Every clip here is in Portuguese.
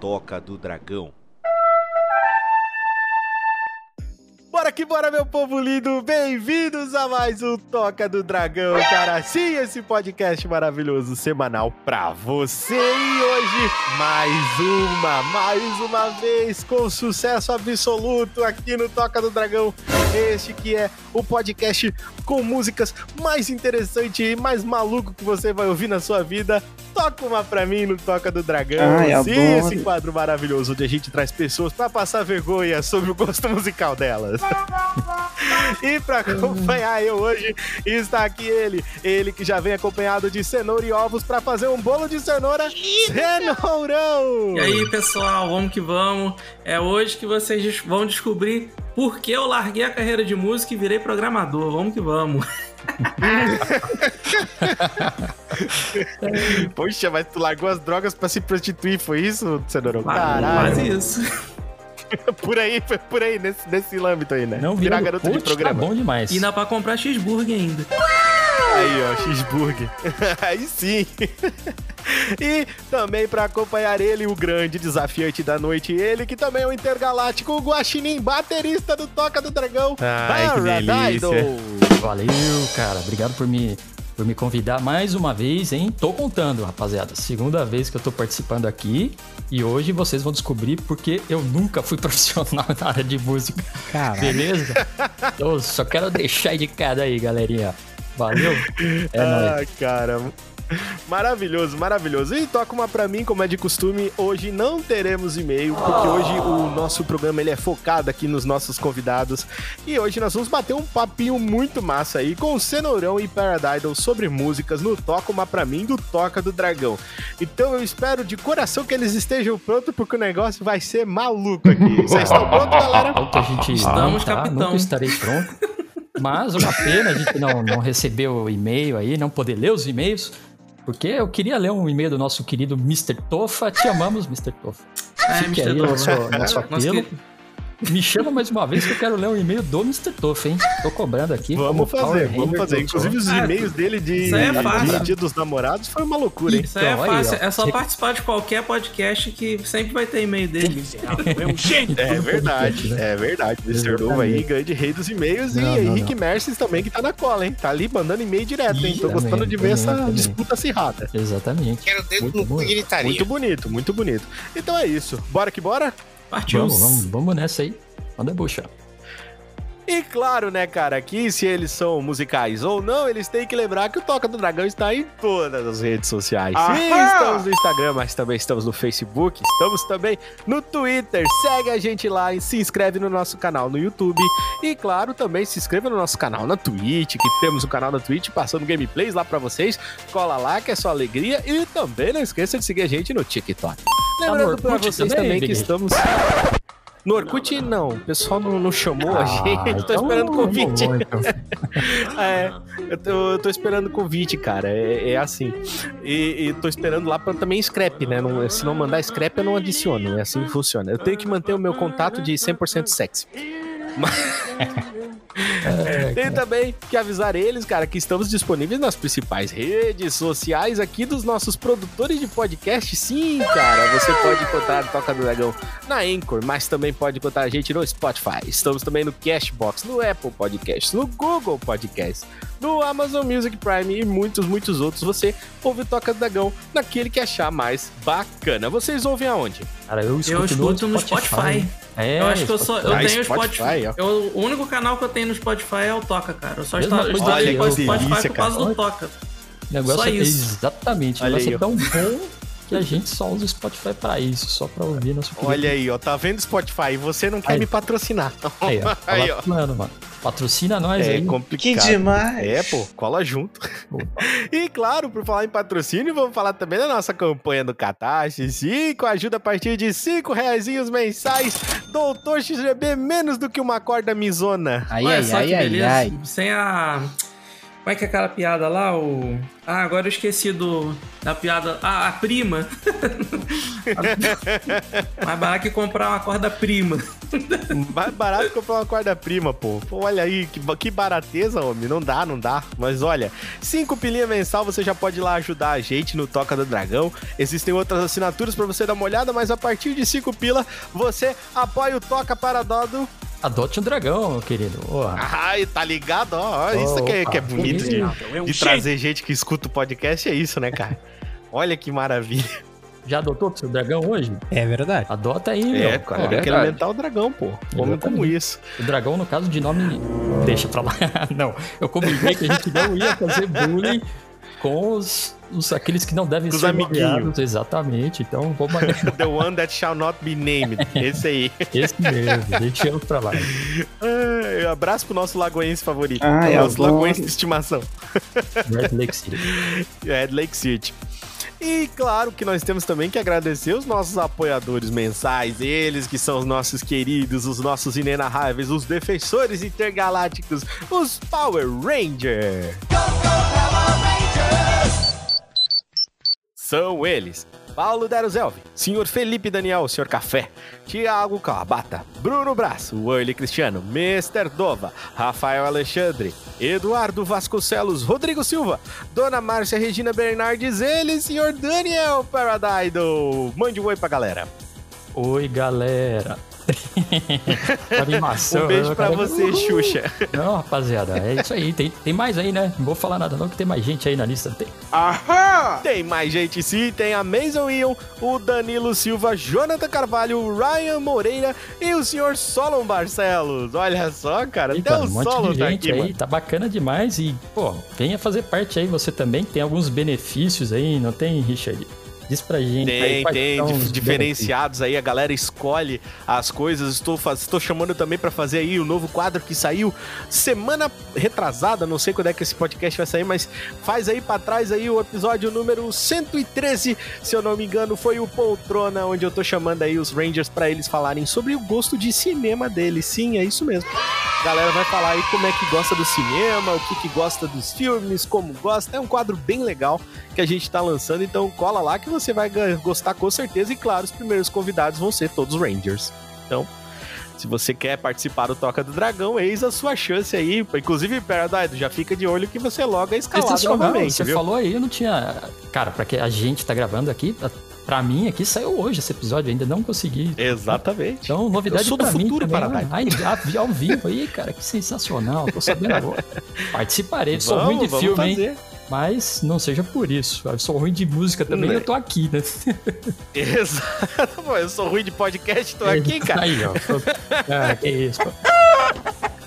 Toca do Dragão. Bora meu povo lindo! Bem-vindos a mais um Toca do Dragão, cara! Sim, esse podcast maravilhoso semanal pra você! E hoje, mais uma, mais uma vez, com sucesso absoluto aqui no Toca do Dragão. Este que é o podcast com músicas mais interessante e mais maluco que você vai ouvir na sua vida. Toca uma pra mim no Toca do Dragão. Ai, Sim, adoro. esse quadro maravilhoso onde a gente traz pessoas pra passar vergonha sobre o gosto musical delas. e pra acompanhar eu hoje está aqui ele, ele que já vem acompanhado de cenoura e ovos pra fazer um bolo de cenoura cenourão. E aí, pessoal, vamos que vamos. É hoje que vocês vão descobrir por que eu larguei a carreira de música e virei programador. Vamos que vamos. Poxa, mas tu largou as drogas pra se prostituir, foi isso, cenourão? Quase Caralho. isso. Por aí, foi por aí, nesse, nesse âmbito aí, né? Não Virar vira garota de tá programa. bom demais. E dá pra comprar cheeseburger ainda. Aí, ó, cheeseburger. Aí sim. e também pra acompanhar ele, o grande desafiante da noite, ele que também é o intergaláctico o Guaxinim, baterista do Toca do Dragão. Ai, que delícia. Paradidal. Valeu, cara. Obrigado por me, por me convidar mais uma vez, hein? Tô contando, rapaziada. Segunda vez que eu tô participando aqui. E hoje vocês vão descobrir porque eu nunca fui profissional na área de música. Caralho. Beleza? Eu só quero deixar indicado aí, galerinha. Valeu? É nóis. Ah, cara. Maravilhoso, maravilhoso. E toca uma pra mim, como é de costume. Hoje não teremos e-mail, porque hoje o nosso programa ele é focado aqui nos nossos convidados. E hoje nós vamos bater um papinho muito massa aí com o Cenourão e Paradidal sobre músicas no Toca uma pra mim do Toca do Dragão. Então eu espero de coração que eles estejam prontos, porque o negócio vai ser maluco aqui. Vocês estão prontos, galera? Alto a gente Estamos, tá, capitão. Nunca estarei pronto. Mas uma pena a gente não, não receber o e-mail aí, não poder ler os e-mails. Porque eu queria ler um e-mail do nosso querido Mr. Tofa. Te amamos, Mr. Tofa. É, Fique aí Mr. Tofa. nosso, nosso Nosso apelo. querido- Me chama mais uma vez que eu quero ler um e-mail do Mr. Tofa, hein? Tô cobrando aqui. Vamos fazer, Power vamos fazer. Inclusive os Ah, e-mails dele de, aí é de. Dia dos Namorados foi uma loucura, hein? Isso aí é Então, aí, fácil. ó. é só participar de qualquer podcast que sempre vai ter e-mail dele. É verdade, é verdade. Mr. Novo aí, grande rei dos e-mails. Não, e Henrique Merces também, que tá na cola, hein? Tá ali mandando e-mail direto, hein? Tô gostando de ver essa disputa acirrada. Exatamente. Quero dedo Muito no gritaria. Muito bonito, muito bonito. Então é isso. Bora que bora? Partiu. Vamos, vamos, vamos nessa aí. Manda bucha. E claro, né, cara, que se eles são musicais ou não, eles têm que lembrar que o Toca do Dragão está em todas as redes sociais. Sim, estamos no Instagram, mas também estamos no Facebook, estamos também no Twitter. Segue a gente lá e se inscreve no nosso canal no YouTube. E claro, também se inscreva no nosso canal na Twitch, que temos um canal na Twitch passando gameplays lá pra vocês. Cola lá que é só alegria. E também não esqueça de seguir a gente no TikTok. Lembrando Orkut vocês também, também que estamos. No Orkut, não. O pessoal não, não chamou a gente. Tô então esperando o convite. então. É, eu tô, eu tô esperando o convite, cara. É, é assim. E, e tô esperando lá pra também scrap, né? Não- se não mandar scrap, eu não adiciono. É assim que funciona. Eu tenho que manter o meu contato de 100% sexy. É, Tem também que avisar eles, cara, que estamos disponíveis nas principais redes sociais aqui dos nossos produtores de podcast. Sim, cara, você pode encontrar Toca do Dragão na Anchor, mas também pode encontrar a gente no Spotify. Estamos também no Cashbox, no Apple Podcasts, no Google Podcasts, no Amazon Music Prime e muitos, muitos outros. Você ouve o Toca do Dragão naquele que achar mais bacana. Vocês ouvem aonde? Cara, eu escuto, Eu escuto no Spotify. É, Eu acho que eu só. Eu Ah, tenho Spotify, Spotify. ó. Eu, o único canal que eu tenho no Spotify é o Toca, cara. Eu só estou coisa instalei que o eu. Spotify Delícia, por causa cara. do Toca. O negócio Só é isso. exatamente. O Olha negócio aí, é tão bom que a gente só usa o Spotify pra isso, só pra ouvir nosso querido- Olha aí, ó. Tá vendo Spotify? Você não quer Aí. me patrocinar. Aí, ó. Aí, ó. plano, mano. Patrocina nós É aí. complicado. Que demais. É, pô, cola junto. e claro, por falar em patrocínio, vamos falar também da nossa campanha do Catarse. Sim, com ajuda a partir de 5 reais mensais. Doutor XGB, menos do que uma corda misona. Ai, Olha ai, só ai, que ai, beleza. ai. Sem a. Como é que é aquela piada lá? O... Ah, agora eu esqueci do, da piada. Ah, a prima. Mais barato que comprar uma corda prima. Mais barato que comprar uma corda prima, pô. pô olha aí, que, que barateza, homem. Não dá, não dá. Mas olha, cinco pilinha mensal você já pode ir lá ajudar a gente no Toca do Dragão. Existem outras assinaturas para você dar uma olhada, mas a partir de cinco pila você apoia o Toca para Dodo Adote um dragão, meu querido. Oh. Ai, tá ligado? Ó, isso que é, que é bonito de, de trazer gente que escuta o podcast, é isso, né, cara? Olha que maravilha. Já adotou pro seu dragão hoje? É verdade. Adota aí, meu. É, cara, tem que alimentar o dragão, pô. Homem como isso. O dragão, no caso de nome. Deixa pra lá. não, eu combinei que a gente não ia fazer bullying com os, os aqueles que não devem ser amiguinhos. Exatamente. Então, vamos The one that shall not be named. Esse aí. Esse mesmo. Deixamos pra lá. Um abraço pro nosso lagoense favorito. Ah, é Nosso lagoense de estimação. Red Lake City. Red Lake City. E claro que nós temos também que agradecer os nossos apoiadores mensais, eles que são os nossos queridos, os nossos inenarráveis, os defensores intergalácticos, os Power Rangers. São eles. Paulo Deruzelvi, Senhor Felipe Daniel, Senhor Café, Tiago Calabata, Bruno Braz, Wurley Cristiano, Mr. Dova, Rafael Alexandre, Eduardo Vasconcelos, Rodrigo Silva, Dona Márcia Regina Bernardes, ele, Senhor Daniel Paradido. Mande um oi pra galera. Oi, galera. Animação. Um beijo pra você, Uhul. Xuxa. Não, rapaziada, é isso aí. Tem, tem mais aí, né? Não vou falar nada não, que tem mais gente aí na lista. Tem. Aham! Tem mais gente sim. Tem a Mason Ion, o Danilo Silva, Jonathan Carvalho, o Ryan Moreira e o senhor Solon Barcelos. Olha só, cara. Eita, até o um Solon tá aqui, aí. Mano. Tá bacana demais. E, pô, venha fazer parte aí. Você também tem alguns benefícios aí, não tem, Richard? Diz pra gente. Tem, aí, tem diferenciados aí, a galera escolhe as coisas. Estou. Estou chamando também para fazer aí o novo quadro que saiu semana retrasada, não sei quando é que esse podcast vai sair, mas faz aí para trás aí o episódio número 113, se eu não me engano, foi o Poltrona, onde eu tô chamando aí os Rangers para eles falarem sobre o gosto de cinema deles. Sim, é isso mesmo. A galera vai falar aí como é que gosta do cinema, o que que gosta dos filmes, como gosta. É um quadro bem legal que a gente tá lançando, então cola lá que você vai gostar com certeza. E claro, os primeiros convidados vão ser todos Rangers. Então, se você quer participar do Toca do Dragão, eis a sua chance aí. Inclusive, Paradise, já fica de olho que você logo é escalado novamente. Você viu? falou aí, eu não tinha. Cara, pra que a gente tá gravando aqui, pra mim aqui saiu hoje esse episódio, ainda não consegui. Exatamente. Então, novidade eu sou do pra futuro, mim Paradise. Ai, ao vivo aí, cara, que sensacional. Tô sabendo agora. Participarei, sou ruim de filme, fazer. hein? Mas não seja por isso. Eu sou ruim de música também, eu tô aqui, né? Exato, eu sou ruim de podcast, tô aqui, cara. Aí, ó. Ah, que isso, pô.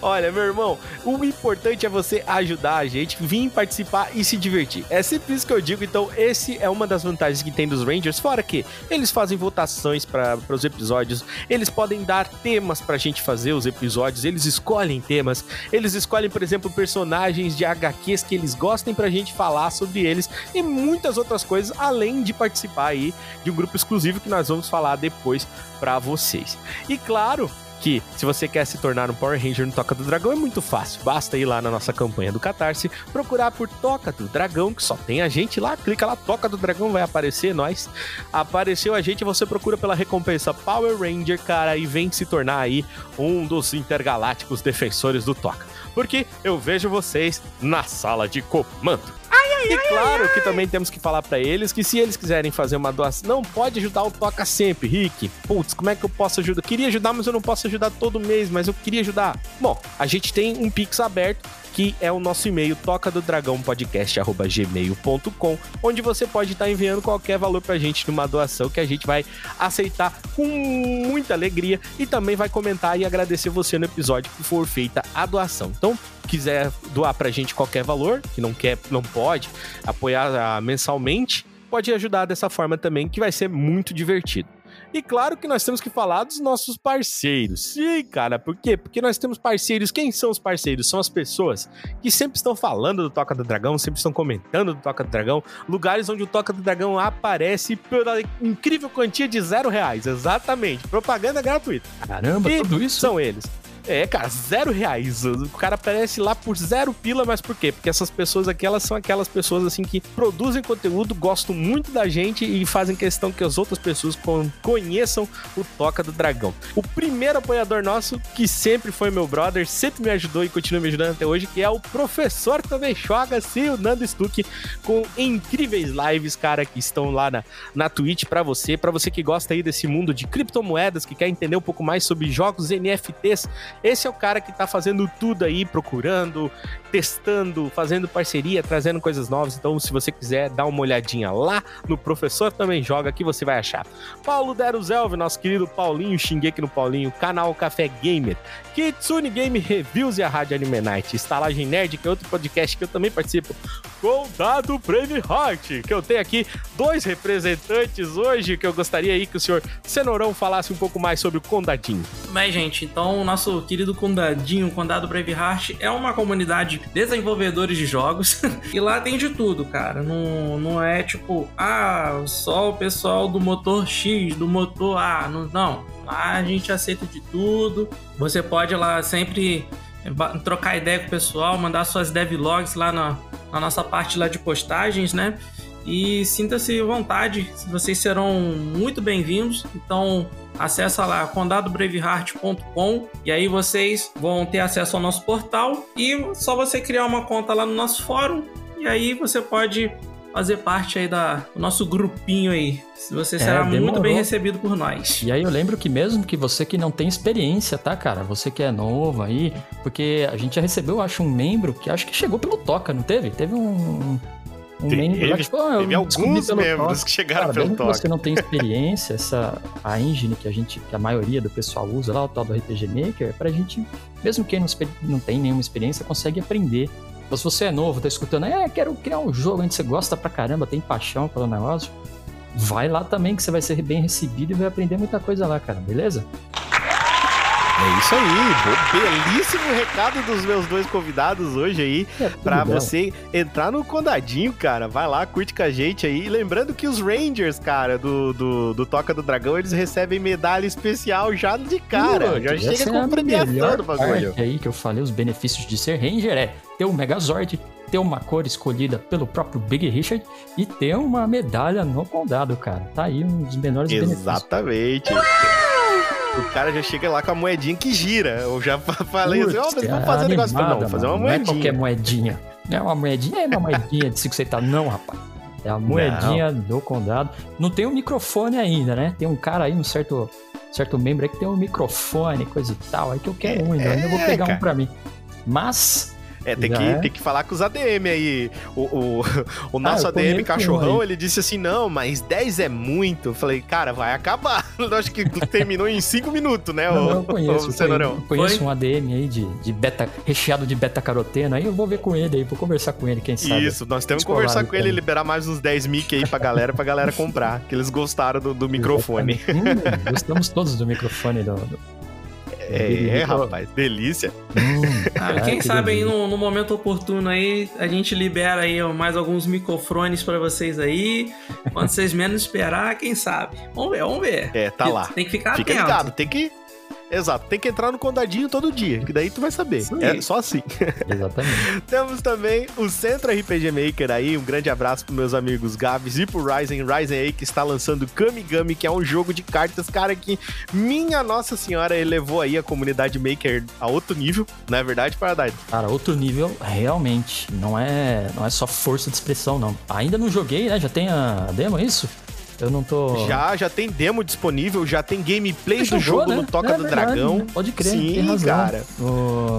Olha, meu irmão, o importante é você ajudar a gente, vir participar e se divertir. É sempre isso que eu digo, então esse é uma das vantagens que tem dos Rangers, fora que eles fazem votações para os episódios, eles podem dar temas pra gente fazer os episódios, eles escolhem temas, eles escolhem, por exemplo, personagens de HQs que eles gostem pra gente falar sobre eles e muitas outras coisas, além de participar aí de um grupo exclusivo que nós vamos falar depois para vocês. E claro, que se você quer se tornar um Power Ranger no Toca do Dragão é muito fácil. Basta ir lá na nossa campanha do Catarse, procurar por Toca do Dragão, que só tem a gente lá, clica lá, Toca do Dragão, vai aparecer nós. Apareceu a gente, você procura pela recompensa Power Ranger, cara, e vem se tornar aí um dos intergalácticos defensores do Toca. Porque eu vejo vocês na sala de comando. E claro que também temos que falar para eles que se eles quiserem fazer uma doação, não pode ajudar o Toca sempre, Rick. Putz, como é que eu posso ajudar? Queria ajudar, mas eu não posso ajudar todo mês, mas eu queria ajudar. Bom, a gente tem um Pix aberto que é o nosso e-mail toca do podcast@gmail.com, onde você pode estar enviando qualquer valor pra gente numa doação que a gente vai aceitar com muita alegria e também vai comentar e agradecer você no episódio que for feita a doação. Então, quiser doar pra gente qualquer valor, que não quer, não pode apoiar ah, mensalmente, pode ajudar dessa forma também, que vai ser muito divertido. E claro que nós temos que falar dos nossos parceiros. Sim, cara, por quê? Porque nós temos parceiros. Quem são os parceiros? São as pessoas que sempre estão falando do Toca do Dragão, sempre estão comentando do Toca do Dragão, lugares onde o Toca do Dragão aparece pela incrível quantia de zero reais. Exatamente. Propaganda gratuita. Caramba, e tudo isso? São eles. É, cara, zero reais. O cara aparece lá por zero pila, mas por quê? Porque essas pessoas aqui, elas são aquelas pessoas assim que produzem conteúdo, gostam muito da gente e fazem questão que as outras pessoas conheçam o Toca do Dragão. O primeiro apoiador nosso, que sempre foi meu brother, sempre me ajudou e continua me ajudando até hoje, que é o professor também joga sim, o Nando Stuck, com incríveis lives, cara, que estão lá na, na Twitch para você, para você que gosta aí desse mundo de criptomoedas, que quer entender um pouco mais sobre jogos NFTs, esse é o cara que tá fazendo tudo aí, procurando, testando, fazendo parceria, trazendo coisas novas. Então, se você quiser dar uma olhadinha lá no Professor Também Joga, que você vai achar. Paulo Deruzelv, nosso querido Paulinho, aqui no Paulinho, canal Café Gamer, Kitsune Game Reviews e a Rádio Anime Night, Estalagem Nerd, que é outro podcast que eu também participo, Condado Braveheart, que eu tenho aqui dois representantes hoje, que eu gostaria aí que o senhor Cenourão falasse um pouco mais sobre o Condadinho. Bem, gente, então o nosso querido Condadinho, Condado Braveheart, é uma comunidade de desenvolvedores de jogos e lá tem de tudo, cara. Não, não é tipo, ah, só o pessoal do motor X, do motor A. Não, não. Lá a gente aceita de tudo. Você pode lá sempre trocar ideia com o pessoal, mandar suas devlogs lá na, na nossa parte lá de postagens, né? E sinta-se à vontade, vocês serão muito bem-vindos. Então, acessa lá condadobraveheart.com e aí vocês vão ter acesso ao nosso portal e só você criar uma conta lá no nosso fórum e aí você pode fazer parte aí da, do nosso grupinho aí. Você é, será demorou. muito bem recebido por nós. E aí eu lembro que mesmo que você que não tem experiência, tá, cara? Você que é novo aí, porque a gente já recebeu, acho, um membro que acho que chegou pelo Toca, não teve? Teve um, um membro lá, tipo, teve alguns membros Toca. que chegaram cara, pelo Toca. você não tem experiência, essa a engine que a gente, que a maioria do pessoal usa lá, o tal do RPG Maker, pra gente, mesmo quem não, não tem nenhuma experiência, consegue aprender então, se você é novo, tá escutando, é, quero criar um jogo onde você gosta pra caramba, tem paixão pelo negócio, vai lá também que você vai ser bem recebido e vai aprender muita coisa lá, cara, beleza? É isso aí, belíssimo recado dos meus dois convidados hoje aí, é, para você entrar no Condadinho, cara. Vai lá, curte com a gente aí. Lembrando que os Rangers, cara, do, do, do Toca do Dragão, eles recebem medalha especial já de cara. já chega com é premiação do bagulho. aí que eu falei, os benefícios de ser Ranger é ter um Megazord, ter uma cor escolhida pelo próprio Big Richard e ter uma medalha no condado, cara. Tá aí um dos menores Exatamente. benefícios. Exatamente. O cara já chega lá com a moedinha que gira. Eu já falei assim, ó, oh, mas vamos fazer um negócio. Não, vamos fazer uma moedinha. Não é qualquer moedinha. Não é uma moedinha, é uma moedinha de 5 centavos. Não, rapaz. É a moedinha não. do condado. Não tem um microfone ainda, né? Tem um cara aí, um certo, certo membro aí que tem um microfone, coisa e tal. Aí que eu quero um ainda. É, eu vou pegar cara. um pra mim. Mas é, tem que, é. tem que falar com os ADM aí. O, o, o nosso ah, ADM cachorrão, ele disse assim: não, mas 10 é muito. Eu falei, cara, vai acabar. Eu acho que terminou em 5 minutos, né? Não, o, eu conheço, o Cenourão. conheço Foi? um ADM aí de, de beta, recheado de beta-caroteno. Aí eu vou ver com ele aí, vou conversar com ele, quem sabe. Isso, nós temos que conversar com ele e liberar mais uns 10 mic aí pra galera, pra galera comprar. Que eles gostaram do, do microfone. hum, gostamos todos do microfone do, do é, é rapaz, delícia. Hum, ah, quem sabe aí no, no, momento oportuno aí a gente libera aí mais alguns microfones para vocês aí. Quando vocês menos esperar, quem sabe? Vamos ver, vamos ver. É, tá lá. Tem que ficar Fica atento. ligado, tem que Exato, tem que entrar no condadinho todo dia, que daí tu vai saber. É só assim. Exatamente. Temos também o Centro RPG Maker aí, um grande abraço pros meus amigos Gabs e pro Ryzen. Ryzen aí que está lançando Kamigami, que é um jogo de cartas, cara, que minha Nossa Senhora elevou aí a comunidade Maker a outro nível, não é verdade, Paradise? Cara, outro nível, realmente. Não é, não é só força de expressão, não. Ainda não joguei, né? Já tem a demo, é isso? Eu não tô. Já, já tem demo disponível, já tem gameplay do jogo né? no Toca é, do verdade, Dragão. Né? Pode crer, Sim, cara.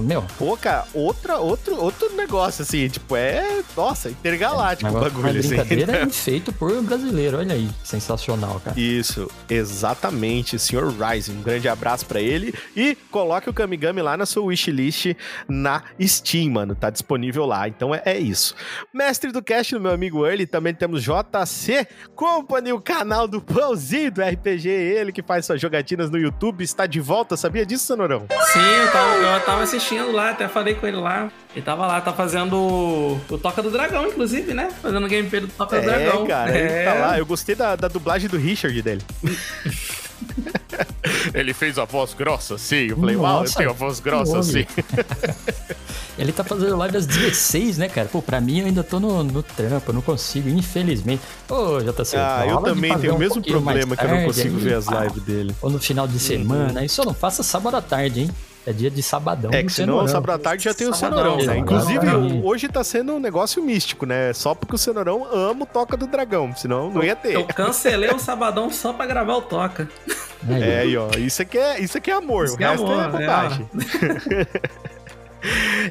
Meu. Pô, cara, outra, outro, outro negócio, assim, tipo, é. Nossa, intergaláctico é, o bagulho, assim. brincadeira é feito por brasileiro, olha aí. Sensacional, cara. Isso, exatamente. Senhor Rising, um grande abraço para ele. E coloque o Kamigami lá na sua wishlist na Steam, mano. Tá disponível lá. Então é, é isso. Mestre do cast, meu amigo Early, também temos JC Company, o canal do Pãozinho do RPG, ele que faz suas jogatinas no YouTube, está de volta, sabia disso, Sonorão? Sim, eu tava, eu tava assistindo lá, até falei com ele lá. Ele tava lá, tá fazendo o Toca do Dragão, inclusive, né? Fazendo gameplay do Toca é, do Dragão. Cara, é, cara, ele tá lá. Eu gostei da, da dublagem do Richard dele. Ele fez a voz grossa, sim. Eu falei, uau, eu tenho a voz grossa, sim. Ele tá fazendo live às 16, né, cara? Pô, pra mim eu ainda tô no, no trampo, eu não consigo, infelizmente. Ô, já tá sendo. Ah, eu também tenho um o mesmo problema que eu não consigo aí, ver as lives dele. Ou no final de semana, uhum. isso não faça sábado à tarde, hein? É dia de sabadão. É que senão sábado à tarde já tem o Cenourão, né? Inclusive, hoje tá sendo um negócio místico, né? Só porque o Cenourão ama o Toca do Dragão, senão não ia ter. Eu cancelei o sabadão só pra gravar o Toca. É, aí, ó. Isso aqui é, isso aqui é amor, isso o resto é, amor, é bobagem. É.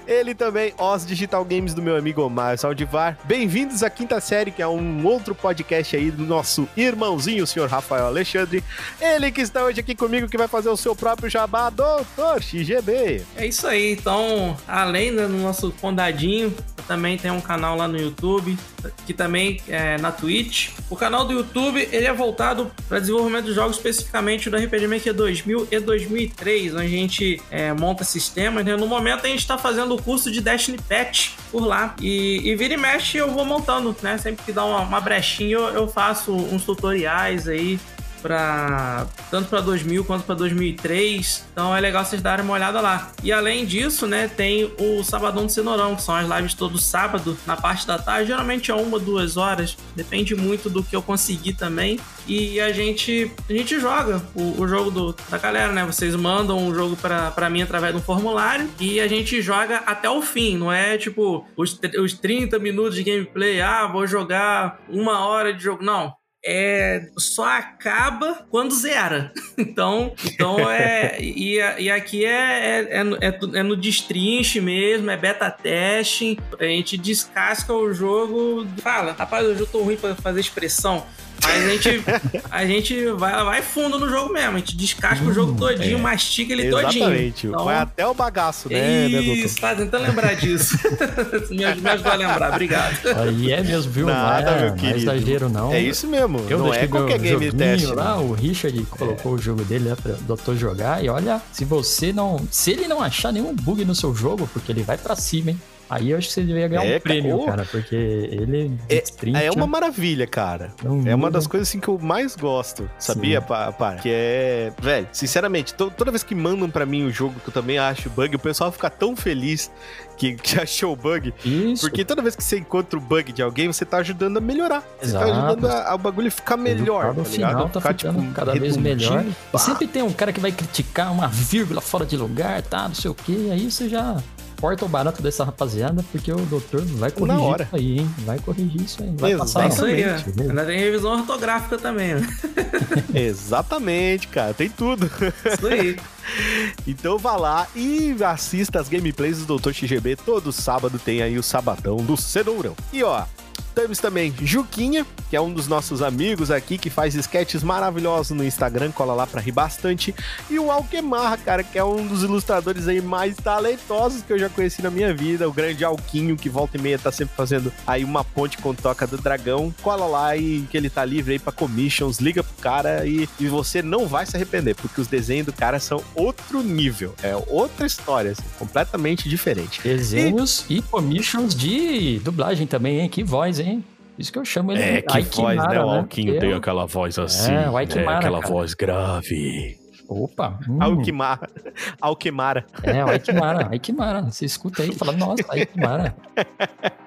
Ele também, Os Digital Games do meu amigo Omar Saldivar. Bem-vindos à quinta série, que é um outro podcast aí do nosso irmãozinho, o senhor Rafael Alexandre. Ele que está hoje aqui comigo, que vai fazer o seu próprio jabá, doutor XGB. É isso aí, então, além do nosso condadinho, também tem um canal lá no YouTube, que também é na Twitch. O canal do YouTube, ele é voltado para desenvolvimento de jogos especificamente do RPG Maker 2000 e 2003, onde a gente é, monta sistemas, né? No momento a gente está fazendo o curso de Destiny Patch por lá. E, e vira e mexe eu vou montando, né? Sempre que dá uma, uma brechinha eu, eu faço uns tutoriais aí para tanto para 2000 quanto para 2003. Então é legal vocês darem uma olhada lá. E além disso, né, tem o Sabadão do Cenourão, que são as lives todo sábado na parte da tarde, geralmente é uma duas horas, depende muito do que eu conseguir também. E a gente a gente joga o, o jogo do, da galera, né? Vocês mandam o jogo para mim através de um formulário e a gente joga até o fim, não é tipo os, os 30 minutos de gameplay, ah, vou jogar uma hora de jogo. Não, é, só acaba quando zera. Então, então é. e, e aqui é, é, é, é, no destrinche mesmo, é beta testing. A gente descasca o jogo. Fala, rapaz, hoje eu tô ruim pra fazer expressão. Mas a gente, a gente vai, vai fundo no jogo mesmo. A gente descasca hum, o jogo hum, todinho, é. mastiga ele Exatamente. todinho. Exatamente. Então, vai até o bagaço, né, né Isso, tá tentando lembrar disso. me, ajudou a lembrar, obrigado. Aí é mesmo, viu? Nada, não é, meu querido. Não é exagero, não. É isso mesmo. Eu não é qualquer game test. Lá, o Richard colocou é. o jogo dele lá pra doutor jogar. E olha, se você não. Se ele não achar nenhum bug no seu jogo, porque ele vai pra cima, hein? Aí eu acho que você deveria ganhar é, um prêmio, oh, cara, porque ele. É, é uma maravilha, cara. Não é uma das coisas assim que eu mais gosto, sabia, para Que é. Velho, sinceramente, to, toda vez que mandam para mim o jogo que eu também acho bug, o pessoal fica tão feliz que, que achou o bug. Isso. Porque toda vez que você encontra o bug de alguém, você tá ajudando a melhorar. Exato. Você tá ajudando a, a o bagulho ficar melhor. No tá final tá ficar, ficando tipo, cada vez melhor. E sempre tem um cara que vai criticar uma vírgula fora de lugar, tá? Não sei o quê. Aí você já corta o barato dessa rapaziada, porque o doutor vai corrigir Na hora. isso aí, hein? Vai corrigir isso aí. Vai passar isso aí? Ainda tem revisão ortográfica também, né? Exatamente, cara. Tem tudo. Isso aí. Então vá lá e assista as gameplays do Dr. XGB. Todo sábado tem aí o Sabadão do Cenourão. E ó, temos também Juquinha, que é um dos nossos amigos aqui, que faz sketches maravilhosos no Instagram, cola lá pra rir bastante. E o Alquemar, cara, que é um dos ilustradores aí mais talentosos que eu já conheci na minha vida. O grande Alquinho, que volta e meia tá sempre fazendo aí uma ponte com Toca do Dragão. Cola lá e que ele tá livre aí pra commissions, liga pro cara e, e você não vai se arrepender, porque os desenhos do cara são outro nível. É outra história, assim, completamente diferente. Desenhos e, e commissions de dublagem também, hein? Que voz, hein? Hein? Isso que eu chamo ele é, de que Aikimara, voz, né? O Alquinho né? tem aquela voz assim. É, o Aikimara, é aquela cara. voz grave. Opa! Hum. Alquimara. Alquimara. É, o Aikimara. Aikimara. Você escuta aí e fala, nossa, Aikimara.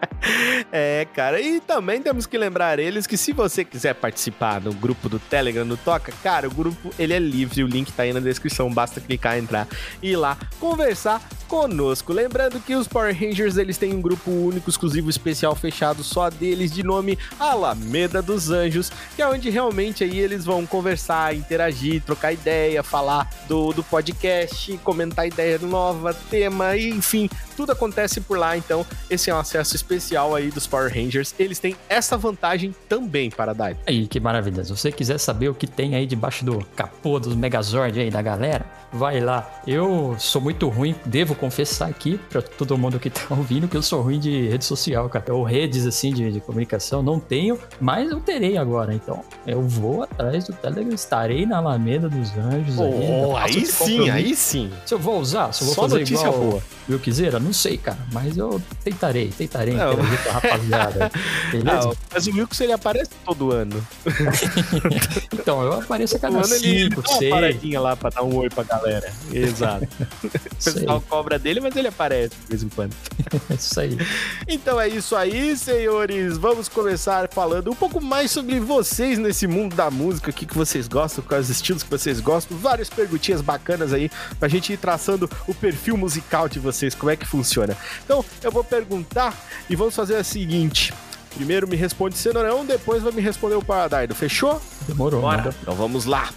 É, cara, e também temos que lembrar eles que se você quiser participar do grupo do Telegram no Toca, cara, o grupo ele é livre, o link tá aí na descrição, basta clicar, entrar e ir lá conversar conosco. Lembrando que os Power Rangers eles têm um grupo único, exclusivo, especial, fechado só deles, de nome Alameda dos Anjos, que é onde realmente aí eles vão conversar, interagir, trocar ideia, falar do, do podcast, comentar ideia nova, tema, enfim, tudo acontece por lá. Então, esse é um acesso especial aí dos Power Rangers. Eles têm essa vantagem também para dar. Aí, que maravilha. Se você quiser saber o que tem aí debaixo do capô dos Megazord aí da galera, vai lá. Eu sou muito ruim, devo confessar aqui para todo mundo que tá ouvindo que eu sou ruim de rede social, cara. Ou redes assim de, de comunicação, não tenho, mas eu terei agora. Então, eu vou atrás do Telegram, estarei na Alameda dos Anjos Oh, aí sim, aí sim. Se eu vou usar, se eu vou Só fazer igual boa. eu quiser, não sei, cara. Mas eu tentarei, tentarei. Não, aí pra rapaziada. Beleza? Ah, mas o Wilkes ele aparece todo ano. então, eu apareço a cada ano ele, ele 5, dá uma 6. paradinha lá pra dar um oi pra galera. Exato. o pessoal cobra dele, mas ele aparece de vez em quando. É isso aí. Então é isso aí, senhores. Vamos começar falando um pouco mais sobre vocês nesse mundo da música, o que, que vocês gostam, quais os estilos que vocês gostam, várias perguntinhas bacanas aí pra gente ir traçando o perfil musical de vocês, como é que funciona. Então eu vou perguntar e vamos fazer o seguinte. Primeiro me responde sim ou não, depois vai me responder o Paradaido. Fechou? Demorou, Bora. manda. Então vamos lá.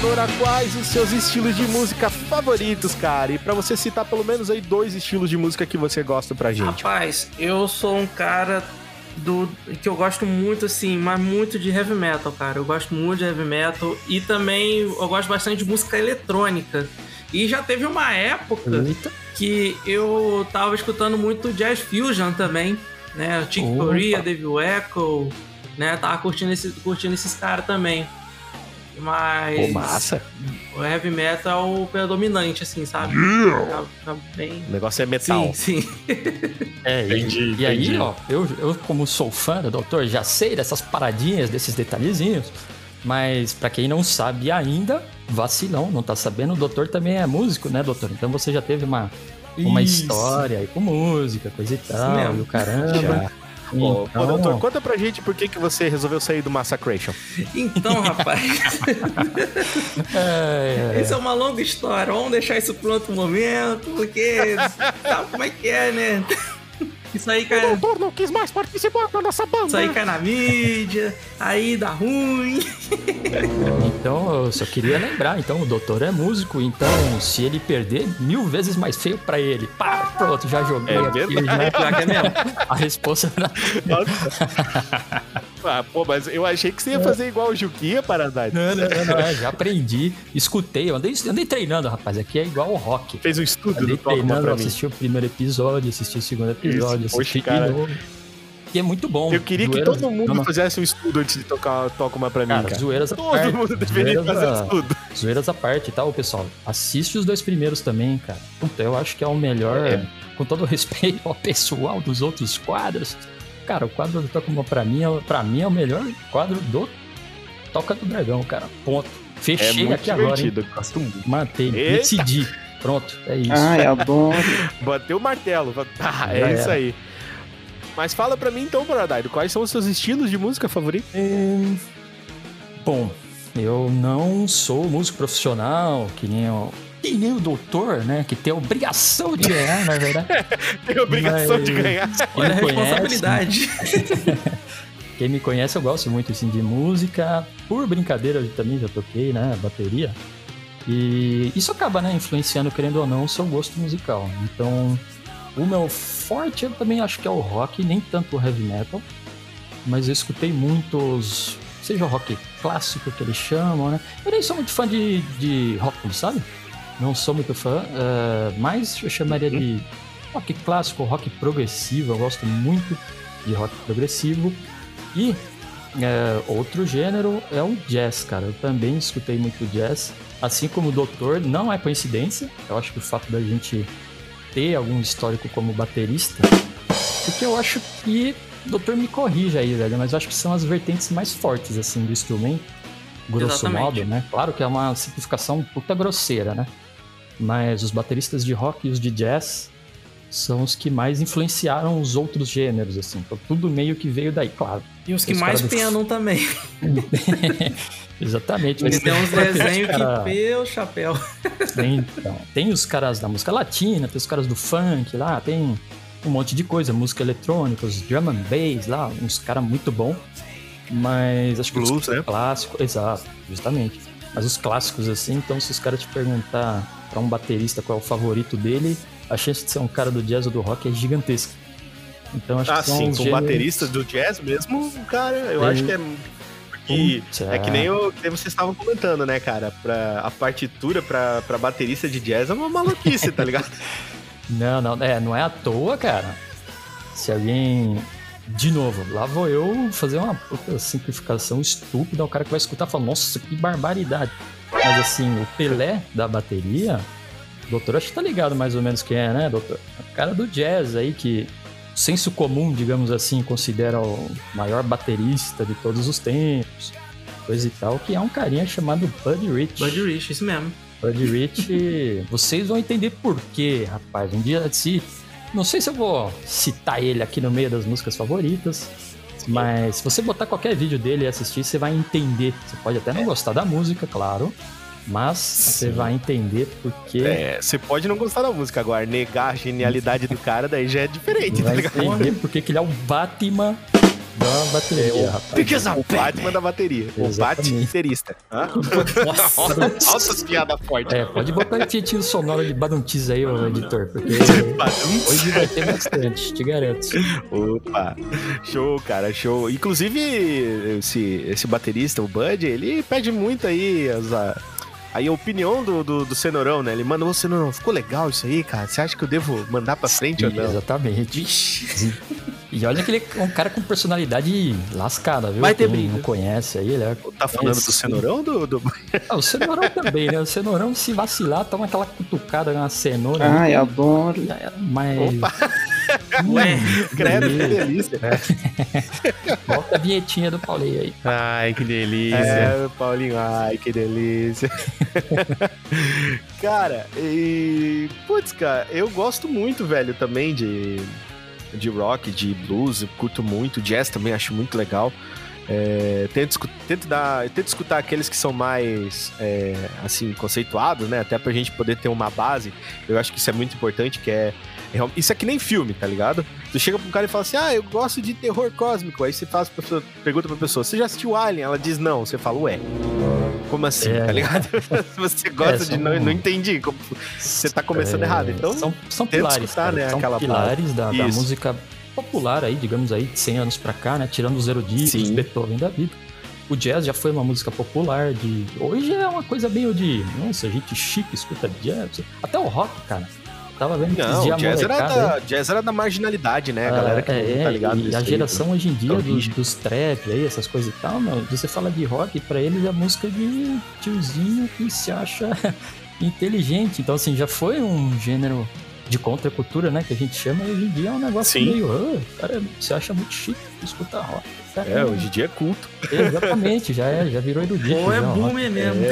Cenoura quais os seus estilos de música favoritos, cara. E pra você citar pelo menos aí dois estilos de música que você gosta pra gente. Rapaz, eu sou um cara do que eu gosto muito, assim, mas muito de heavy metal, cara. Eu gosto muito de heavy metal e também eu gosto bastante de música eletrônica. E já teve uma época Eita. que eu tava escutando muito jazz fusion também, né? Chick. Corea, Devil Echo, né? Tava curtindo, esse, curtindo esses caras também. Mas Pô, massa. o heavy metal é o predominante, assim, sabe? Tá, tá bem. O negócio é metal. Sim, sim. É, e- Entendi, e, aí, entendi. ó, eu, eu como sou fã do Doutor, já sei dessas paradinhas, desses detalhezinhos, mas pra quem não sabe ainda, vacilão, não tá sabendo, o Doutor também é músico, né, Doutor? Então você já teve uma, uma Isso. história aí com música, coisa e tal, e o caramba. Já. Ô, Então, Pô, doutor, conta pra gente por que, que você resolveu sair do Massacration. Então, rapaz, é, isso é uma longa história. Vamos deixar isso pro outro momento, porque sabe como é que é, né? Isso aí cai, doutor não quis mais participar da nossa banda. isso aí cai na mídia, aí dá ruim. Então, eu só queria lembrar, então, o doutor é músico, então, se ele perder, mil vezes mais feio pra ele. Pá, pronto, já joguei É aqui, verdade. já- é mesmo. a resposta era... Ah, pô, mas eu achei que você ia fazer igual o Juquinha, Paradise. Não, não, não, não, é, já aprendi, escutei, eu andei, andei treinando, rapaz, aqui é igual o rock. Fez um estudo Andei do treinando, pra mim. assisti o primeiro episódio, assisti o segundo episódio, Assisti poxa, cara. E é muito bom. Eu queria que Zoeiras- todo mundo não, fizesse um estudo antes de tocar Tocma pra mim, Cara, cara. zoeiras Todo parte, mundo deveria fazer um estudo. Zoeiras à parte, tá, ô, pessoal? Assiste os dois primeiros também, cara. Puta, eu acho que é o melhor, É. com todo respeito ao pessoal dos outros quadros. Cara, o quadro do Tocuma pra mim, é, pra mim é o melhor quadro do Toca do Dragão, cara. Ponto. É Fechei muito aqui agora, hein? divertido, gosto muito. Matei, Eita. decidi. Pronto, é isso. Ai, adoro. Bateu o martelo. Ah, Já é isso era. aí. Mas fala pra mim então, Paradise, quais são os seus estilos de música favoritos? Hum, Bom, eu não sou músico profissional, que nem o, que nem o doutor, né? Que tem a obrigação de ganhar, na verdade. Tem obrigação Mas- de ganhar. Olha a responsabilidade. Quem me conhece, eu gosto muito assim, de música. Por brincadeira, eu também já toquei, né? Bateria. E isso acaba, né? Influenciando, querendo ou não, o seu gosto musical. Então, o meu forte eu também acho que é o rock, nem tanto o heavy metal. Mas eu escutei muitos. Seja o rock clássico que eles chamam, né? Eu nem sou muito fã de, de rock, sabe? Não sou muito fã, eh, mas eu chamaria de rock clássico, rock progressivo. Eu gosto muito de rock progressivo. E é, outro gênero é o jazz, cara. Eu também escutei muito jazz. Assim como o Doutor, não é coincidência. Eu acho que o fato da gente ter algum histórico como baterista. Porque eu acho que. O Doutor me corrija aí, velho, mas eu acho que são as vertentes mais fortes, assim, do instrumento. Grosso Exatamente. modo, né? Claro que é uma simplificação puta grosseira, né? Mas os bateristas de rock e os de jazz são os que mais influenciaram os outros gêneros, assim. Então, tudo meio que veio daí, claro. E os que Os mais do- penam também. Exatamente. Mas uns tem os desenhos cara- que pelo chapéu. Tem, então, tem os caras da música latina, tem os caras do funk lá, tem um monte de coisa, música eletrônica, os drum and bass lá, uns caras muito bom. Mas acho que Blues, os né? clássico, exato, justamente. Mas os clássicos, assim, então se os caras te perguntar pra um baterista qual é o favorito dele, a chance de ser um cara do jazz ou do rock é gigantesca. Então acho Ah, que são sim, com gêneros- bateristas do jazz mesmo, cara, eu É. acho que é. Porque é que nem, o, que nem vocês estavam comentando, né, cara? Pra, a partitura pra, pra baterista de jazz é uma maluquice, tá ligado? Não, não, é, não é à toa, cara. Se alguém. De novo, lá vou eu fazer uma puta simplificação estúpida. O cara que vai escutar fala, nossa, que barbaridade. Mas assim, o Pelé da bateria, doutor acho que tá ligado mais ou menos quem é, né, doutor? O cara do jazz aí que, senso comum, digamos assim, considera o maior baterista de todos os tempos, coisa e tal, que é um carinha chamado Buddy Rich. Buddy Rich, isso mesmo. Buddy Rich, vocês vão entender por quê, rapaz. Um dia, se. Não sei se eu vou citar ele aqui no meio das músicas favoritas, mas se você botar qualquer vídeo dele e assistir, você vai entender. Você pode até não gostar da música, claro, mas você vai entender porque. É, você pode não gostar da música agora, negar a genialidade do cara, daí já é diferente, tá Vai ligado? entender porque que ele é o Batman da bateria, rapaz. Because o Batman da bateria. O baterista. Nossa. Altas piadas fortes. É, pode botar efeitinho sonoro de Baduntis aí, ô editor, porque hoje vai ter bastante, te garanto. Opa, show, cara, show. Inclusive, esse, esse baterista, o Bud, ele pede muito aí as, aí a opinião do, do, do Cenourão, né? Ele manda, ô Cenourão, ficou legal isso aí, cara? Você acha que eu devo mandar pra frente ou não? Exatamente. E olha que ele é um cara com personalidade lascada, viu? Vai ter Quem briga. não conhece aí, ele é... Tá falando do Esse- Cenourão ou do, do... Ah, o cenourão também, né? O cenourão, se vacilar, toma aquela cutucada na cenoura. Ai, adoro. Já era, Mas... Opa. Ué. Credo, que delícia. Volta a vinhetinha do Paulinho aí. Ai, que delícia. É, Paulinho, ai, que delícia. cara, e. Putz, cara, eu gosto muito, velho, também de, de rock, de blues, eu curto muito. Jazz também acho muito legal. É, tento, tento, dar, tento escutar aqueles que são mais, é, assim, conceituados, né? Até pra gente poder ter uma base. Eu acho que isso é muito importante, que é... Isso é que nem filme, tá ligado? Tu chega pra um cara e fala assim, ah, eu gosto de terror cósmico. Aí você faz pra pessoa, pergunta pra pessoa, você já assistiu Alien? Ela diz não. Você fala, ué, como assim, É. tá ligado? Você gosta É, de... Não, não entendi. como- Você tá começando É, errado, então São, são pilares, escutar, né, são aquela pilares da, da música popular aí, digamos aí, de 100 anos pra cá, né? Tirando os eruditos, Sim. Beethoven da vida. O jazz já foi uma música popular de... Hoje é uma coisa meio de... Nossa, gente chique, escuta jazz. Até o rock, cara. Tava vendo Não, jazz era, aí- da, jazz era da marginalidade, né? A Ah, galera que é, não tá ligado e a aí, geração hoje em dia dos, dos trap aí, essas coisas e tal, meu, você fala de rock, pra eles é música de tiozinho que se acha inteligente. Então, assim, já foi um gênero de contracultura, né, que a gente chama, e hoje em dia é um negócio Sim. meio, ah, cara, você acha muito chique escutar rock. Cara, É, hoje em dia é culto. Exatamente, já, é, já virou erudito. Ou é boomer mesmo.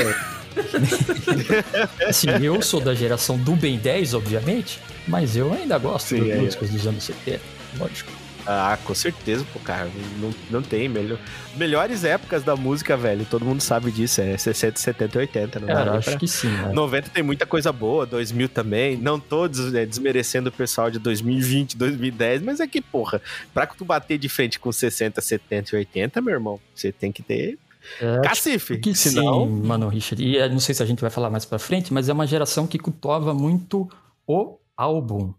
Assim, eu sou da geração do Ben 10, obviamente, mas eu ainda gosto Sim, das é, é. músicas dos anos 70, lógico. Ah, com certeza, pô, cara. Não, não tem. Melhor... Melhores épocas da música, velho. Todo mundo sabe disso. É 60, 70 e 80. Não Cara, acho pra- que sim, né? 90 tem muita coisa boa, 2000 também. Não todos né, desmerecendo o pessoal de 2020, 2010, mas é que, porra, pra tu bater de frente com 60, 70 e 80, meu irmão, você tem que ter É, cacife. Que Senão, sim, mano, Richard. E eh, não sei se a gente vai falar mais pra frente, mas é uma geração que cultuava muito o álbum.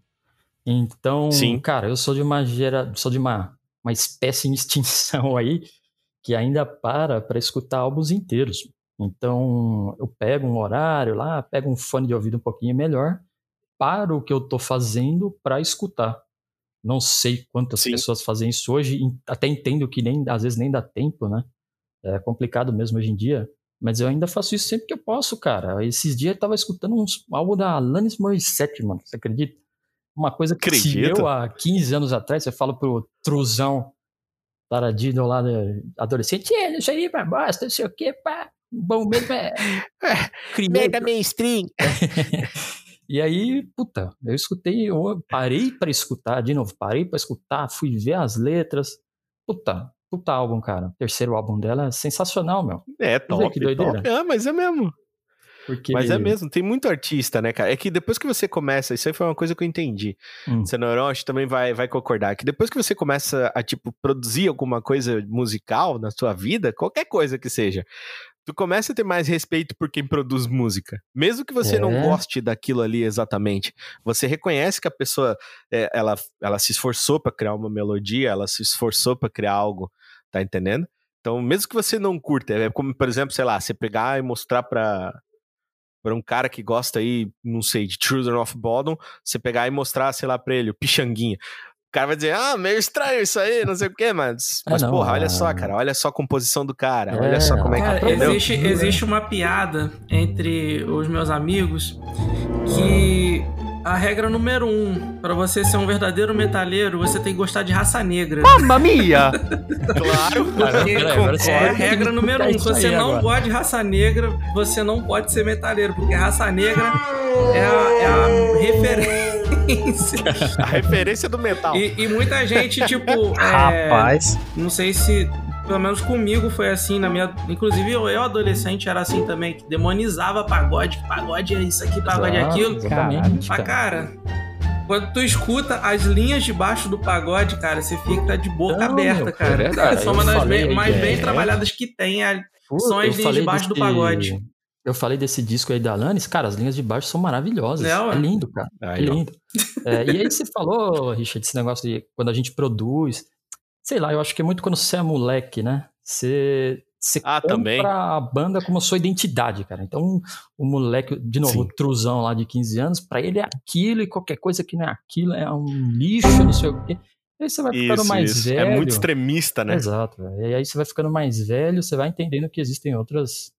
Então, Sim. cara, eu sou de uma gera, sou de uma, uma espécie em extinção aí que ainda para para escutar álbuns inteiros. Então, eu pego um horário lá, pego um fone de ouvido um pouquinho melhor, paro o que eu tô fazendo para escutar. Não sei quantas Sim. pessoas fazem isso hoje, até entendo que nem às vezes nem dá tempo, né? É complicado mesmo hoje em dia. Mas eu ainda faço isso sempre que eu posso, cara. Esses dias eu tava escutando uns, algo da Alanis Morissette, mano. Você acredita? Uma coisa que se Acredito. eu há 15 anos atrás, você fala pro truzão taradinho lá, né, adolescente, é, isso aí pra bosta, não sei o que, pá. Bom mesmo é... Crime- mainstream. e aí, puta, eu escutei, eu parei pra escutar, de novo, parei pra escutar, fui ver as letras. Puta, puta álbum, cara. O terceiro álbum dela é sensacional, meu. É, top, que doideira. top. Ah, mas é mesmo. Porque... Mas é mesmo, tem muito artista, né, cara? É que depois que você começa, isso aí foi uma coisa que eu entendi. Hum. Senão, acho que também vai, vai concordar. Que depois que você começa a, tipo, produzir alguma coisa musical na sua vida, qualquer coisa que seja, tu começa a ter mais respeito por quem produz música. Mesmo que você não É. goste daquilo ali exatamente. Você reconhece que a pessoa, é, ela, ela se esforçou pra criar uma melodia, ela se esforçou pra criar algo, tá entendendo? Então, mesmo que você não curta, é como, por exemplo, sei lá, você pegar e mostrar pra, pra um cara que gosta aí, não sei, de Children of Bodom, você pegar e mostrar, sei lá, pra ele, o Pichanguinha. O cara vai dizer, ah, meio estranho isso aí, não sei o quê, mas, É, mas não, porra, olha só, cara, olha só a composição do cara, É, olha só como é que Cara, existe, existe uma piada entre os meus amigos que a regra número um, pra você ser um verdadeiro metalheiro, você tem que gostar de raça negra. Mamma mia! claro, Caramba, peraí, é a regra número um. Se você não agora. gosta de raça negra, você não pode ser metaleiro, porque raça negra é a, é a referência. a referência do metal. E, e muita gente, tipo, é, Rapaz. não sei se, pelo menos comigo foi assim, na minha. Inclusive, eu, eu adolescente era assim também, que demonizava pagode, que pagode é isso aqui, pagode é aquilo. Exatamente, Mas, cara. quando tu escuta as linhas de baixo do pagode, cara, você fica de boca Não, aberta, meu, é cara. verdade. São uma Eu das bem- mais que bem é- trabalhadas que tem. a- Pô, são as linhas de baixo do desse- pagode. Eu falei desse disco aí da Alanis, cara, as linhas de baixo são maravilhosas. É, ué. É lindo, cara. É Aí, ó. lindo. É, e aí você falou, Richard, esse negócio de quando a gente produz. Sei lá, eu acho que é muito quando você é moleque, né? Você, você Ah, compra também. a banda como sua identidade, cara. Então, o moleque, de novo, Sim. o truzão lá de 15 anos, pra ele é aquilo e qualquer coisa que não é aquilo é um lixo, não sei o quê. Aí você vai ficando Isso, mais isso. velho. É muito extremista, né? Exato. E aí você vai ficando mais velho, você vai entendendo que existem outras,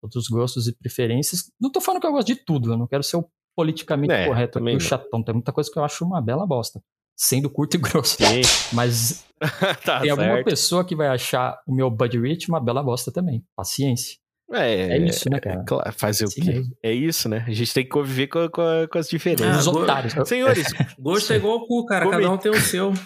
outros gostos e preferências. Não tô falando que eu gosto de tudo, eu não quero ser o politicamente É, correto o chatão. Tem muita coisa que eu acho uma bela bosta. Sendo curto e grosso. Sim, Mas tá tem alguma certo. pessoa que vai achar o meu Buddy Rich uma bela bosta também. Paciência. É, É isso, né, cara? claro, fazer o Assim quê? mesmo. É isso, né? A gente tem que conviver com, com- com as Ah, diferenças. Os go- otários. Senhores, Gosto é igual o cu, cara. Come- Cada um tem o seu.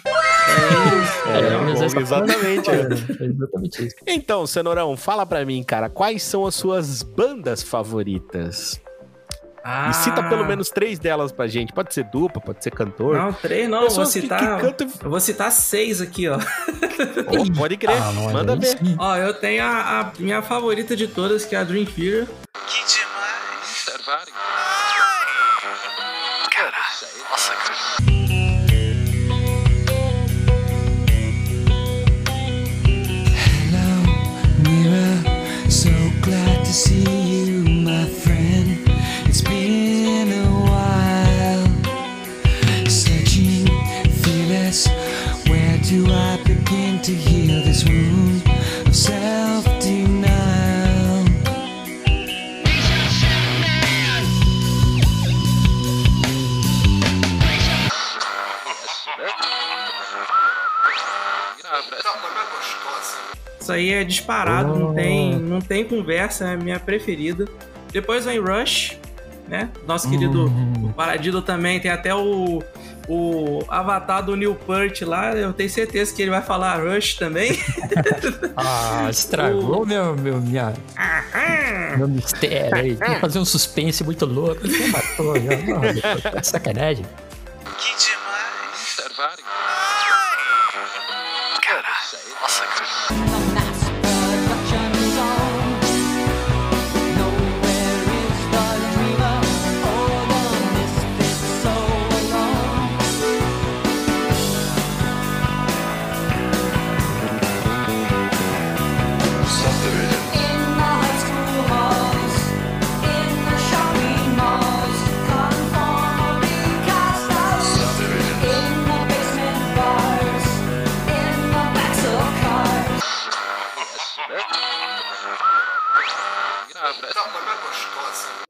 É, bom, mas essa- exatamente. É, é exatamente isso. então, Cenourão, fala pra mim, cara, quais são as suas bandas favoritas? Ah, E cita pelo menos três delas pra gente. Pode ser dupla, pode ser cantor. Não, três não. Eu vou Pessoas que- citar. que cantam- Eu vou citar seis aqui, ó. Oh, pode crer, Ah, manda aí ver. Ó, eu tenho a, a minha favorita de todas, que é a Dream Theater. Que demais. Isso aí é disparado, não, tem, não tem conversa, é a minha preferida. Depois vem Rush, né? Nosso querido Hum. o Paradiddle também, tem até o, o avatar do Neil Peart lá, eu tenho certeza que ele vai falar Rush também. Ah, estragou meu, meu, minha, meu mistério aí. Tem que fazer um suspense muito louco. Matou, já. Não, sacanagem. Que demais.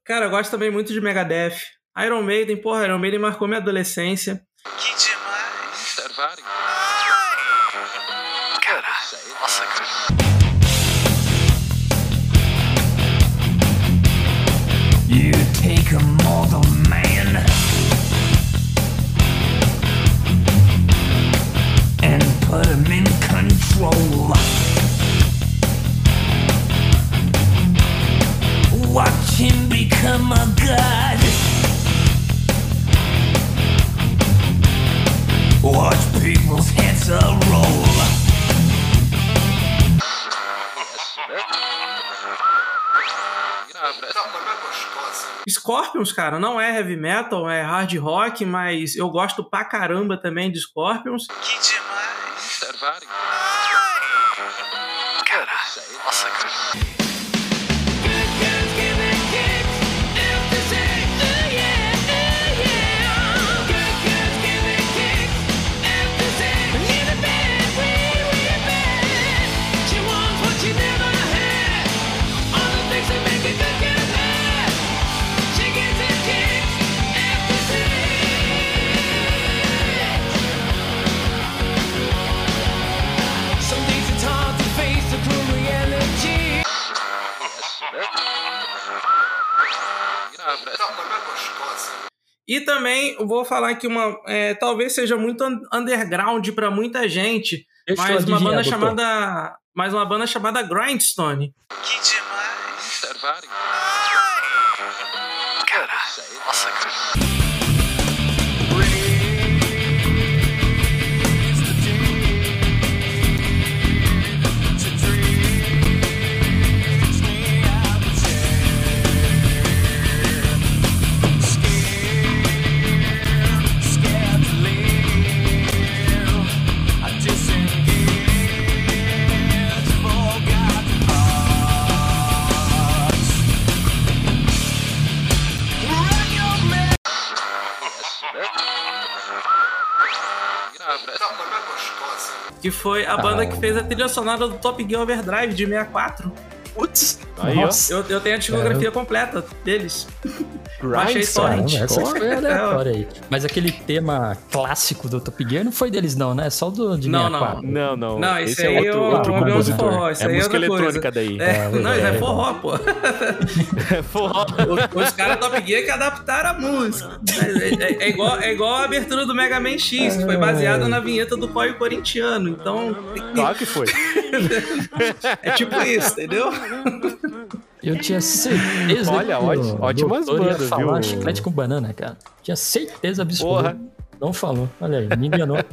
Cara, eu gosto também muito de Megadeth. Iron Maiden, porra, Iron Maiden marcou minha adolescência. Que demais. Caralho. Nossa, cara. You take a mortal man and put him in control. Become my god. Watch people's heads a roll. Scorpions, cara, não é heavy metal, é hard rock, mas eu gosto pra caramba também de Scorpions. Que demais. Vou falar que uma. é, talvez seja muito un- underground pra muita gente, Deixa eu mas uma banda chamada. Mas uma banda chamada Grindstone. Que demais. Que foi a Ah. banda que fez a trilha sonora do Top Gear Overdrive de 64. Putz, aí, Eu, eu tenho a discografia completa deles. Grind, Achei só, cara. gente. caramba, essa Porra. foi aleatória aí. Mas aquele tema clássico do Top Gear não foi deles não, né? Só do de Não, não. 64. Não, não. Não, esse, é aí outro, é o outro de compositor. forró. Isso é aí é música eletrônica coisa. daí. É, É, não, isso é é. forró, pô. É forró. Os, os caras Top Gear que adaptaram a música. É, é- é igual, é igual a abertura do Mega Man X, que foi baseada na vinheta do Corre Corintiano. Então, Claro que foi. é tipo isso, entendeu? Eu tinha certeza Olha, que o óti- ótimas doutor ia bandas, falar viu? chiclete com banana, cara. Tinha certeza absoluta. Porra. Não falou. Olha aí, me enganou.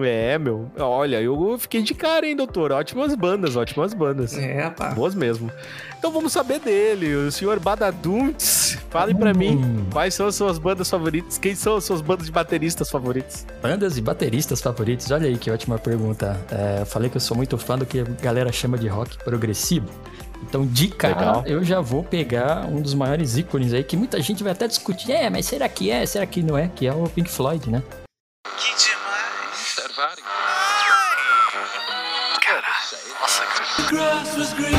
É, meu. Olha, eu fiquei de cara, hein, doutor? Ótimas bandas, ótimas bandas. É, pá. Boas mesmo. Então vamos saber dele, o senhor Badaduntz. Fale pra mim, Hum. quais são as suas bandas favoritas? Quem são as suas bandas de bateristas favoritos? Bandas e bateristas favoritos? Olha aí que ótima pergunta. É, eu falei que eu sou muito fã do que a galera chama de rock progressivo. Então, de cara, Legal. eu já vou pegar um dos maiores ícones aí, que muita gente vai até discutir. É, mas será que é? Será que não é? Que é o Pink Floyd, né? Que demais. Cara, nossa, cara.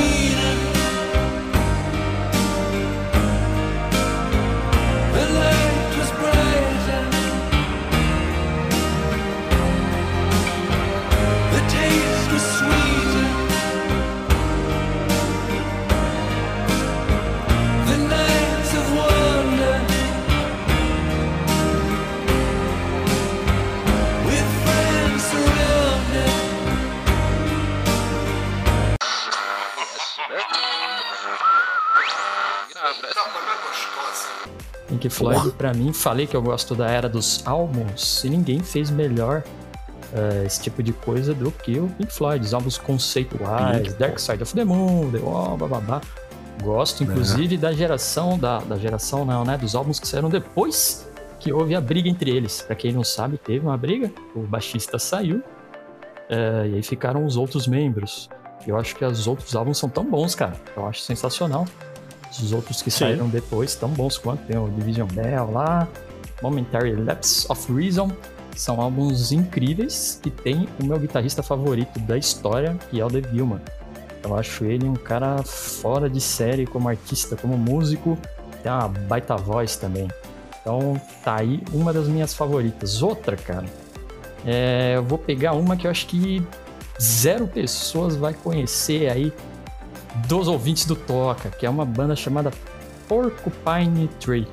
Pink Floyd, pra mim, falei que eu gosto da era dos álbuns e ninguém fez melhor eh, esse tipo de coisa do que o Pink Floyd. Os álbuns conceituais, Pink, Dark Side of the Moon, The Wall, bababá. Gosto, inclusive, da geração, da, da geração não, né? Dos álbuns que saíram depois que houve a briga entre eles. Pra quem não sabe, teve uma briga, o baixista saiu, eh, e aí ficaram os outros membros. Eu acho que os outros álbuns são tão bons, cara. Eu acho sensacional. Os outros que Sim. saíram depois, tão bons quanto. Tem o Division Bell lá, Momentary Lapse of Reason. São álbuns incríveis e tem o meu guitarrista favorito da história, que é o Dave Gilman. Eu acho ele um cara fora de série como artista, como músico. Tem uma baita voz também. Então tá aí uma das minhas favoritas. Outra, cara, é, eu vou pegar uma que eu acho que zero pessoas vai conhecer aí dos ouvintes do Toca, que é uma banda chamada Porcupine Tree.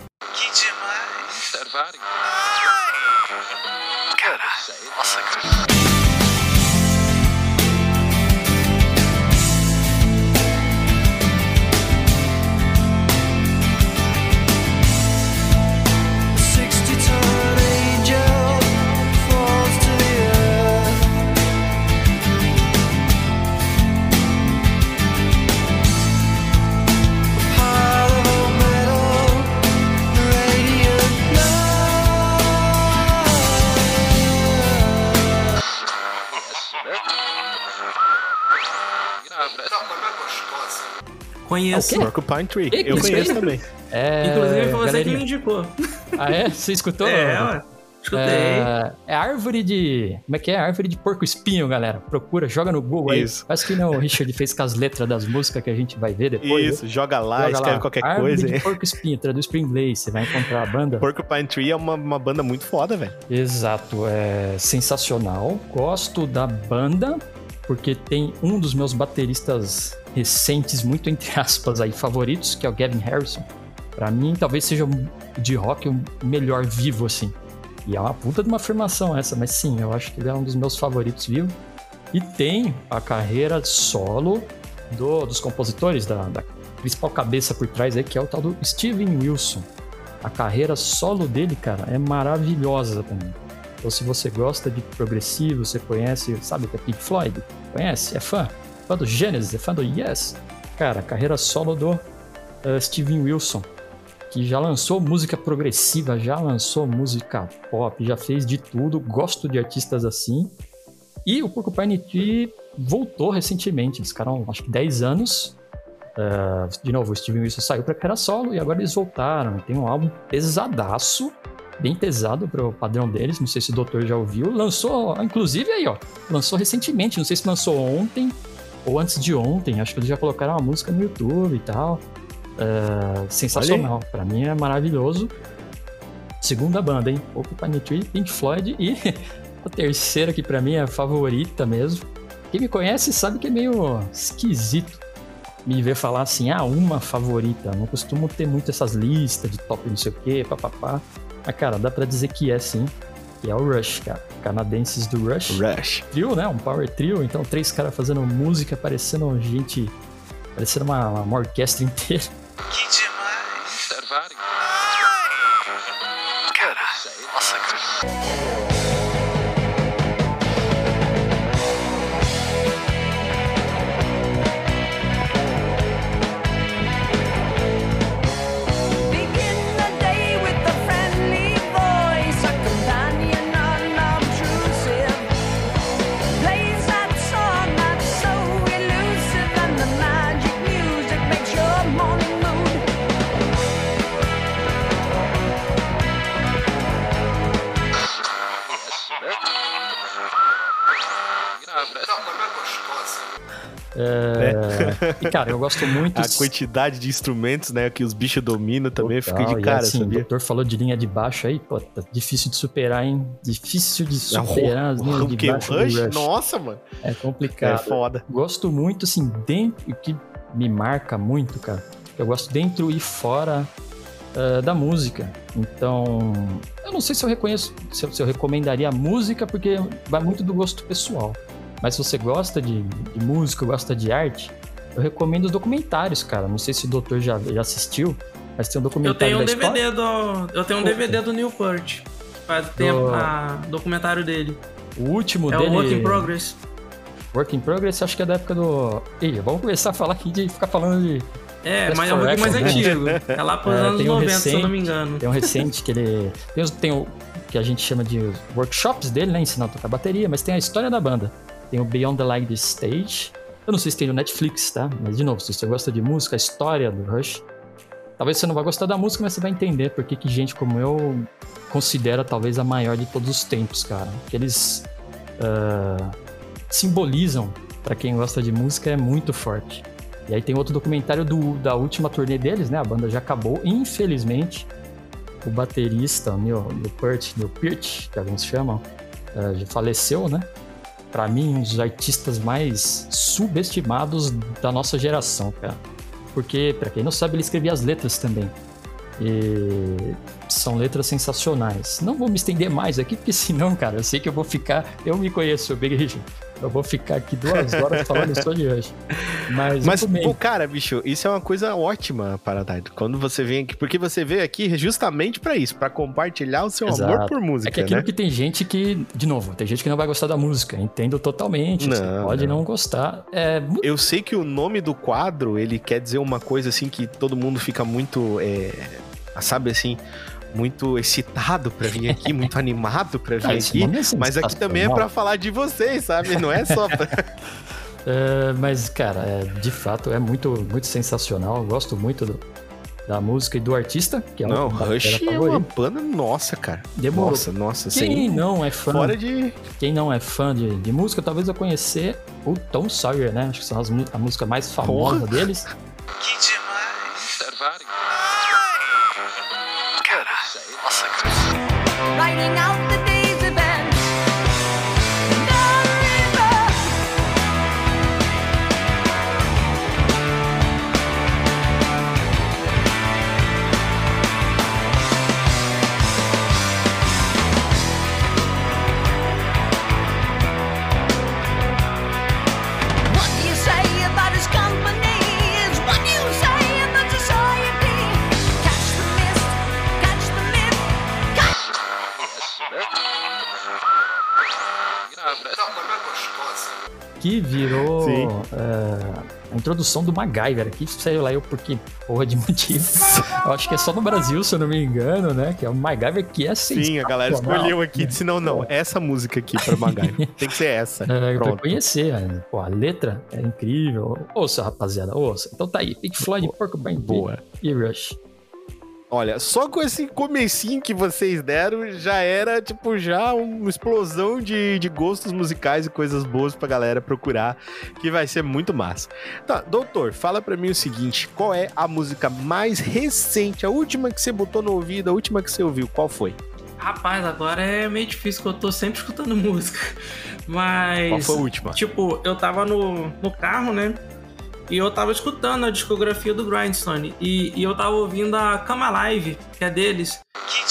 Conheço. É? Porcupine Tree. Que Eu conheço aí? também. É, Inclusive foi você que galerinha. me indicou. Ah, é? Você escutou? É, ué. Escutei. É, é árvore de. Como é que é? Árvore de porco espinho, galera. Procura, joga no Google aí. Isso. Acho que não, o Richard fez com as letras das músicas que a gente vai ver depois. né? Isso, joga lá, Joga escreve lá. qualquer árvore coisa. de porco espinho, traduz para inglês. Você vai encontrar a banda. Porcupine Tree é uma, uma banda muito foda, velho. Exato, é sensacional. Gosto da banda porque tem um dos meus bateristas recentes, muito entre aspas aí, favoritos, que é o Gavin Harrison. Pra mim, talvez seja de rock o melhor vivo, assim. E é uma puta de uma afirmação essa, mas sim, eu acho que ele é um dos meus favoritos vivo. E tem a carreira solo do- dos compositores, da, da principal cabeça por trás aí, que é o tal do Steven Wilson. A carreira solo dele, cara, é maravilhosa também. Então, se você gosta de progressivo, você conhece, sabe que é Pink Floyd? Conhece? É fã? Fã do Genesis? É fã do Yes? Cara, carreira solo do uh, Steven Wilson, que já lançou música progressiva, já lançou música pop, já fez de tudo. Gosto de artistas assim. E o Porcupine Tree voltou recentemente, eles ficaram acho que 10 anos. Uh, de novo, o Steven Wilson saiu pra carreira solo e agora eles voltaram. Tem um álbum pesadaço, bem pesado pro padrão deles. Não sei se o doutor já ouviu. Lançou, inclusive aí, ó. Lançou recentemente, não sei se lançou ontem ou antes de ontem. Acho que eles já colocaram uma música no YouTube e tal. Uh, sensacional. Pra mim é maravilhoso. Segunda banda, hein? Porcupine Tree, Pink Floyd e a terceira que pra mim é a favorita mesmo. Quem me conhece sabe que é meio esquisito me ver falar assim, ah, uma favorita. Não costumo ter muito essas listas de top não sei o que, papapá. Mas, cara, dá pra dizer que é sim. Que é o Rush, cara. Canadenses do Rush. Rush. Trio, né? Um power trio. Então, três caras fazendo música, parecendo gente. Parecendo uma, uma orquestra inteira. Que demais. É... E, cara, eu gosto muito. A quantidade de instrumentos, né, que os bichos dominam também fica Total, de cara, assim, O sabia? doutor falou de linha de baixo aí, pô, tá difícil de superar, hein? Difícil de Não, superar as linhas o de? O baixo Rush? Rush. Nossa, mano. É É complicado. foda. gosto muito, assim, dentro, o que me marca muito, cara, eu gosto dentro e fora ah, da música. Então, eu não sei se eu reconheço, se eu, se eu recomendaria a música, porque vai muito do gosto pessoal. Mas se você gosta de, de música, gosta de arte, eu recomendo os documentários, cara. Não sei se o doutor já, já assistiu, mas tem um Eu documentário tenho um da. DVD do. Eu tenho um Puta. DVD do Newport. Faz tempo a documentário dele. O último É dele... o Work in Progress. Work in Progress, acho que é da época do... Ih, vamos começar a falar aqui de ficar falando de... É, Best mas é um pouquinho mais Record, antigo. É lá pros É, anos tem um 90, se eu não recente. me engano. Tem um recente que ele. Tem, os- tem o que a gente chama de workshops dele, né? Ensinar a tocar bateria, mas tem a história da banda. Tem o Beyond the Light Stage. Eu não sei se tem no Netflix, tá? Mas de novo, se você gosta de música, a história do Rush. Talvez você não vá gostar da música, mas você vai entender porque que gente como eu considera talvez a maior de todos os tempos, cara. Que eles ah, simbolizam, pra quem gosta de música, é muito forte. E aí tem outro documentário do, da última turnê deles, né? A banda já acabou, infelizmente. O baterista, o Neil Peart, Neil Peart, que alguns chamam, eh, já faleceu, né? Pra mim, um dos artistas mais subestimados da nossa geração, cara. Porque, pra quem não sabe, ele escrevia as letras também. E são letras sensacionais. Não vou me estender mais aqui, porque senão, cara, eu sei que eu vou ficar. Eu me conheço, Big. Eu vou ficar aqui duas horas falando só de Rush. Mas, Mas, pô, cara, bicho, isso é uma coisa ótima, Paradise. Quando você vem aqui, porque você veio aqui justamente pra isso, pra compartilhar o seu Exato. amor por música, É que aquilo né? que tem gente que, de novo, tem gente que não vai gostar da música. Entendo totalmente. você Não, pode não. não, gostar. É, Eu sei que o nome do quadro, ele quer dizer uma coisa assim que todo mundo fica muito, é, sabe assim, muito excitado pra vir aqui, muito animado pra vir Ah, aqui. é Mas aqui também é pra falar de vocês, sabe? Não é só pra... É, mas, cara, é, de fato é muito, muito sensacional. Eu gosto muito do- da música e do artista, que é Não, Rush é uma banda nossa, cara. Demorou. Nossa, nossa, Quem sem... não é fã, Fora de... quem não é fã de, de música, talvez eu conhecer o Tom Sawyer, né? Acho que são as, a música mais famosa Porra. deles. Que demais. Que virou é, a introdução do MacGyver aqui, sei lá eu por que porra de motivo. eu acho que é só no Brasil, se eu não me engano, né? Que é o MacGyver que é Sim, a galera sensacional. escolheu aqui e disse, não, não, essa música aqui pra MacGyver. Tem que ser essa. É, pra conhecer, né? pô, a letra é incrível. Ouça, rapaziada, ouça. Então tá aí, Pink Floyd, Porcupine Boa. e Rush. Olha, só com esse comecinho que vocês deram, já era, tipo, já uma explosão de, de gostos musicais e coisas boas pra galera procurar, que vai ser muito massa. Tá, doutor, fala pra mim o seguinte, qual é a música mais recente, a última que você botou no ouvido, a última que você ouviu, qual foi? Rapaz, agora é meio difícil, que eu tô sempre escutando música. Mas. Qual foi a última? Tipo, eu tava no, no carro, né? E eu tava escutando a discografia do Grindstone. E, e eu tava ouvindo a Cama Live, que é deles. Que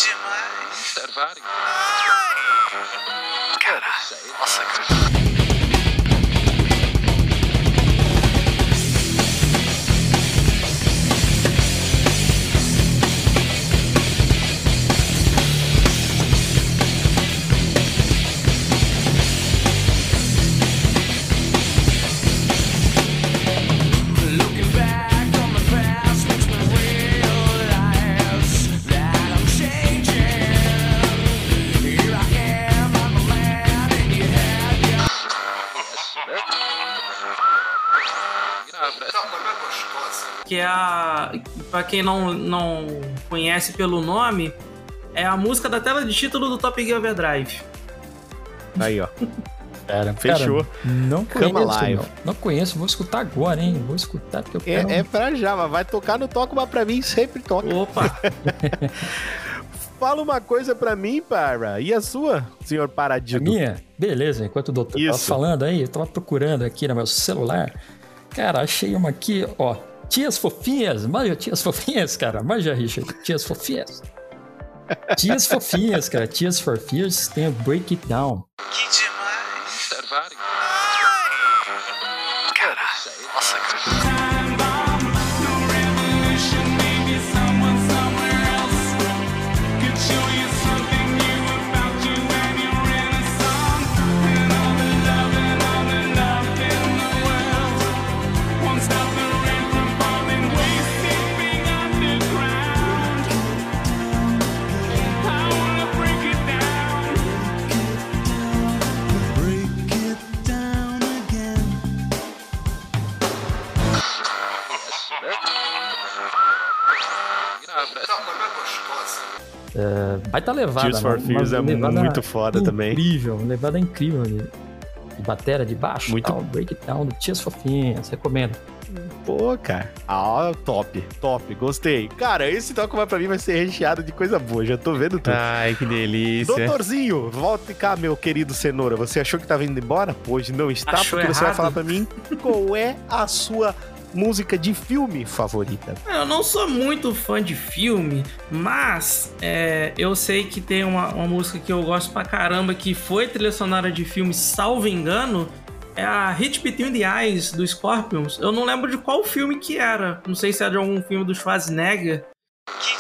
a. Pra quem não, não conhece pelo nome, é a música da tela de título do Top Gear Overdrive. Aí, ó. Cara, Fechou. cara, não conheço, Live. não. Não conheço, vou escutar agora, hein? Vou escutar porque eu quero... É, é pra já, mas vai tocar no Toca Uma Pra Mim, sempre toca. Opa! Fala uma coisa pra mim, Para. E a sua, senhor A Paradito? minha? Beleza, enquanto o doutor tava Isso. falando aí, eu tava procurando aqui no meu celular. Cara, achei uma aqui, ó. Tias fofinhas, manja tias fofinhas, cara. Manja, Richard. Tias fofinhas. Tias fofinhas, cara. Tias Fears tem o Break It Down. Que demais. É, Baita levada. Tears for né? Fears é levada muito foda também. Incrível, levada incrível de, de bateria de baixo. Muito- Tal, break It Down do Tias Fofinhas, recomendo. Pô, cara. Ah, top, top, gostei. Cara, esse Toca Uma Pra Mim vai ser recheado de coisa boa, já tô vendo tudo. Ai, que delícia. Doutorzinho, volte cá, meu querido Cenoura. Você achou que tava indo embora? Hoje não está, Achou porque você vai errado. falar pra mim qual é a sua música de filme favorita. Eu não sou muito fã de filme, mas é, eu sei que tem uma, uma música que eu gosto pra caramba que foi trilha sonora de filme, salvo engano. É a Hit Between the Eyes do Scorpions. Eu não lembro de qual filme que era. Não sei se era de algum filme do Schwarzenegger. Que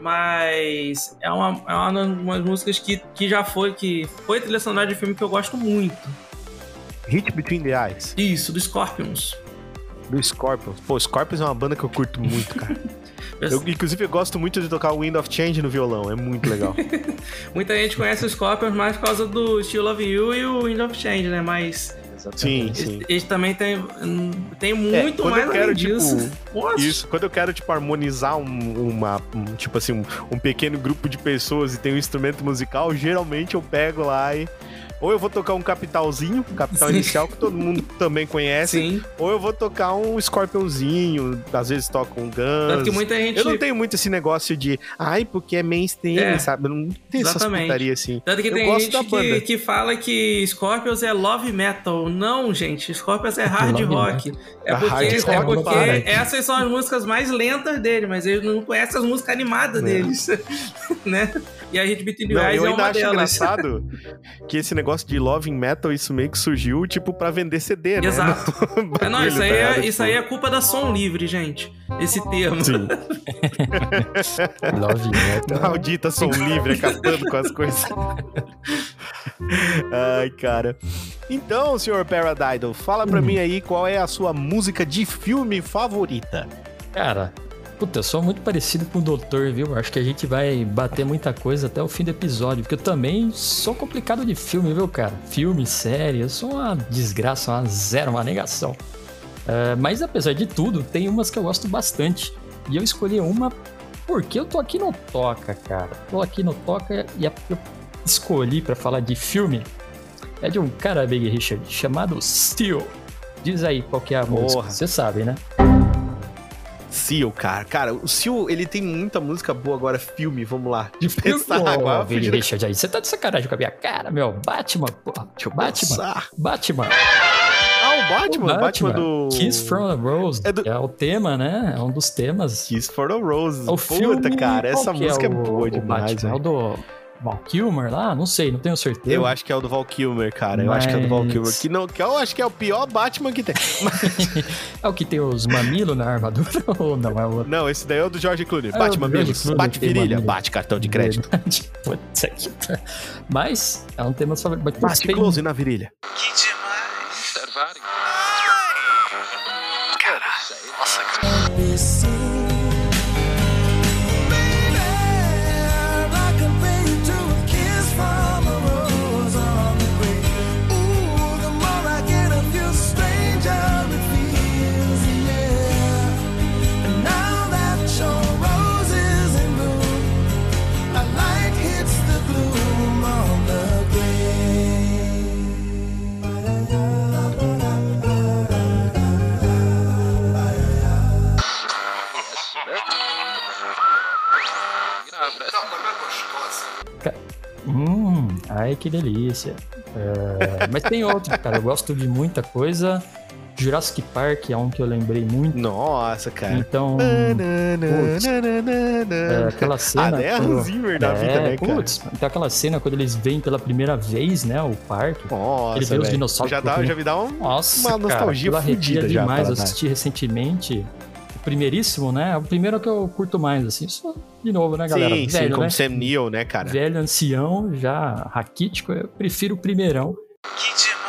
mas é uma, é uma das músicas que, que já foi, que foi trilha sonora de filme que eu gosto muito. Hit Between the Eyes, Isso, do Scorpions. do Scorpions. Pô, Scorpions é uma banda que eu curto muito, cara. Eu, inclusive, eu gosto muito de tocar Wind of Change no violão, é muito legal. Muita gente conhece os Scorpions mais por causa do Still Love You e o Wind of Change, né? Mas Sim, eles, sim. eles também tem, tem muito quando mais eu quero, além tipo, disso. Isso, quando eu quero, tipo, harmonizar um, uma, um, tipo assim, um, um pequeno grupo de pessoas e tem um instrumento musical, geralmente eu pego lá e. Ou eu vou tocar um capitalzinho, capital Sim. inicial, que todo mundo também conhece. Sim. Ou eu vou tocar um Scorpionzinho, às vezes toco um Guns. Tanto que muita gente. Eu não tenho muito esse negócio de, ai, porque é mainstream, É, sabe? Eu não tenho essas exatamente. putaria assim. Tanto que eu tem gosto da gente banda. que, que fala que Scorpions é love metal. Não, gente. Scorpions é hard Love rock. É É porque, hard é rock, porque para. essas são as músicas mais lentas dele, mas ele não conhece as músicas animadas É. deles. né? E a gente Between Eyes eu é ainda uma acho delas. engraçado que esse negócio de Love in Metal, isso meio que surgiu, tipo, pra vender CD, né? Exato. É, não, isso aí, é, isso aí é culpa da som livre, gente. Esse termo. Sim. Love Metal. Maldita som livre, acabando com as coisas. Ai, cara. Então, senhor Paradidal, fala pra mim aí qual é a sua música de filme favorita. Cara, puta, eu sou muito parecido com o doutor, viu? Acho que a gente vai bater muita coisa até o fim do episódio, porque eu também sou complicado de filme, viu, cara? Filme, série, eu sou uma desgraça, uma zero, uma negação. É, mas apesar de tudo, tem umas que eu gosto bastante. E eu escolhi uma porque eu tô aqui no Toca, cara. Tô aqui no Toca e a eu escolhi pra falar de filme é de um cara, Big Richard, chamado Steel. Diz aí qual que é a música. Porra. Você sabe, né? Seal, cara. Cara, o Seal, ele tem muita música boa agora, filme, vamos lá. De filme, Pensar agora, Ô, Big fugindo- Richard aí. Você tá de sacanagem com a minha cara, meu. Batman, porra. Deixa eu Batman. pensar. Batman. Ah, o Batman, O Batman, do... Kiss from a Rose. É do- É o tema, né? É um dos temas. Kiss for the Roses. O Puta, filme, cara, essa que música é, o- boa o demais, Batman? É o do Val Kilmer lá? Não sei, não tenho certeza. Eu acho que é o do Val Kilmer, cara. Eu acho que é o do Val Kilmer. Que, não, que eu acho que é o pior Batman que tem. Mas- É o que tem os mamilos na armadura ou não? É outro. não, esse daí é o do George Clooney. É bate mamilos, bate virilha, bate cartão de crédito. Pariu. Mas é um tema sobre. Bate tem- close na virilha. Que ai que delícia. É, mas tem outro, cara. Eu gosto de muita coisa. Jurassic Park é um que eu lembrei muito. Nossa, cara. Então, putz, é, aquela cena. Ah, é Hans Zimmer da é, vida, né, cara? putz, então aquela cena quando eles vêm pela primeira vez, né, o parque. Ele Nossa, vê os velho. dinossauros já, dá, já me dá um, Nossa, uma nostalgia cara, fodida já. demais. Eu assisti recentemente primeiríssimo, né? O primeiro que eu curto mais, assim. Só de novo, né, galera? Sim, sim, Velho, como né? Sam Neill, né, cara? Velho, ancião, já raquítico, eu prefiro o primeirão. Que demais.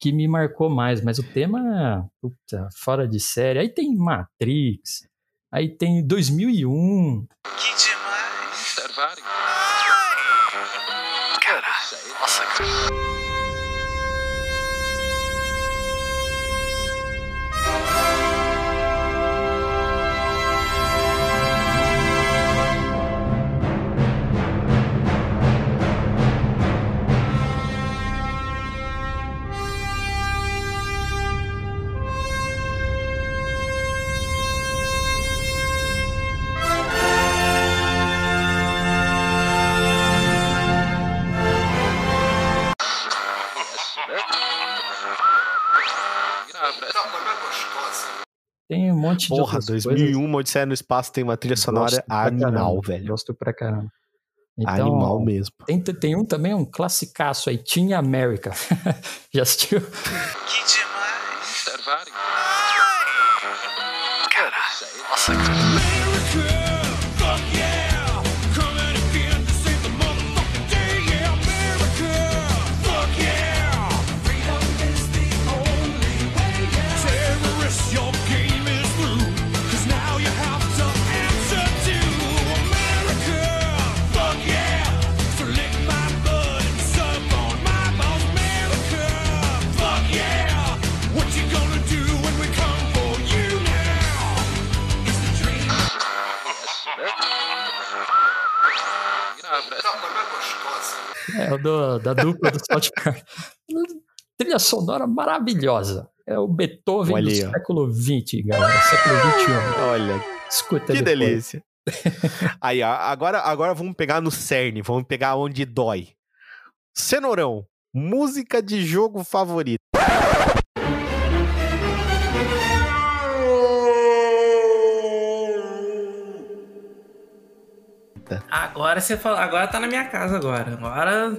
Que me marcou mais, mas o tema, puta, fora de série. Aí tem Matrix, aí tem 2001. Que demais. Servário. Tem um monte de Porra, outras coisas. 2001, Odisseia no Espaço tem uma trilha sonora animal, caramba, velho. Gosto pra caramba. Então, Animal mesmo. Tem, tem um também, um classicaço aí, Team America. Já assistiu? Que demais. Servário. Caralho. Nossa, cara. É o do- da dupla do South Park. Trilha sonora maravilhosa. É o Beethoven Olha do aí, século XX, galera. Século XXI. Olha, Escuta que depois. delícia. Aí, agora, agora vamos pegar no cerne, vamos pegar onde dói. Cenourão, música de jogo favorito. Agora você fala, agora tá na minha casa agora. Agora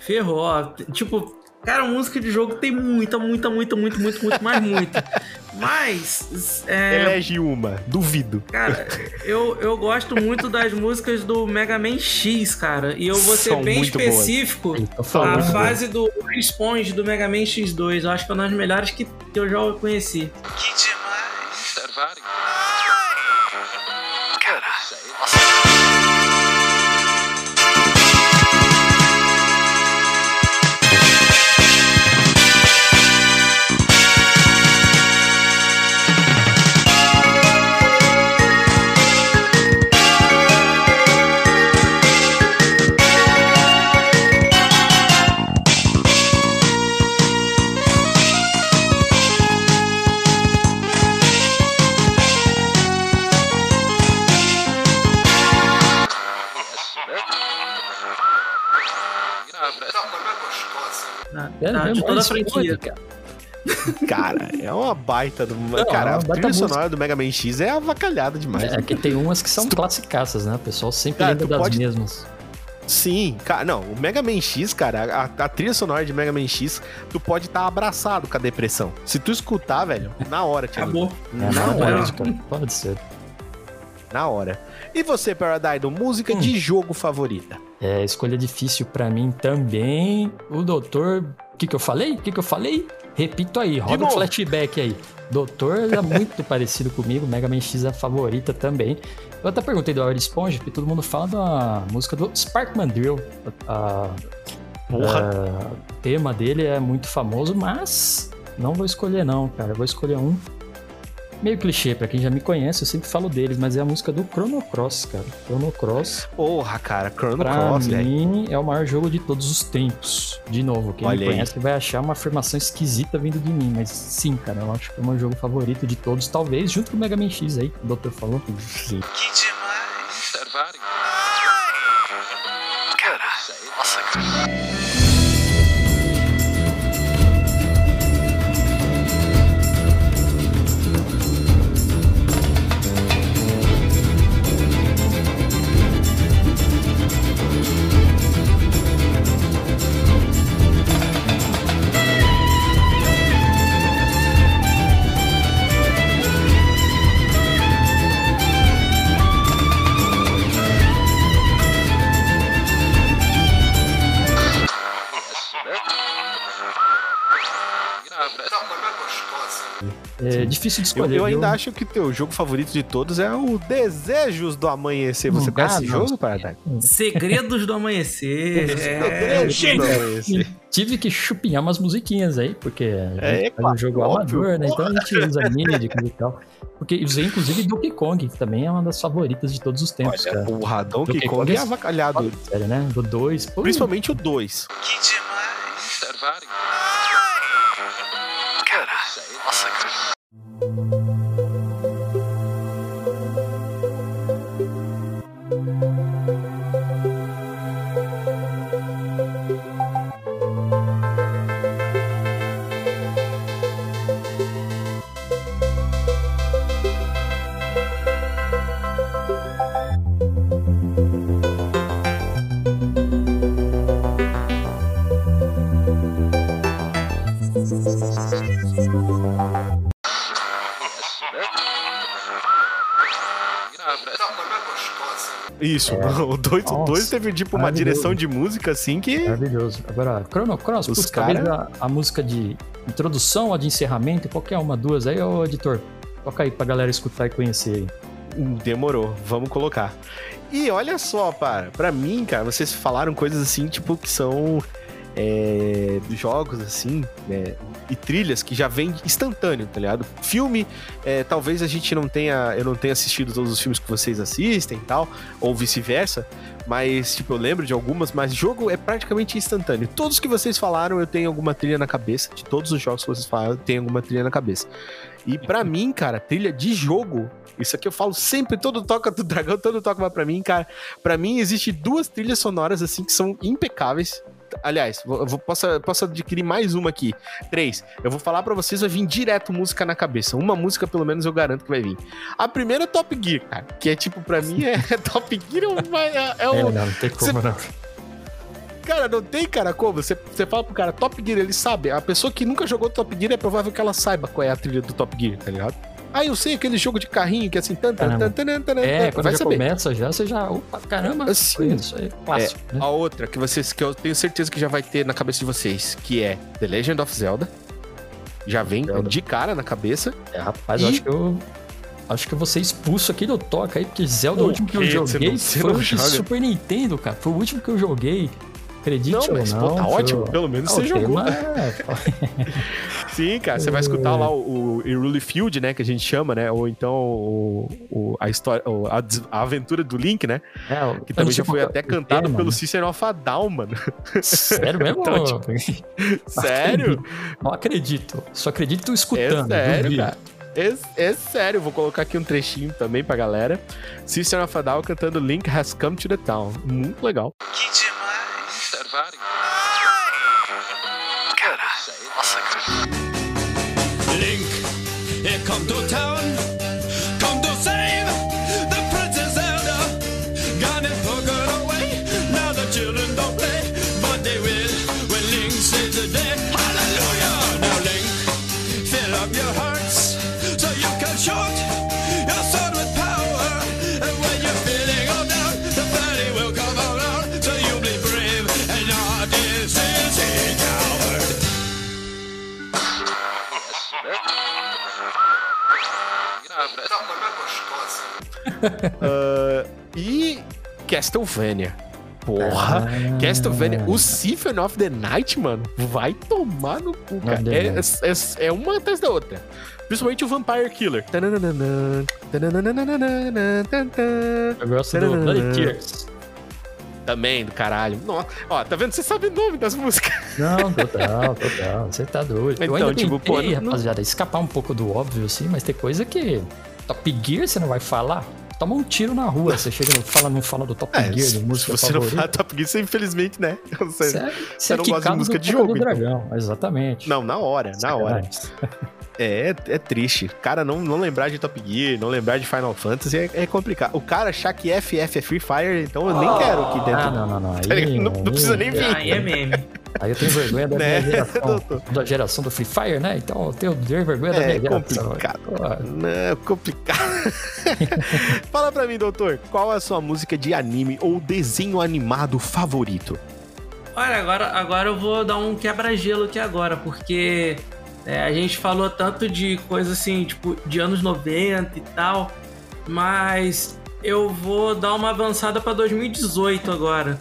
ferrou. ó. Tipo, cara, música de jogo tem muita, muita, muita, muito, muito, muito, mais muita. Mas é, Elege uma, duvido. Cara, eu, eu gosto muito das músicas do Mega Man X, cara. E eu vou ser São bem boas. específico. Eita, A fase do Responde do Mega Man X2. Eu acho que é uma das melhores que, eu já conheci. Que demais. Tá, É tá, mesmo, de toda a franquia. cara. Cara, é uma baita do. é cara, uma a trilha música. sonora do Mega Man X é avacalhada demais. É que tem umas que são classicaças, né? O pessoal sempre Cara, lembra tu das pode- mesmas. Sim, cara, não, o Mega Man X, cara, a, a trilha sonora de Mega Man X, tu pode estar abraçado com a depressão. Se tu escutar, velho, na hora, Thiago. Acabou. É, Na nada hora, cara. Pode ser. na hora. E você, Paradise, música Hum. de jogo favorita? É, escolha difícil pra mim também. O doutor. O que, que eu falei? O que, que eu falei? Repito aí, roda um flashback aí. Doutor é muito parecido comigo, Mega Man X é a favorita também. Eu até perguntei do Howard Sponge, porque todo mundo fala da música do Sparkman Drill. A, Porra. o tema dele é muito famoso, mas não vou escolher não, cara. Eu vou escolher um meio clichê, pra quem já me conhece, eu sempre falo deles, mas é a música do Chrono Cross, cara. Chrono Cross Porra, cara, Chrono Pra Cross, velho. mim, é o maior jogo de todos os tempos. De novo, quem Olha me aí. conhece vai achar uma afirmação esquisita vindo de mim. Mas sim, cara, eu acho que é o meu jogo favorito de todos, talvez, junto com o Mega Man X aí, que o doutor falou. Sim. Que demais. É difícil de Eu, escolher. eu ainda viu? acho que teu jogo favorito de todos é o Desejos do Amanhecer. Você Não conhece esse não. jogo, Paradise? Segredos do Amanhecer. é, Desejos do Amanhecer. Tive que chupinhar umas musiquinhas aí, porque É, claro, um jogo óbvio. amador, né? Então a gente usa mídia e tal. Porque usei inclusive Donkey Kong, que também é uma das favoritas de todos os tempos, cara. Porra, Donkey Donkey Kong Kong é é avacalhado. Sério, né? Do 2. Principalmente o 2. Que demais. Cara. Isso, o 2 o Nossa, dois teve tipo uma direção de música assim que. Maravilhoso. Agora, Crono, Cronos, Os putz, cara- a, a música de introdução, a de encerramento, qualquer uma, duas aí, ô editor. Toca aí pra galera escutar e conhecer aí. Hum, Demorou, vamos colocar. E olha só, para, pra mim, cara, vocês falaram coisas assim, tipo, que são é, jogos, assim, né, e trilhas que já vem instantâneo, tá ligado? Filme, é, talvez a gente não tenha, eu não tenha assistido todos os filmes que vocês assistem e tal, ou vice-versa, mas, tipo, eu lembro de algumas, mas jogo é praticamente instantâneo. Todos que vocês falaram, eu tenho alguma trilha na cabeça, de todos os jogos que vocês falaram, eu tenho alguma trilha na cabeça. E pra mim, cara, trilha de jogo, isso aqui eu falo sempre, todo toca do dragão, todo toca vai pra mim, cara. Pra mim, existe duas trilhas sonoras assim que são impecáveis. Aliás, vou, eu vou- posso, posso adquirir mais uma aqui. Três. Eu vou falar pra vocês, vai vir direto música na cabeça. Uma música, pelo menos, eu garanto que vai vir. A primeira é Top Gear, cara. Que é tipo, pra mim, é Top Gear é, é, é É, o. não, não tem como não. Cara, não tem, cara, como? Você, você fala pro cara Top Gear, ele sabe. A pessoa que nunca jogou Top Gear é provável que ela saiba qual é a trilha do Top Gear, tá ligado? Ah, eu sei aquele jogo de carrinho que é assim, tan, tan, tan, tan, tan, tan, É, quando vai já saber. começa, já você já. Opa, caramba, Assim, isso aí é clássico. né? A outra que vocês que eu tenho certeza que já vai ter na cabeça de vocês, que é The Legend of Zelda. Já vem Zelda. de cara na cabeça. É, rapaz, E- eu acho que eu. Acho que eu vou ser expulso aqui do toque aí, porque Zelda, o Por último que eu quê? Você joguei não- você foi o de? Super Nintendo, cara. Foi o último que eu joguei. Acredite Não, ou mas não. pô, tá ótimo. Pelo menos Ah, você jogou. é- Sim, cara. Você vai escutar lá o, o Irule Field, né? Que a gente chama, né? Ou então o, o- a história, o- a, a aventura do Link, né? é, o- Que também já foi até cantado tema, pelo né? System of a Down, mano. Sério mesmo? Então, tipo, Sério? Não acredito. Só acredito É escutando. sério, duvido. cara. É, é sério, vou colocar aqui um trechinho também pra galera. System of a Down cantando Link Has Come to the Town. Muito legal. Que demais. providing. Ah, e Castlevania. Porra, Ah. Castlevania, o Symphony of the Night, mano, vai tomar no cu, cara. É, é- é uma atrás da outra. Principalmente o Vampire Killer. Eu gosto do Bloody Tears. Também, do caralho. Nossa, ó, tá vendo? Você sabe o nome das músicas. Não, total, total. Você tá doido. eu Então, ainda tipo, pô, tentei, não- rapaziada, escapar um pouco do óbvio, assim, mas tem coisa que. Top Gear você não vai falar? Toma um tiro na rua. Você chega e fala, não fala do Top Gear, de É, se música você não favorita. fala Top Gear, você infelizmente, né? Você- Você, é- você é não gosta de música do de jogo, do então. dragão, exatamente. Não, na hora, na hora. É, é triste. Cara, não, não lembrar de Top Gear, não lembrar de Final Fantasy é, é complicado. O cara achar que FF é Free Fire, então eu nem quero aqui dentro. Ah, não, não, não. Aí? Não- não aí- precisa nem vir. Aí é meme. Aí eu tenho vergonha da Né, minha geração. da geração do Free Fire, né? Então eu tenho vergonha da É minha geração. complicado. Não, é complicado. Fala pra mim, doutor, qual é a sua música de anime ou desenho animado favorito? Olha, agora, agora eu vou dar um quebra-gelo aqui agora, porque é, a gente falou tanto de coisa assim, tipo, de anos 90 e tal, mas eu vou dar uma avançada pra 2018 agora.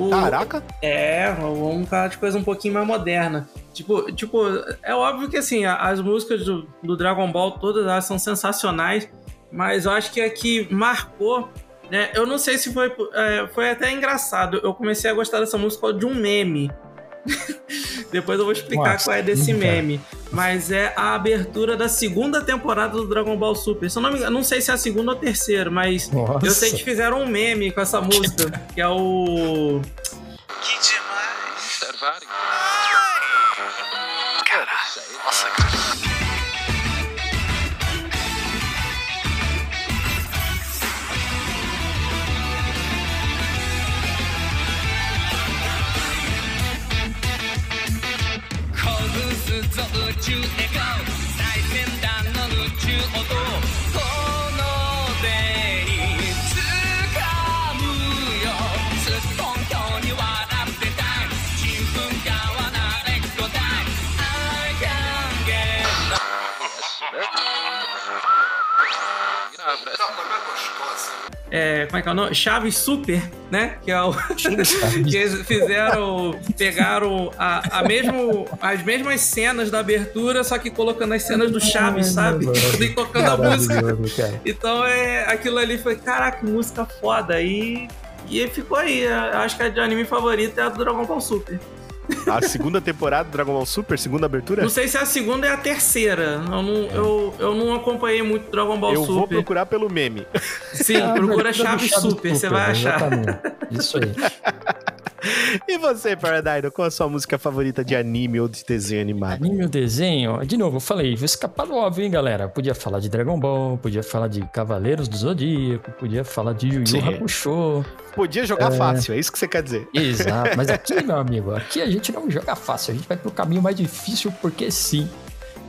O- Caraca. É, vamos falar de coisa um pouquinho mais moderna. Tipo, tipo é óbvio que assim, as músicas do, do Dragon Ball todas elas são sensacionais, mas eu acho que a que marcou, né? Eu não sei se foi, é, foi até engraçado. Eu comecei a gostar dessa música de um meme. Depois eu vou explicar Nossa, qual é desse cara. Mas é a abertura da segunda temporada do Dragon Ball Super. Se eu não, me engano, não sei se é a segunda ou a terceira, mas Nossa. eu sei que fizeram um meme com essa música, que é o. Que demais. to É, como é que é o nome? Chaves Super, né? Que é o. que eles fizeram. Pegaram a, a mesmo, as mesmas cenas da abertura, só que colocando as cenas do Chaves, sabe? E tocando a música. Então é. Aquilo ali foi, caraca, que música foda. E. E ficou aí. Acho que a de anime favorita é a do Dragon Ball Super. A segunda temporada do Dragon Ball Super, segunda abertura? Não sei se é a segunda ou é a terceira. Eu não, eu, eu não acompanhei muito Dragon Ball Eu Super. vou procurar pelo meme. Sim, Ah, procura Chaves Super, você vai achar. exatamente. Isso aí. E você, Paradise, qual a sua música favorita de anime ou de desenho animado? Anime ou desenho? De novo, eu falei, vou escapar do óbvio, hein, galera? Podia falar de Dragon Ball, podia falar de Cavaleiros do Zodíaco, podia falar de Yu Yu. Hakusho. Podia jogar fácil, é isso que você quer dizer. Exato, mas aqui, meu amigo, aqui a gente não joga fácil, a gente vai pro caminho mais difícil porque sim.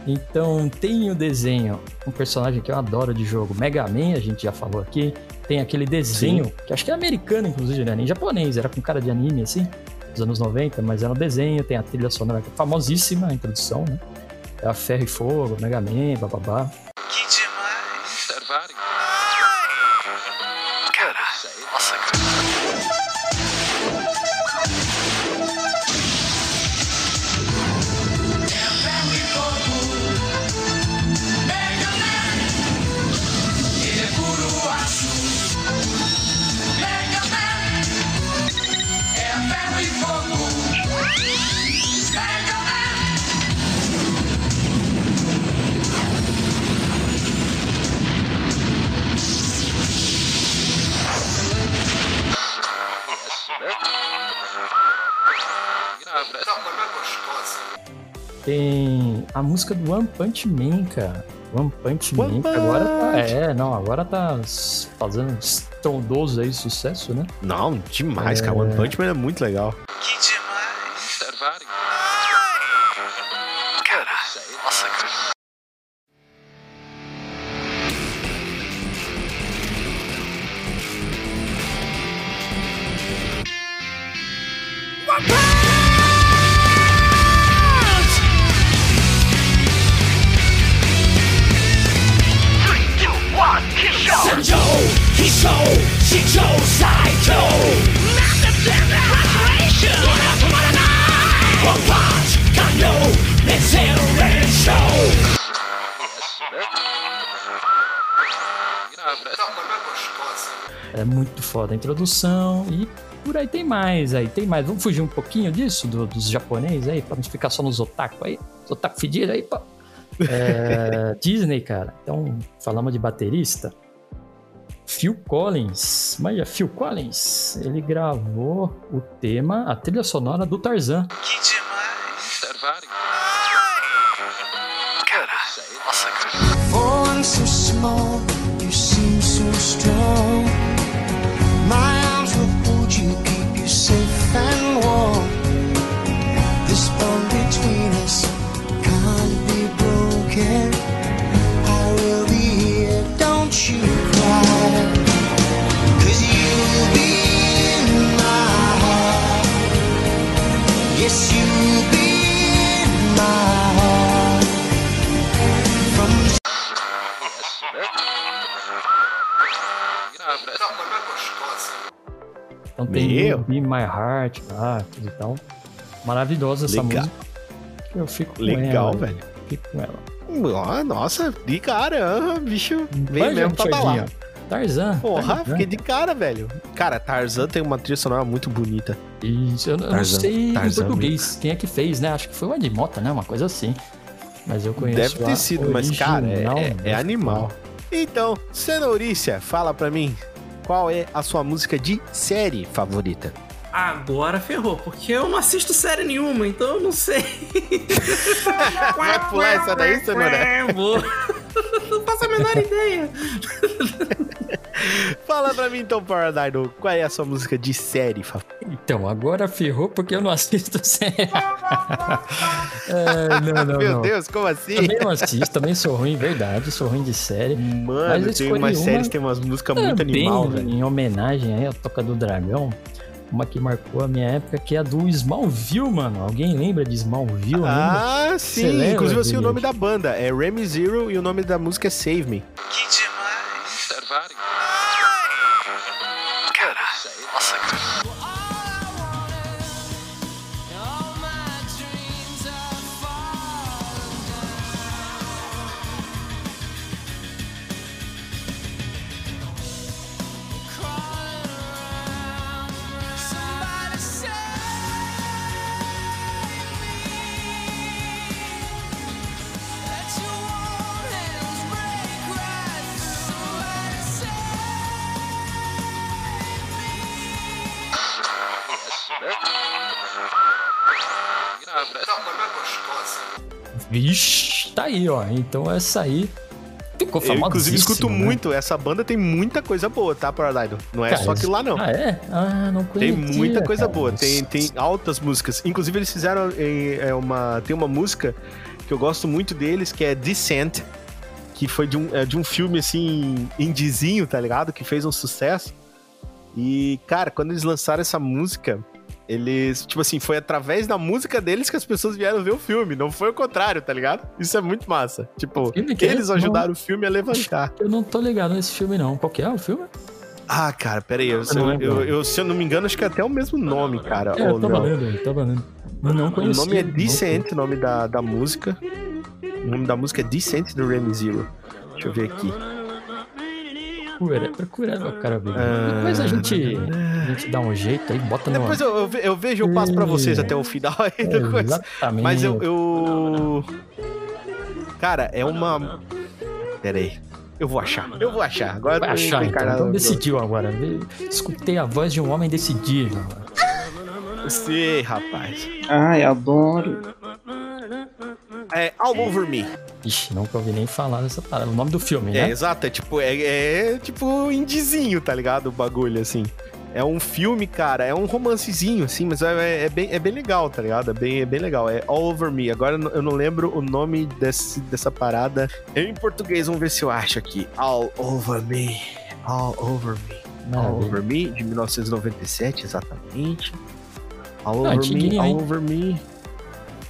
Então, tem o desenho, um personagem que eu adoro de jogo, Mega Man, a gente já falou aqui. Tem aquele desenho, que acho que é americano, inclusive, né? Nem japonês, era com cara de anime, assim, dos anos 90, mas era um desenho, tem a trilha sonora é famosíssima, a introdução, né? É a Ferro e Fogo, Mega Man, bababá. Tem a música do One Punch Man, cara. One Punch One Man, que agora tá. Punch. É, não, agora tá fazendo estrondoso aí sucesso, né? Não, demais, cara. One Punch Man é muito legal. Que demais. Caralho. Nossa, cara. É muito foda a introdução e por aí tem mais aí, tem mais. Vamos fugir um pouquinho disso, do- dos japoneses aí, pra não ficar só nos otaku aí, os otaku fedidos aí, pô. É, Disney, cara. Então, falamos de baterista. Phil Collins, manja, Phil Collins, ele gravou o tema, a trilha sonora do Tarzan. Que demais. Então tem Meu. Be My Heart lá, tudo e tal. Maravilhosa essa Legal. música. Eu fico com Legal, ela. velho. Fico com ela. Nossa, de cara, bicho. Vem Manja, mesmo pra Thiaguinho. balar. Tarzan. Porra, Tarzan. fiquei de cara, velho. Cara, Tarzan tem uma trilha sonora muito bonita. Isso, eu, eu não Tarzan, sei Tarzan em português quem é que fez, né? Acho que foi o Ed Mota, né? Uma coisa assim. Mas eu conheço Deve ter sido, mas, cara, é, é- é animal. Então, Cenourícia, fala pra mim, qual é a sua música de série favorita? Agora ferrou, porque eu não assisto série nenhuma, então eu não sei. Vai pular essa daí, Cenoura? Vou. Não faço a menor ideia. Fala pra mim então, Paradino, qual é a sua música de série, Fafá? Então, agora ferrou porque eu não assisto série. É, não, não, Meu não. Deus, como assim? Também não assisto, também sou ruim, verdade, sou ruim de série. Mano, Mas eu tem umas uma séries, tem umas músicas muito animal, velho. em homenagem aí à Toca do Dragão, uma que marcou a minha época, que é a do Smallville, mano. Alguém lembra de Smallville? Ah, Você sim. Inclusive eu sei o nome da banda. É Remy Zero e o nome da música é Save Me. Que aí, ó. Então essa aí ficou famosa. inclusive, escuto muito. Essa banda tem muita coisa boa, tá, Paradise? Não é só aquilo lá, não. Ah, é? Ah, não Tem conhecia, muita coisa cara. boa, tem, tem altas músicas. Inclusive, eles fizeram em, é, uma. Tem uma música que eu gosto muito deles, que é Descent, que foi de um, é, de um filme assim, indizinho, tá ligado? Que fez um sucesso. E, cara, quando eles lançaram essa música, eles, tipo assim, foi através da música deles que as pessoas vieram ver o filme, não foi o contrário, tá ligado? Isso é muito massa. Tipo, eles ajudaram o filme a levantar. Eu não tô ligado nesse filme, não. Qual que é o filme? Ah, cara, peraí, eu, não eu, eu, eu- se eu não me engano, acho que é até o mesmo nome, cara. É, tá não. valendo, tá valendo. Eu não O conhecia. nome é não Decent, o nome da, da música. O nome da música é Decent do Remy Zero. Deixa eu ver aqui. Procura, procura, meu cara. amigo. Ah. Depois a gente, a gente dá um jeito aí, bota no. Depois eu, eu, ve- eu vejo, eu passo pra vocês até o final aí do coisa. Exatamente. Mas eu, eu. Cara, é uma. Pera aí. Eu vou achar. Eu vou achar. Agora Vai achar, então. Então decidiu agora. Escutei a voz de um homem decidido. Sim, rapaz. Ai, adoro. É All Over Me. Ixi, nunca ouvi nem falar dessa parada. O nome do filme, É, né? exato. É tipo, é, é tipo indizinho, tá ligado? O bagulho, assim. É um filme, cara, é um romancezinho, assim, mas é, é bem, é bem legal, tá ligado? É bem, é bem legal. É All Over Me. Agora eu não- não lembro o nome desse, dessa parada. Em português, vamos ver se eu acho aqui. All Over Me. All Over Me. All Maravilha. Over Me, de 1997, exatamente. All Ah, Over Me, antiguinho, All hein? Over Me.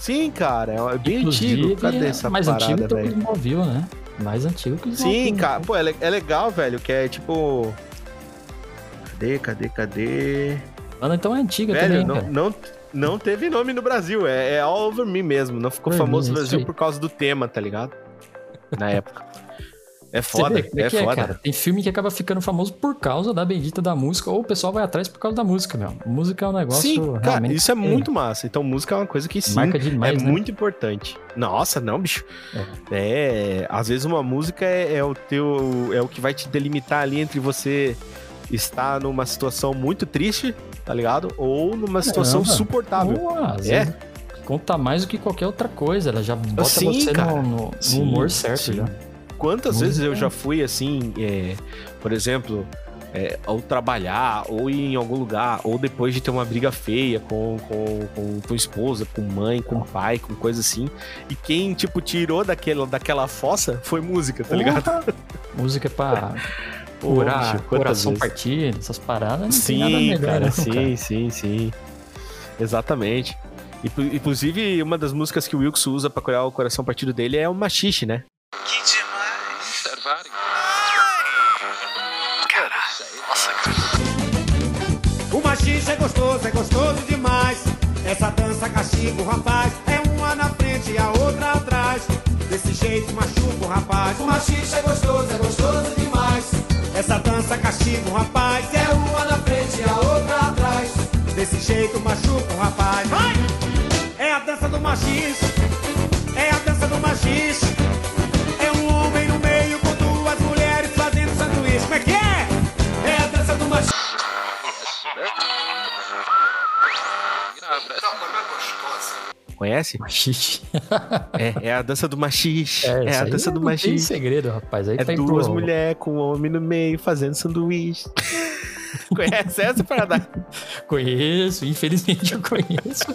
Sim, cara, é bem Inclusive, antigo. Cadê é essa mais antigo parada, do que o velho? Smallville, né? Mais antigo que o. Sim, cara, pô, é, é legal, velho, que é tipo. Cadê, cadê, cadê? Mano, então é antiga velho, também, não, cara. não, não teve nome no Brasil, é, é All Over Me mesmo. Não ficou Over famoso no Brasil aí. por causa do tema, tá ligado? Na época. É foda, vê como é, que foda. cara? Tem filme que acaba ficando famoso por causa da bendita da música, ou o pessoal vai atrás por causa da música, meu. Música é um negócio. Sim, cara, isso é que muito massa. Então, música é uma coisa que sim, Marca demais, é né? muito importante. Nossa, não, bicho. É. às vezes uma música é, é o teu, é o que vai te delimitar ali entre você estar numa situação muito triste, tá ligado? Ou numa situação Caramba. suportável. Às É. conta mais do que qualquer outra coisa. Ela já bota Sim, você no, no- Sim, humor certo sim. já. Quantas Música vezes eu é- já fui assim, é, por exemplo, é, ao trabalhar, ou ir em algum lugar, ou depois de ter uma briga feia com, com, com tua esposa, com mãe, com pai, com coisa assim, e quem, tipo, tirou daquela, daquela fossa foi música, tá ligado? Porra! Música pra curar coração vezes? partido, essas paradas. Não tem nada Sim, melhor, cara, não, sim, cara. sim, sim. Exatamente. Inclu- Inclusive, uma das músicas que o Wilkes usa pra curar o coração partido dele é o Machixe, né? Que dança castiga o rapaz. É uma na frente e a outra atrás. Desse jeito machuca o rapaz. O machista é gostoso, é gostoso demais. Essa dança castiga o rapaz. É uma na frente e a outra atrás. Desse jeito machuca o rapaz. Vai! É a dança do machista. É a dança do machista. Conhece? Machixe. É, é a dança do machixe. É, isso a dança do não tem machixe. segredo, rapaz. Aí É tá duas mulheres com um homem no meio fazendo sanduíche. Conhece essa parada? Conheço, infelizmente eu conheço.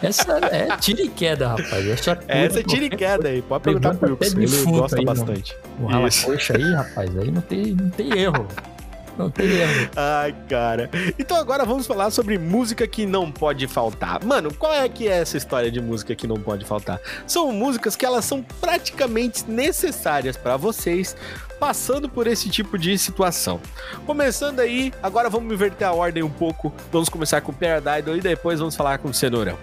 Essa é tira e queda, rapaz. Essa, Essa é tira e queda aí. Pode perguntar pro Wilson. Ele gosta aí, não. bastante. O rala coxa aí, rapaz, aí não tem, não tem erro. Não tem erro. Ai, cara. Então agora vamos falar sobre música que não pode faltar. Mano, qual é que é essa história de música que não pode faltar? São músicas que elas são praticamente necessárias pra vocês passando por esse tipo de situação. Começando aí, agora vamos inverter a ordem um pouco. Vamos começar com o Paradidal e depois vamos falar com o Cenourão.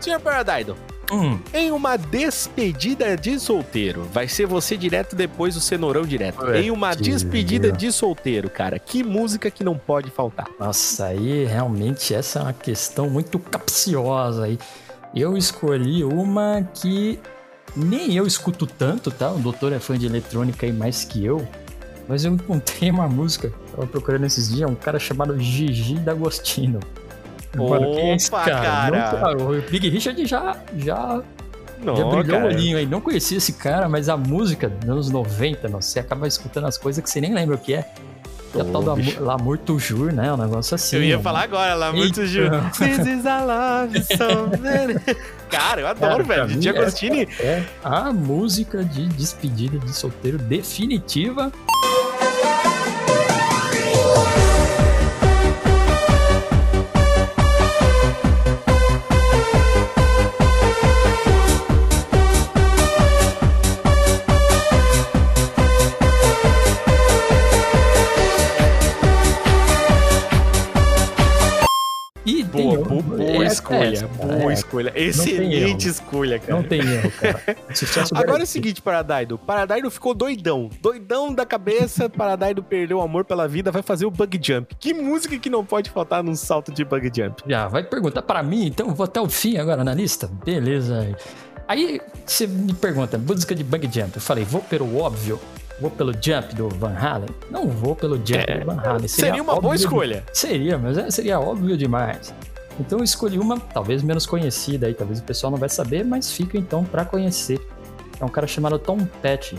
Senhor Paradidal, Hum, em uma despedida de solteiro, vai ser você direto depois o Cenourão direto. Ué, em uma despedida de solteiro, cara, que música que não pode faltar? nossa, aí realmente essa é uma questão muito capciosa aí. Eu escolhi uma que nem eu escuto tanto, tá? O doutor é fã de eletrônica aí mais que eu. Mas eu encontrei uma música, tava procurando esses dias, um cara chamado Gigi D'Agostino. Mano, é Opa, cara? cara. Não- o Big Richard já, já Não, Já brilhou o olhinho aí. Não conhecia esse cara, mas a música dos anos 90, não, você acaba escutando as coisas que você nem lembra o que é. É Ô, tal do bicho. L'amour toujours, né? Um negócio assim. Eu ia né? falar agora muito Eita. Ju. This is a love song. Cara, eu adoro, Cara, velho. Didi mim, Agostini. essa É a música de despedida de solteiro definitiva. Boa é escolha. cara, boa é. escolha. Excelente escolha, cara. Não tem erro, cara. Agora é o seguinte, Paradaido. Paradaido ficou doidão. Doidão da cabeça. Paradaido perdeu o amor pela vida. Vai fazer o bug jump. Que música que não pode faltar num salto de bug jump? Já, vai perguntar pra mim, então vou até o fim agora na lista? Beleza. Aí você me pergunta, música de bug jump. Eu falei, vou pelo óbvio, vou pelo jump do Van Halen? Não vou pelo jump É, do Van Halen. Seria uma boa escolha. Seria, mas é- seria óbvio demais. Então eu escolhi uma talvez menos conhecida aí, talvez o pessoal não vai saber, mas fica então pra conhecer. É um cara chamado Tom Petty.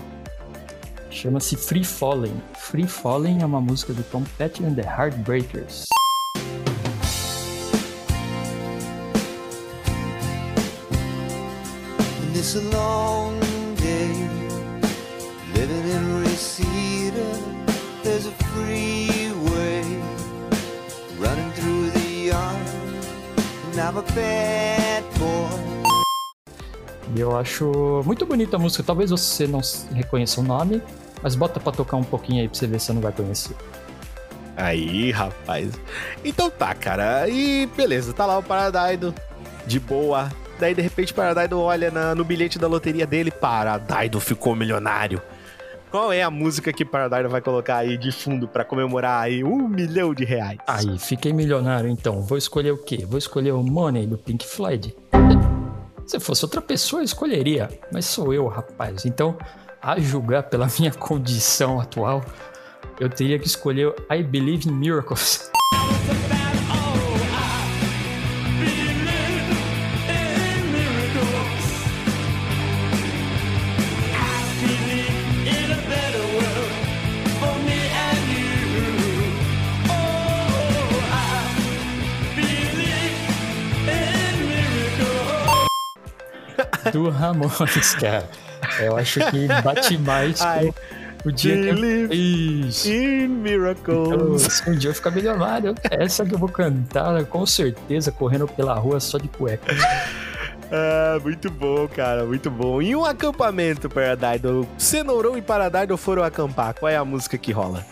Chama-se Free Falling. Free Falling é uma música do Tom Petty and the Heartbreakers. Eu acho muito bonita a música. Talvez você não reconheça o nome, mas bota pra tocar um pouquinho aí pra você ver se você não vai conhecer. Aí, rapaz. Então tá, cara. E beleza, tá lá o Paradaido. De boa. Daí, de repente, o Paradaido olha na- no bilhete da loteria dele. Paradaido ficou milionário. Qual é a música que Paradaido vai colocar aí de fundo pra comemorar aí um milhão de reais? Aí, fiquei milionário então. Vou escolher o quê? Vou escolher o Money do Pink Floyd. Se fosse outra pessoa, eu escolheria. Mas sou eu, rapaz. Então, a julgar pela minha condição atual, eu teria que escolher I Believe in Miracles. do Ramones, cara. Eu acho que bate mais I com o dia que eu... believe Isso. In Então, miracles. se um dia eu ficar milionário, essa que eu vou cantar, com certeza, correndo pela rua só de cueca. Ah, muito bom, cara, muito bom. E um acampamento, Paradaido? Cenourão e Paradaido foram acampar. Qual é a música que rola?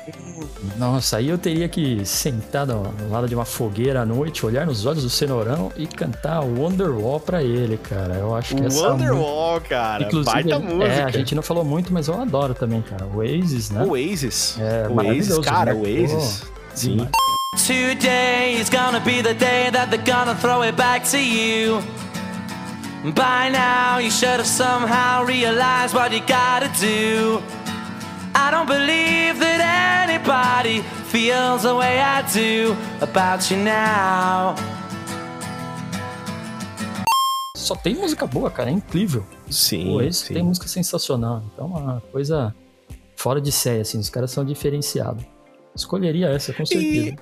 Nossa, aí eu teria que sentar no, no lado de uma fogueira à noite, olhar nos olhos do cenourão e cantar Wonderwall pra ele, cara. Eu acho que essa música- Wonderwall, cara. Inclusive, Baita música. é, a gente não falou muito, mas eu adoro também, cara. Oasis, né? Oasis. É, Oasis, cara, né? Oasis. Pô, Sim. Today is gonna be the day that they're gonna throw it back to you. By now, you should have somehow realized what you gotta do. I don't believe that anybody feels the way I do about you now. só tem música boa, cara, é incrível. Sim, Pô, esse sim. tem música sensacional. Então, é uma coisa fora de série, assim, os caras são diferenciados. Escolheria essa, com certeza.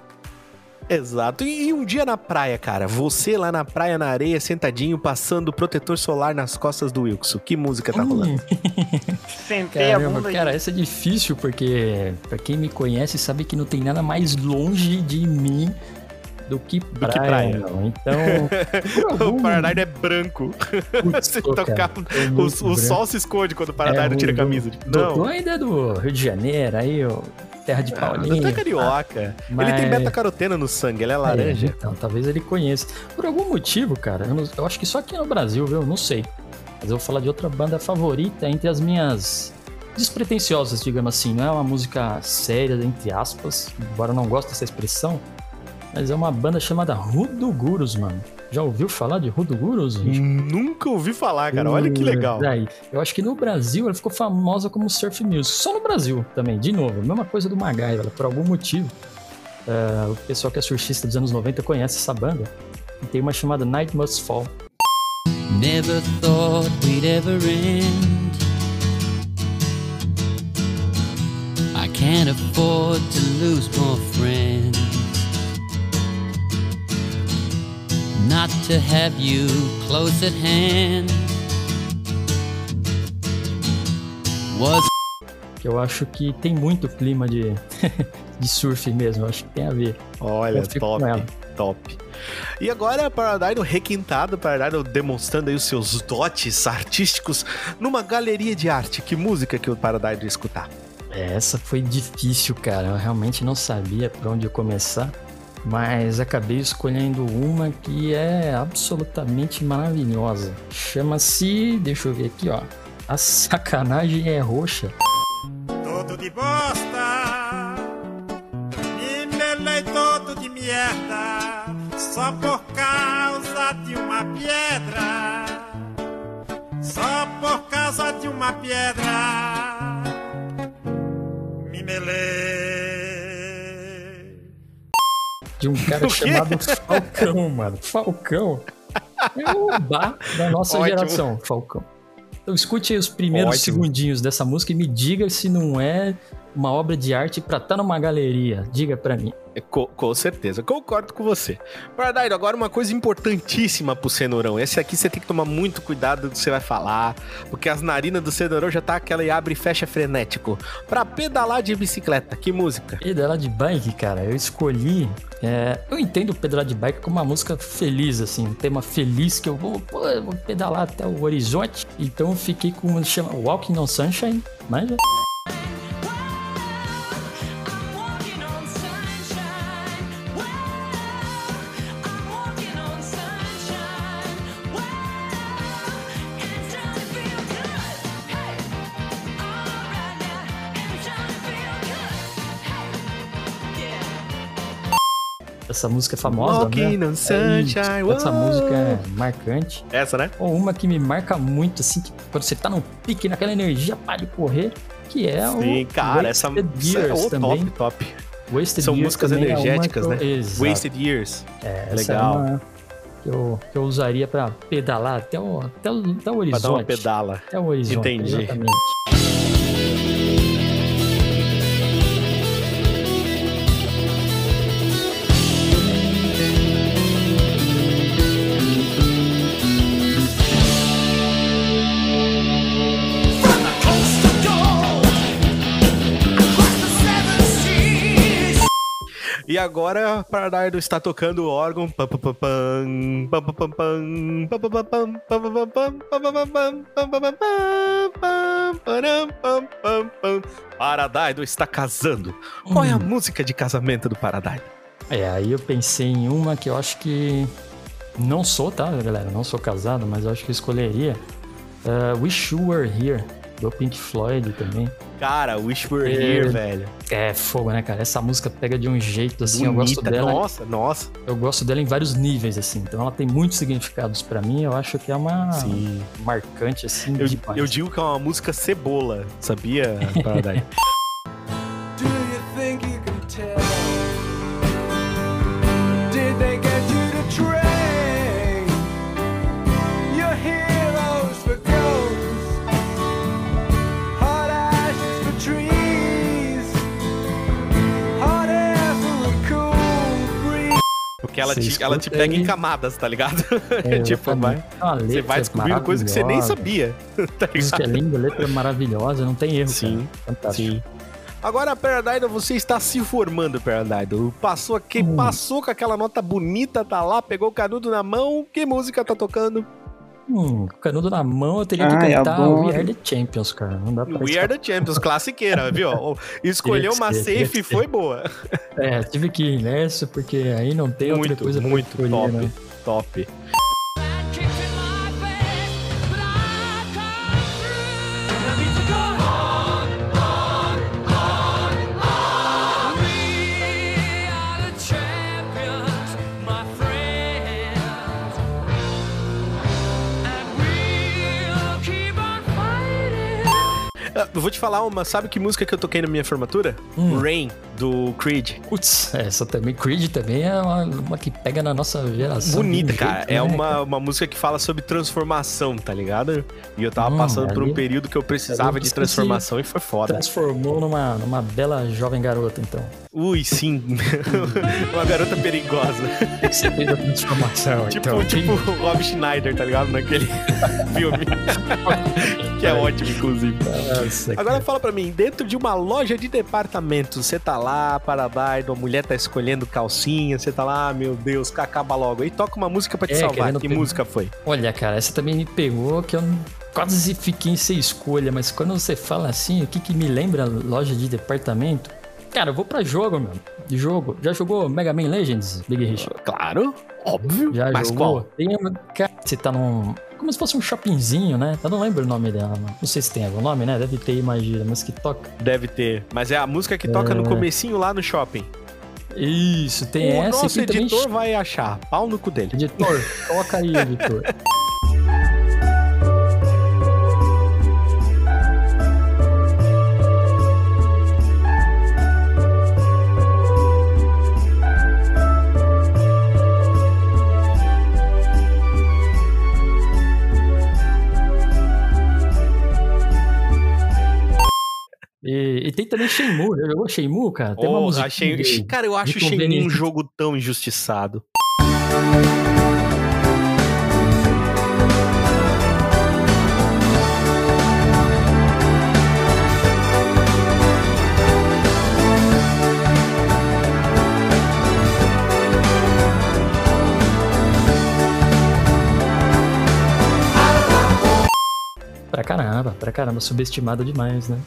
Exato. E, e um dia na praia, cara, você lá na praia, na areia, sentadinho, passando protetor solar nas costas do Wilson. Que música tá rolando? Hum, Sentei a bunda cara, essa é difícil porque pra quem me conhece sabe que não tem nada mais longe de mim do que praia. que praia. não. Então, por O algum Paradise é branco. Putz, tocar, é o, o branco. sol se esconde quando o Paradise É, tira a camisa. Tipo, Dodô não. ainda é do Rio de Janeiro, aí, ó, terra de Ah, Paulinho. Doutor é carioca. mas- Ele tem beta-carotena no sangue, ele é É, laranja. então, talvez ele conheça. Por algum motivo, cara, eu, não- eu acho que só aqui no Brasil, viu? Não sei. Mas eu vou falar de outra banda favorita entre as minhas despretensiosas, digamos assim. Não é uma música séria, entre aspas, embora eu não goste dessa expressão. Mas é uma banda chamada Rudo Gurus, mano. Já ouviu falar de Rudo Gurus? gente? Nunca ouvi falar, cara. Olha que legal. Daí, eu acho que no Brasil ela ficou famosa como surf music. Só no Brasil também, de novo. Mesma coisa do MacGyver, por algum motivo. eh, o pessoal que é surfista dos anos 90 conhece essa banda. E tem uma chamada Night Must Fall. Never thought we'd ever end. I can't afford to lose more friends. Not to have you close at hand. Was Que eu acho que tem muito clima de, de surf mesmo. Acho que tem a ver. Olha, top, top. E agora, Paradise requintado, Paradise demonstrando aí os seus dotes artísticos numa galeria de arte. Que música que o Paradise ia escutar? Essa foi difícil, cara. Eu realmente não sabia por onde começar. Mas acabei escolhendo uma que é absolutamente maravilhosa. Chama-se. Deixa eu ver aqui, ó. A sacanagem é roxa. Todo de bosta, me melei todo de merda, só por causa de uma pedra, só por causa de uma pedra, me melei. De um cara chamado Falcão, mano. Falcão. É o bar da nossa Ótimo. geração, Falcão. Então escute aí os primeiros Ótimo. segundinhos dessa música e me diga se não é uma obra de arte pra estar numa galeria. Diga pra mim. Com, com certeza, concordo com você. Paradise, agora uma coisa importantíssima pro cenourão. Esse aqui você tem que tomar muito cuidado do que você vai falar, porque as narinas do cenourão já tá aquela e abre e fecha frenético. Pra pedalar de bicicleta, que música? Pedalar de bike, cara, eu escolhi. é, eu entendo pedalar de bike como uma música feliz, assim, um tema feliz que eu vou, pô, eu vou pedalar até o horizonte. Então eu fiquei com uma chama Walking on Sunshine, manja? Essa música é famosa, Walking né? on sunshine, Essa uou. música é marcante. Essa, né? Ou uma que me marca muito, assim, que quando você tá num pique, naquela energia, para de correr, que é Sim, o cara, essa, Wasted essa é o também. top, top. Wasted São Years músicas é energéticas, eu- né? Exato. Wasted Years. É, essa Legal. é que eu, que eu usaria pra pedalar até o, até o, até o Pra horizonte. dar uma pedala. Até o horizonte, Entendi. exatamente. Pam, pam, pam, param, pam, pam, pam. Paradise está casando. Qual é a música de casamento do Paradise? É, aí eu pensei em uma que eu acho que. Não sou, tá, galera? Não sou casado, mas eu acho que eu escolheria. uh, Wish You Were Here, do Pink Floyd também. Cara, Wish We're É. Here, velho. É fogo, né, cara? Essa música pega de um jeito assim, eu gosto Bonita. dela. Nossa, nossa. Eu gosto dela em vários níveis, assim. Então ela tem muitos significados pra mim. Eu acho que é uma Sim. marcante, assim, Eu, demais. eu digo que é uma música cebola, sabia, Paradise? Do you think you can tell? Did they get que ela te, ela te pega em e- camadas, tá ligado? É, tipo, vai, Uma você vai descobrindo coisa que você nem sabia. tá Música é ligado? linda, letra maravilhosa, não tem erro. Sim, cara. Fantástico. Sim. Agora, Paradise, você está se formando, Paradise. Passou aqui, Hum. passou com aquela nota bonita, tá lá, pegou o canudo na mão. Que música tá tocando? Hum, canudo na mão, eu teria que Ai, cantar adoro. We Are the Champions, cara. Não dá pra We Are the Champions, classiqueira, viu? Escolheu uma safe e foi boa. É, tive que ir nessa, porque aí não tem outra Muito, coisa pra muito escolher, top. né? Top. Eu vou te falar uma, sabe que música que eu toquei na minha formatura? Hum. Rain, do Creed. Putz, essa também, Creed também é uma, uma que pega na nossa geração. Bonita, um cara. jeito, É né, uma, uma música que fala sobre transformação, tá ligado? E eu tava Hum, passando por um período que eu precisava de transformação e foi foda. Transformou numa, numa bela jovem garota, então. Ui, sim. uma garota perigosa. Você fez a transformação, tipo, então. tipo o Rob Schneider, tá ligado? Naquele filme. Que é ótimo, inclusive. Nossa, Agora fala pra mim, dentro de uma loja de departamentos, você tá lá, Paradise, a mulher tá escolhendo calcinha, você tá lá, meu Deus, acaba logo. Aí toca uma música pra te É, salvar. Que música foi? Olha, cara, essa também me pegou que eu quase fiquei sem escolha, mas quando você fala assim, o que, que me lembra loja de departamento? Cara, eu vou pra jogo, meu. De jogo. Já jogou Mega Man Legends, Big Rich? Claro, óbvio. Já Mas jogou? qual? Tem uma... Cara, você tá num... Como se fosse um shoppingzinho, né? Eu não lembro o nome dela. Não, não sei se tem algum nome, né? Deve ter, imagina, mas que toca. Deve ter. Mas é a música que toca no É. comecinho lá no shopping. Isso, tem o essa nosso e tem editor também... vai achar. Pau no cu dele. Editor, coloca aí, editor. também Shenmue. Já jogou Shenmue, cara? Tem uma Oh, música. achei... Cara, eu acho Shenmue um jogo tão injustiçado. Pra caramba, pra caramba, subestimado demais, né?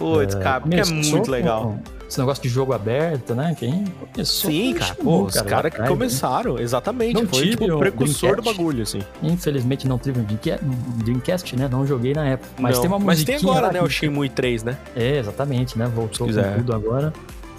Putz, cara, porque é muito legal. Esse negócio de jogo aberto, né? Quem começou Sim, o cara. Pô, os caras que atrás, né? começaram, exatamente. Não foi tive tipo o o precursor do bagulho, assim. Infelizmente não tive um Dreamcast, né? Não joguei na época. Mas Não, tem uma Mas tem agora, né, que- o Shenmue 3, né? É, exatamente, né? Voltou com tudo agora.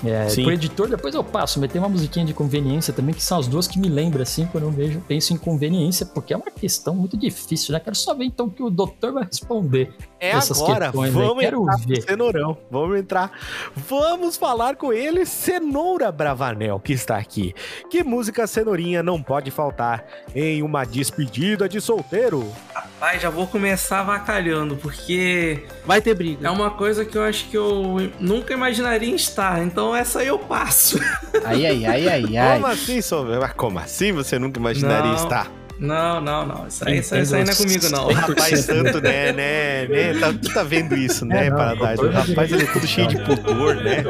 É, Sim. pro editor, depois eu passo, mas tem uma musiquinha de conveniência também, que são as duas que me lembram, assim, quando eu vejo, penso em conveniência, porque é uma questão muito difícil, né? Quero só ver então que o doutor vai responder. É essas agora, vamos Quero entrar ver. com Cenourão. Vamos entrar. Vamos falar com ele, Cenoura Bravanel, que está aqui. Que música Cenourinha não pode faltar em uma despedida de solteiro? Rapaz, já vou começar avacalhando, porque Vai ter briga. é uma coisa que eu acho que eu nunca imaginaria estar. Então essa aí eu passo. Ai, ai, ai, ai, ai. Como assim. Mas Como assim você nunca imaginaria Não. estar? Não, não, não. Isso aí, isso aí, isso aí não é comigo, não. O rapaz santo, né, né, né? Tá, tu tá vendo isso, né, É, não, Paradise? O rapaz, ele é tudo cheio de pudor, né?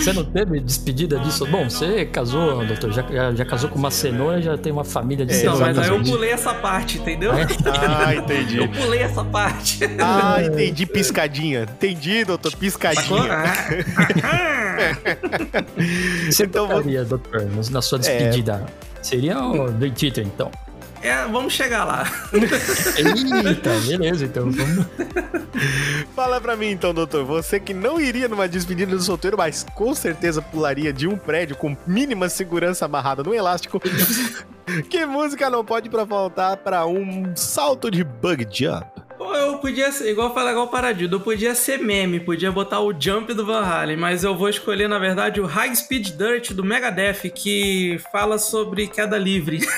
Você não teve despedida disso? Bom, você casou, doutor, já, já, já casou com uma cenoura e já tem uma família de É, Não, mas aí eu pulei essa parte, entendeu? Ah, entendi. Eu pulei essa parte. Ah, entendi, piscadinha. Entendi, doutor, piscadinha. Você Então, tocaria, doutor, na sua despedida? Seria o Dream Theater, então. É, vamos chegar lá. Eita, beleza, então vamos... Fala pra mim então, doutor. Você que não iria numa despedida do solteiro, mas com certeza pularia de um prédio com mínima segurança amarrada no elástico. que música não pode pra faltar pra um salto de bug jump? Eu podia ser, igual fala igual Paradido, eu podia ser meme, podia botar o Jump do Van Halen, mas eu vou escolher, na verdade, o High Speed Dirt do Megadeth, que fala sobre queda livre.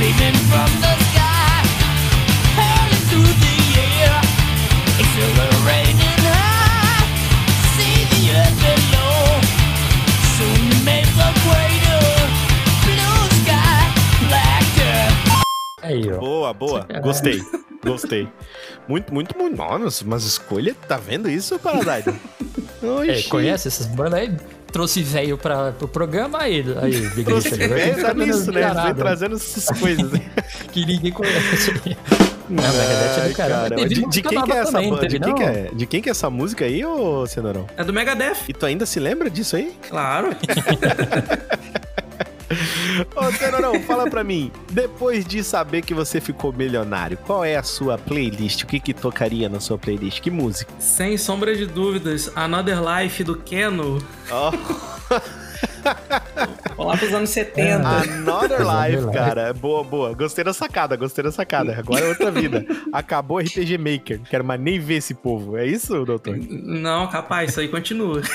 Leaving from the Aí, ó. Boa, boa. Gostei. Gostei. Muito, muito, muito. Nossa, mas escolha, tá vendo isso, Paradise? É, conhece essas bandas aí? Trouxe velho pra, pro programa aí, aí Big Trouxe velho, tá nisso, né? Vem trazendo essas coisas. Que ninguém conhece. Não, Megadeth é do caramba. cara, Teve de, música de quem que nova é essa também, banda? teve, De quem não? que é, de quem que é essa música aí, ô Cenourão? É do Megadeth, E tu ainda se lembra disso aí? claro. Ô, Cenourão, fala pra mim. Depois de saber que você ficou milionário, qual é a sua playlist? O que que tocaria na sua playlist? Que música? Sem sombra de dúvidas, Another Life do Keno. Ó, Vou lá pros anos 70. Another Life, Life. cara. Boa, boa. Gostei da sacada, gostei da sacada. Agora é outra vida. Acabou o RPG Maker. Não quero mais nem ver esse povo. É isso, doutor? Não, capaz, isso aí continua.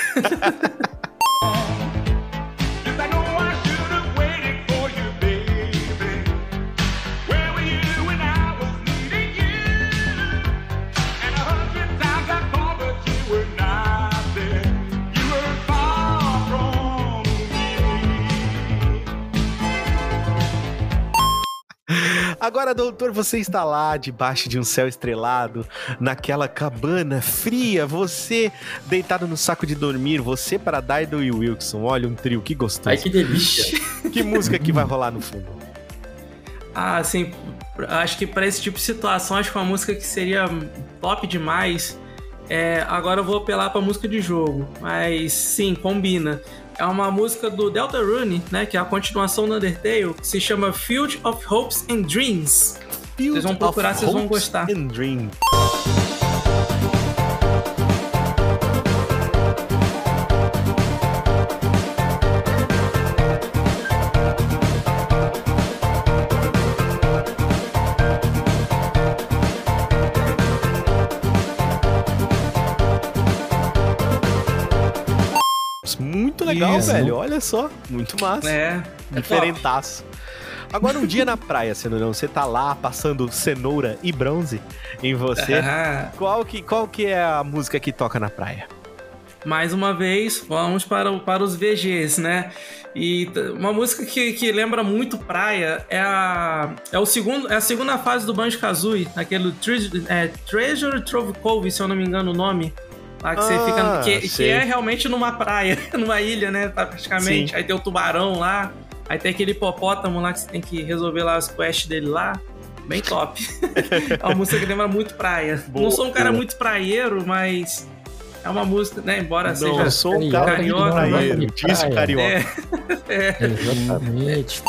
Agora, doutor, você está lá debaixo de um céu estrelado, naquela cabana fria, você deitado no saco de dormir, você para Dido e Wilson. Olha, um trio, que gostoso. Ai, que delícia. Que música que vai rolar no fundo? Ah, assim, acho que pra esse tipo de situação, acho que uma música que seria top demais. É, agora eu vou apelar pra música de jogo, mas sim, combina. É uma música do Delta Rune, né? Que é a continuação do Undertale, que se chama Field of Hopes and Dreams. Vocês vão procurar, of vocês vão gostar. and. Muito legal, Isso. velho. Olha só. Muito massa. É, é. Diferentaço. Agora, um dia na praia, Cenourão, você tá lá passando cenoura e bronze em você. Ah, Qual que, qual que é a música que toca na praia? mais uma vez, vamos para, para os VGs, né? E uma música que, que lembra muito praia é a, é, o segundo, é a segunda fase do Banjo Kazooie, aquele Tre- é, Treasure Trove Cove, se eu não me engano o nome. Lá que você Ah, fica. Que, que sei. é realmente numa praia, numa ilha, né? tá, Praticamente. Sim. Aí tem o tubarão lá, aí tem aquele hipopótamo lá que você tem que resolver lá as quests dele lá. Bem top. é uma música que lembra muito praia. Boa, não sou um cara boa. muito praieiro, mas é uma música, né? Embora Não, seja. eu sou um cara carioca, praieiro, de disso praia. carioca. É, é. Exatamente.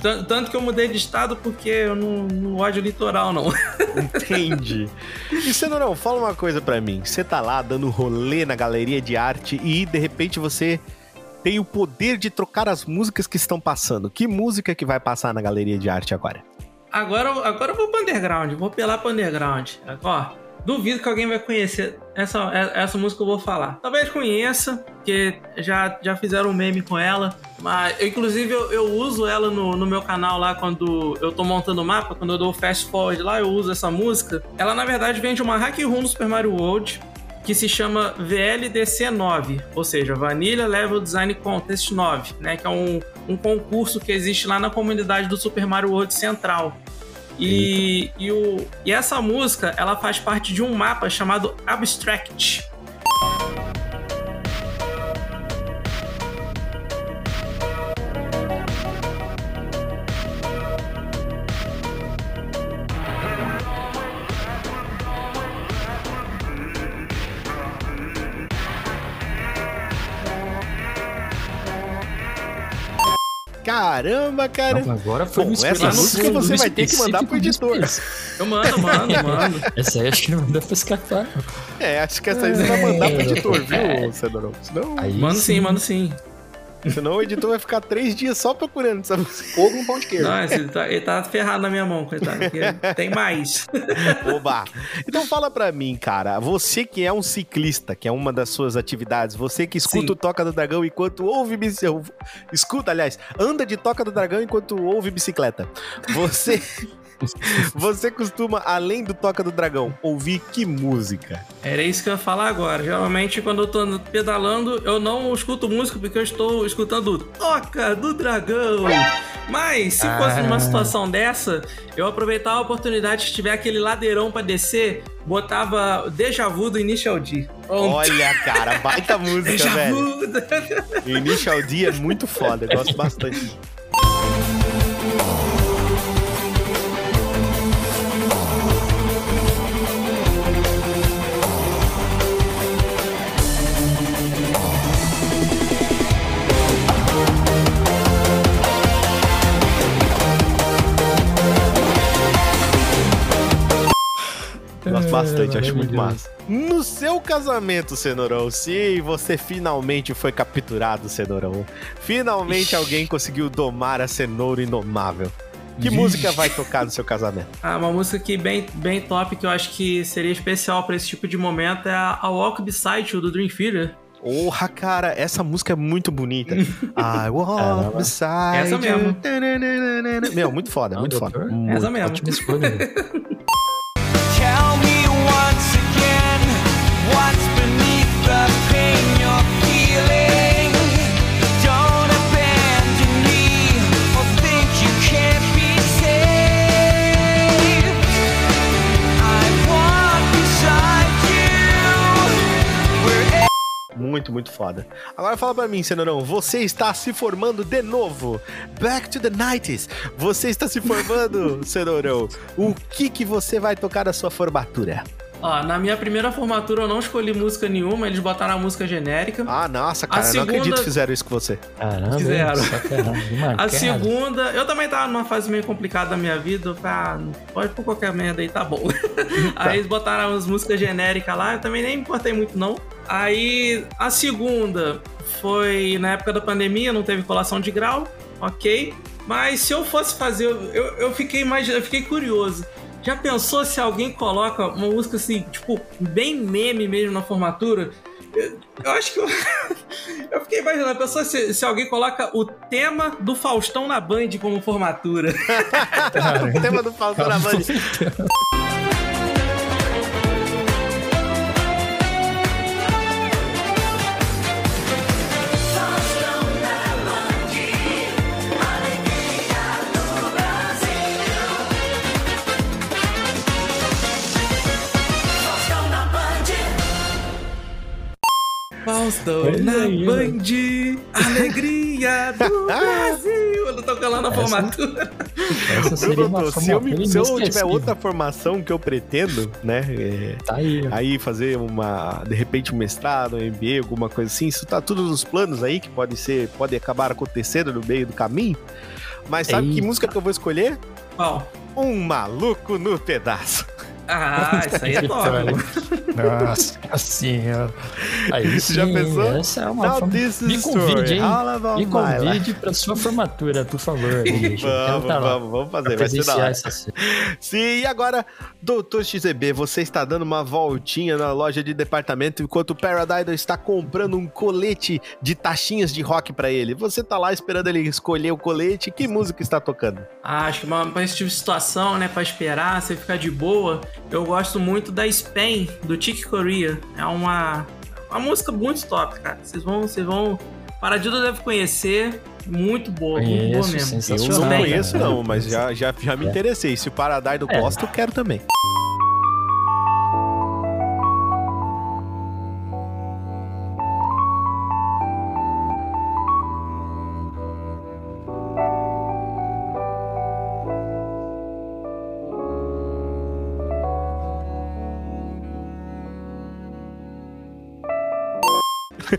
Tan- Tanto que eu mudei de estado porque eu não, não gosto de litoral, não. Entendi. E Cenourão, fala uma coisa pra mim. Você tá lá dando rolê na galeria de arte e de repente você tem o poder de trocar as músicas que estão passando. Que música que vai passar na galeria de arte agora? Agora, eu- agora eu vou pro underground, vou apelar pro underground. Ó, duvido que alguém vai conhecer essa, essa música que eu vou falar. Talvez conheça, porque já, já fizeram um meme com ela. Mas, eu, inclusive, eu, eu uso ela no, no meu canal lá quando eu tô montando o mapa, quando eu dou fast forward lá, eu uso essa música. Ela, na verdade, vem de uma hack room do Super Mario World, que se chama VLDC 9, ou seja, Vanilla Level Design Contest 9, né? Que é um, um concurso que existe lá na comunidade do Super Mario World Central. E, e, o, e essa música, ela faz parte de um mapa chamado Abstract. Caramba, cara. Não, agora foi Bom, uma essa música você vai ter que mandar pro editor. Eu mando, mando, mando. Essa aí acho que não dá pra escapar. É, acho que essa aí você vai mandar pro editor, viu, Cenourão? Senão... Aí Mando sim, mando sim. Senão o editor vai ficar três dias só procurando essa música. Fogo no pão de queijo. Não, ele tá, ele tá ferrado na minha mão, coitado. Tem mais. Oba! Então fala pra mim, cara, você que é um ciclista, que é uma das suas atividades, você que escuta Sim. o Toca do Dragão enquanto ouve bicicleta, escuta, aliás, anda de Toca do Dragão enquanto ouve bicicleta. Você você costuma, além do Toca do Dragão, ouvir que música? Era isso que eu ia falar agora. Geralmente, quando eu tô pedalando, eu não escuto música porque eu estou escutando Toca do Dragão. Mas, se fosse numa situação dessa, eu aproveitava a oportunidade, se tiver aquele ladeirão pra descer, botava Deja Vu do Initial D. Pronto. Olha, cara, baita música, Deja velho. Vu. Initial D é muito foda, eu gosto bastante. bastante, acho muito massa. No seu casamento, Cenourão, se você finalmente foi capturado, Cenourão, finalmente alguém conseguiu domar a cenoura inomável. Que música vai tocar no seu casamento? Ah, uma música que bem, bem top, que eu acho que seria especial pra esse tipo de momento, é a a Walk Beside You, do Dream Theater. Porra, cara, essa música é muito bonita. I walk Caramba. beside Essa you. mesmo. Meu, muito foda, Não, muito doutor, foda. Muito. Essa mesmo. Tell me Muito, muito foda. Agora fala pra mim, Cenourão, você está se formando de novo. Back to the 90s. Você está se formando, Cenourão. O que que você vai tocar na sua formatura? Ó, na minha primeira formatura eu não escolhi música nenhuma, eles botaram a música genérica. Ah, nossa, cara, A eu não acredito segunda- que fizeram isso com você. Caramba, Fizeram. sacanagem. A Marcado. segunda, eu também tava numa fase meio complicada da minha vida. Eu falei, ah, pode pôr qualquer merda aí, tá bom. Aí eles botaram as músicas genéricas lá, eu também nem me importei muito, não. Aí a segunda foi na época da pandemia, não teve colação de grau, ok. Mas se eu fosse fazer, eu, eu fiquei mais, eu fiquei curioso. Já pensou se alguém coloca uma música assim, tipo, bem meme mesmo na formatura? Eu, eu acho que eu, eu fiquei imaginando, pensou se, se alguém coloca o tema do Faustão na Band como formatura. o tema do Faustão na Band. Faustão Olha na aí, Band, alegria do Brasil. Eu não tô calando a Essa- formatura. Essa seria uma se eu, me- se eu tiver outra formação que eu pretendo, né? é, Tá aí, aí fazer uma, de repente, um mestrado, um MBA, alguma coisa assim, isso tá tudo nos planos aí, que pode ser, pode acabar acontecendo no meio do caminho. Mas sabe que Eita. música que eu vou escolher? Qual? Um maluco no pedaço. Ah, isso aí é top. Nossa senhora. Aí sim, Já pensou? essa é uma is Me convide, hein? Me convide pra sua formatura, por favor. Vamos, tá vamos, vamos fazer, vai ser da hora. essa cena. Sim, e agora, doutor XZB, você está dando uma voltinha na loja de departamento enquanto o Paradise está comprando um colete de taxinhas de rock pra ele. Você tá lá esperando ele escolher o colete. Que música está tocando? Ah, acho que uma, pra esse tipo de situação, né, pra esperar, você ficar de boa, eu gosto muito da Spain, do Chick Corea. É uma, uma música muito top, cara. Vocês vão, vocês vão... Paradildo deve conhecer, muito boa, muito boa mesmo. Eu não conheço, não, mas já, já, já me É. interessei. Se o Paradise É. gosta, eu quero também.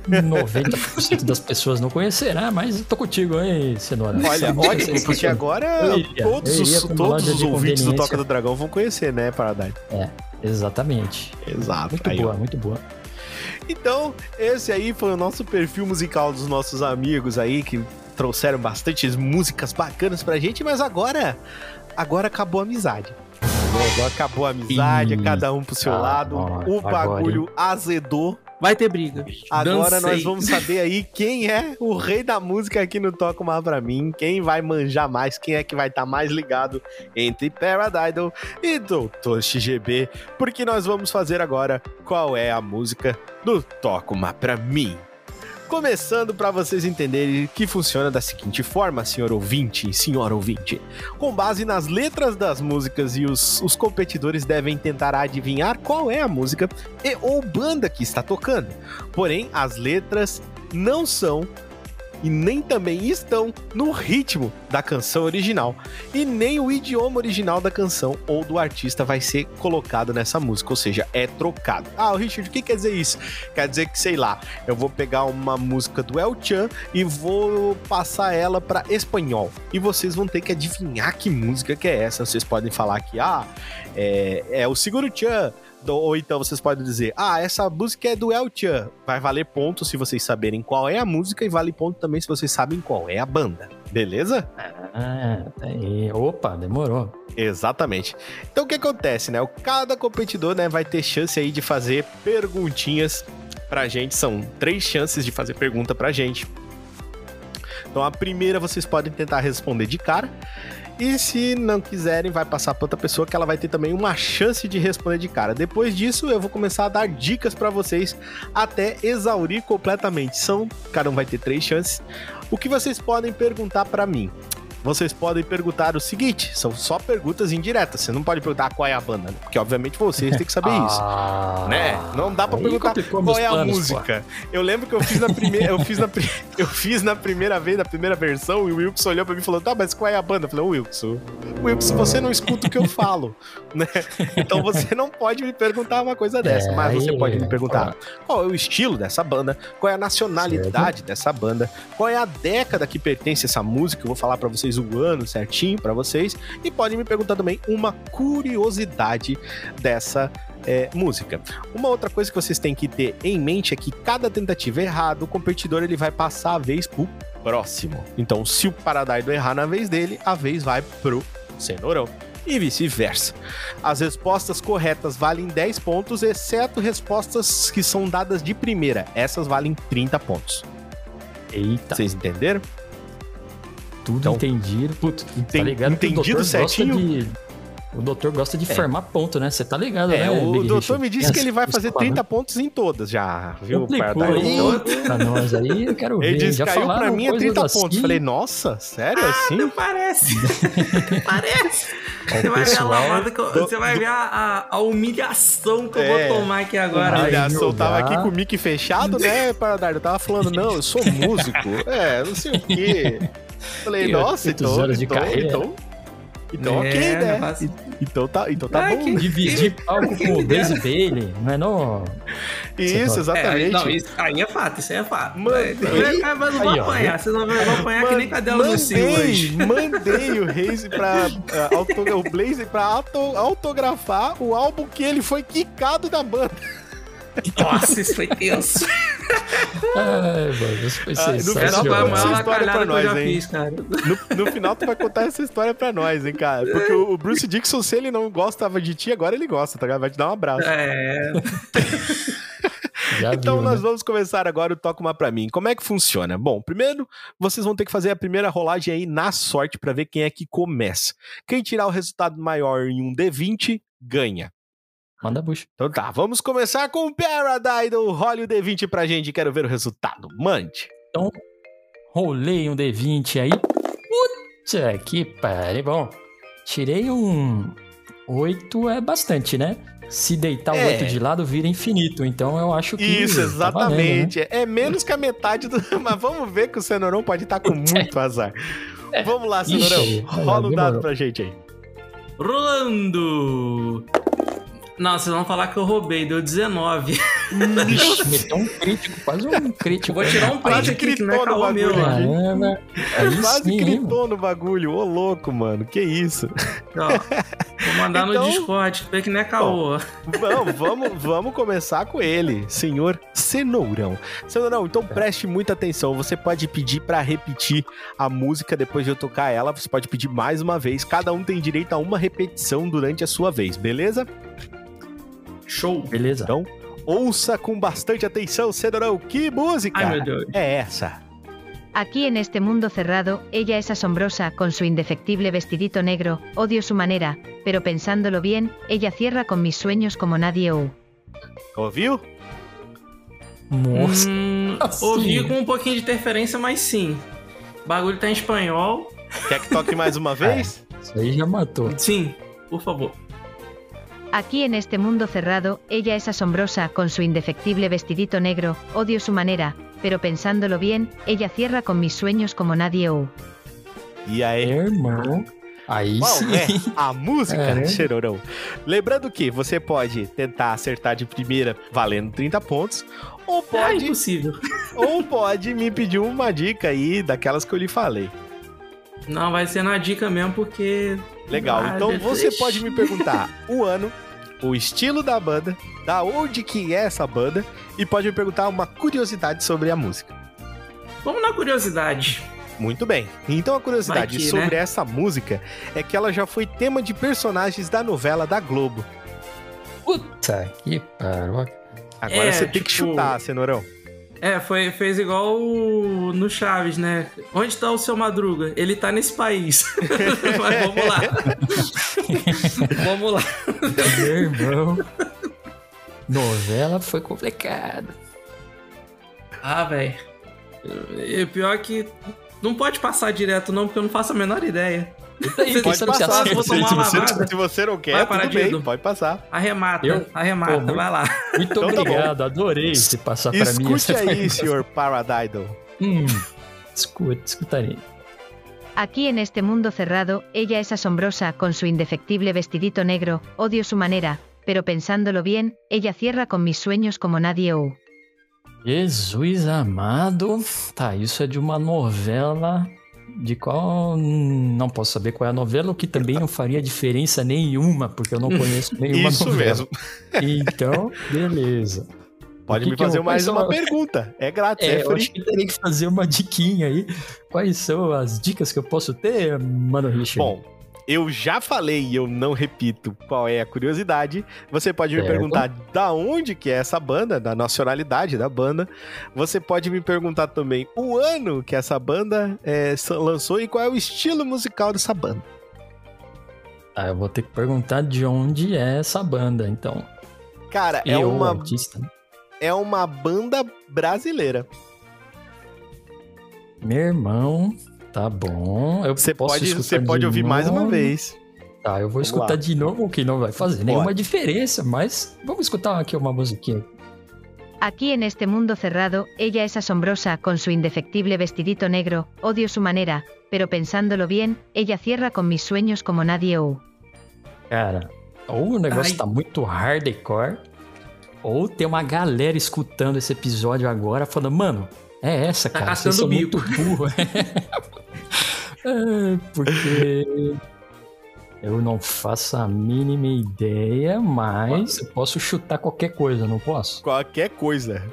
90% das pessoas não conhecerá, mas tô contigo, hein, Cenoura? Olha, ótimo, porque agora iria, todos os, todos os ouvintes do. Toca do Dragão vão conhecer, né, Paradise? É, exatamente. Exato. Muito Aí, boa, ó. muito boa. Então, esse aí foi o nosso perfil musical dos nossos amigos aí que trouxeram bastante músicas bacanas pra gente, mas agora, agora acabou a amizade. Agora acabou a amizade, cada um pro seu ah, lado. ó, O agora, bagulho azedou. Vai ter briga. Agora Dancei. nós vamos saber aí quem é o rei da música aqui no Toca Uma Pra Mim, quem vai manjar mais, quem é que vai estar mais ligado entre Paradidal e Doutor XGB, porque nós vamos fazer agora qual é a música do Toca Uma Pra Mim. Começando para vocês entenderem que funciona da seguinte forma, senhor ouvinte, senhora ouvinte. Com base nas letras das músicas e os, os competidores devem tentar adivinhar qual é a música e ou banda que está tocando. Porém, as letras não são e nem também estão no ritmo da canção original e nem o idioma original da canção ou do artista vai ser colocado nessa música, ou seja, é trocado. Ah, Richard, o que quer dizer isso? Quer dizer que, sei lá, eu vou pegar uma música do El Chan e vou passar ela para espanhol e vocês vão ter que adivinhar que música que é essa. Vocês podem falar que, ah, é, é o Seguro Chan, ou então vocês podem dizer, ah, essa música é do El Chan. Vai valer ponto se vocês saberem qual é a música e vale ponto também se vocês sabem qual é a banda. Beleza? Ah, tá aí. Opa, demorou. Exatamente. Então o que acontece, né? Cada competidor né, vai ter chance aí de fazer perguntinhas pra gente. São três chances de fazer pergunta pra gente. Então a primeira vocês podem tentar responder de cara. E se não quiserem, vai passar para outra pessoa que ela vai ter também uma chance de responder de cara. Depois disso, eu vou começar a dar dicas para vocês até exaurir completamente. São, cada um vai ter três chances. O que vocês podem perguntar para mim? Vocês podem perguntar o seguinte: são só perguntas indiretas. Você não pode perguntar qual é a banda, né? porque obviamente vocês têm que saber isso. Ah, Né? Não dá pra aí perguntar qual é a planos, música. Eu lembro que eu fiz na primeira, eu fiz na, eu fiz na primeira vez, na primeira versão, e o Wilkson olhou pra mim e falou: "Tá, mas qual é a banda?" Eu falei: "Ô, Wilkson, Wilkson, você não escuta o que eu falo, né? Então você não pode me perguntar uma coisa dessa, É, mas você aí, pode me ó. perguntar qual é o estilo dessa banda, qual é a nacionalidade dessa banda, qual é a década que pertence essa música, eu vou falar pra vocês o ano certinho pra vocês, e podem me perguntar também uma curiosidade dessa é, música. Uma outra coisa que vocês têm que ter em mente é que cada tentativa errada, o competidor ele vai passar a vez pro próximo. Então, se o Paradaido errar na vez dele, a vez vai pro Cenourão. E vice-versa. As respostas corretas valem 10 pontos, exceto respostas que são dadas de primeira. Essas valem 30 pontos. Eita, Vocês entenderam? Tudo então, entendido. Putz, enten- tá ligado que o entendido doutor gosta certinho? de... O doutor gosta de formar ponto, né? Você tá ligado, É, né? o Big doutor Richard? me disse que ele vai fazer falamentos. 30 pontos em todas já, viu, Complicou aí pra nós aí, eu quero ver. Ele disse Já que caiu pra mim é coisas 30 assim, pontos. Falei, nossa, sério assim? Não parece. parece. ó, Você vai ver a pessoal- lavada eu- Você vai ver a, a- a humilhação que eu É. vou tomar aqui agora. Humilhação, eu tava aqui com o mic fechado, né, Paradardo? Eu tava falando, não, eu sou músico. É, não sei o quê. Falei, nossa, então, anos de então, carreira. então, então É, ok, né? Então tá, então tá Ai, bom. que-? Dividir palco com o Blaze Bailey, não é não? Isso, É, exatamente. não, isso, aí é fato, isso aí é fato. Mano, É, aí- mas mas não vou aí, ó. apanhar, vocês não vão apanhar que nem no cio mandei, hoje. mandei o Reis pra auto- o Blaze pra auto- autografar o álbum que ele foi quicado da banda. Nossa, isso foi tenso. Ai, mano, isso foi Ah, no final a vai sensacional. essa história pra nós, hein? fiz, cara. No, no final tu vai contar essa história pra nós, hein, cara? Porque o, o Bruce Dixon, se ele não gostava de ti, agora ele gosta, tá ligado? Vai te dar um abraço. É, Já Então viu, nós né? vamos começar agora o Toca Uma Pra Mim. Como é que funciona? Bom, primeiro vocês vão ter que fazer a primeira rolagem aí na sorte pra ver quem é que começa. Quem tirar o resultado maior em um D20, ganha. Manda bucha. Então tá, vamos começar com o Paradise. Role o D20 pra gente, quero ver o resultado. Mande. Rolei um D20 aí. Puta que pariu. Bom, tirei um 8 é bastante, né? Se deitar o É. 8 de lado, vira infinito. Então eu acho que. Isso, tá valendo, né? exatamente. É menos que a metade do. Mas vamos ver que o Cenourão pode estar com muito azar. Vamos lá, Ixi, Cenourão. lá, Rola o dado pra gente aí. rolando. Não, vocês vão falar que eu roubei, deu 19. Ixi, meteu um crítico, quase um crítico. Vou tirar um Quase print aqui que não é gritou no caô meu. Aí Quase sim, gritou no bagulho. Ô, louco, mano. Que isso? Ó, mandar Então- no Discord, ver que não é caô. Vamos, vamos, vamos começar com ele, senhor Cenourão. Cenourão, então preste muita atenção. Você pode pedir pra repetir a música depois de eu tocar ela. Você pode pedir mais uma vez. Cada um tem direito a uma repetição durante a sua vez, beleza? Show. Beleza. Então, ouça com bastante atenção, Cenourão. Que música Ai, meu Deus. é essa? Aquí en este mundo cerrado, ella es asombrosa con su indefectible vestidito negro, odio su manera, pero pensándolo bien, ella cierra con mis sueños como nadie ou. Ouviu? Nossa. Hum, ouvi com um pouquinho de interferência, mas sim. O bagulho tá em espanhol. Quer que toque mais uma vez? Isso aí já matou. Sim, por favor. Aquí en este mundo cerrado, ella es asombrosa con su indefectible vestidito negro, odio su manera, pero pensándolo bien, ella cierra con mis sueños como nadie ou. E aí? Irmão. Aí Qual sim. é a música, É. Chororão? Lembrando que você pode tentar acertar de primeira valendo 30 pontos, ou É pode, impossível. ou pode me pedir uma dica aí daquelas que eu lhe falei. Não, vai ser na dica mesmo, porque. Legal. Ah, então meu você pode me perguntar o ano, o estilo da banda, da onde que é essa banda e pode me perguntar uma curiosidade sobre a música. Vamos na curiosidade. Muito bem. Então a curiosidade que, sobre né? essa música é que ela já foi tema de personagens da novela da Globo. Puta que pariu. Agora É, você tem que tipo- chutar, Cenourão. É, foi, fez igual o- no Chaves, né? Onde tá o seu Madruga? Ele tá nesse país. Mas vamos lá. vamos lá. Meu irmão. Novela foi complicado. Ah, velho. E pior que. Não pode passar direto, não, porque eu não faço a menor ideia. Pode você se passar, se, você, se você não quer, Vai, tudo bem, pode passar. Arremata, Eu? arremata, Pô, vai lá. Muito Então tá obrigado, adorei se passar pra mim. Escute aí, senhor Paradiddle. Hum, escuta, escutarei. Aquí en este mundo cerrado, ella es asombrosa con su indefectible vestidito negro, odio su manera, pero pensándolo bien, ella cierra con mis sueños como nadie ou. Jesus amado. Tá, isso é de uma novela de qual não posso saber qual é a novela, o que também não faria diferença nenhuma, porque eu não conheço nenhuma Isso novela. mesmo. Então, beleza. Pode que me que eu- fazer quais mais uma pergunta. É grátis, É, é, eu free. acho que teria que fazer uma diquinha aí. Quais são as dicas que eu posso ter, mano Richard? Bom, eu já falei e eu não repito qual é a curiosidade. Você pode me perguntar da onde que é essa banda, da nacionalidade da banda. Você pode me perguntar também o ano que essa banda é, lançou e qual é o estilo musical dessa banda. Ah, eu vou ter que perguntar de onde é essa banda, então. Cara, é uma, artista. é uma banda brasileira. Meu irmão, tá bom. Eu Você posso pode, você pode de ouvir mais uma novo? vez. Tá, eu vou Vamos escutar lá. de novo, o que não vai fazer Bora. nenhuma diferença, mas vamos escutar aqui uma musiquinha. Aquí en este mundo cerrado, ella es asombrosa con su indefectible vestidito negro, odio su manera, pero pensándolo bien, ella cierra con mis sueños como nadie ou. Cara, ou o negócio Ai. tá muito hardcore, ou tem uma galera escutando esse episódio agora falando, mano, é essa, Tá cara, vocês caçando são bico." muito burro. é, porque eu não faço a mínima ideia, mas eu posso chutar qualquer coisa, não posso? Qualquer coisa.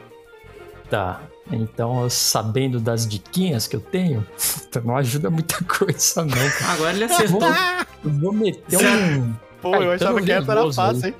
Tá. Então, sabendo das diquinhas que eu tenho, não ajuda muita coisa, não. Agora ele acertou. Eu vou meter um. Pô, eu Caetano achava que essa era fácil, hein?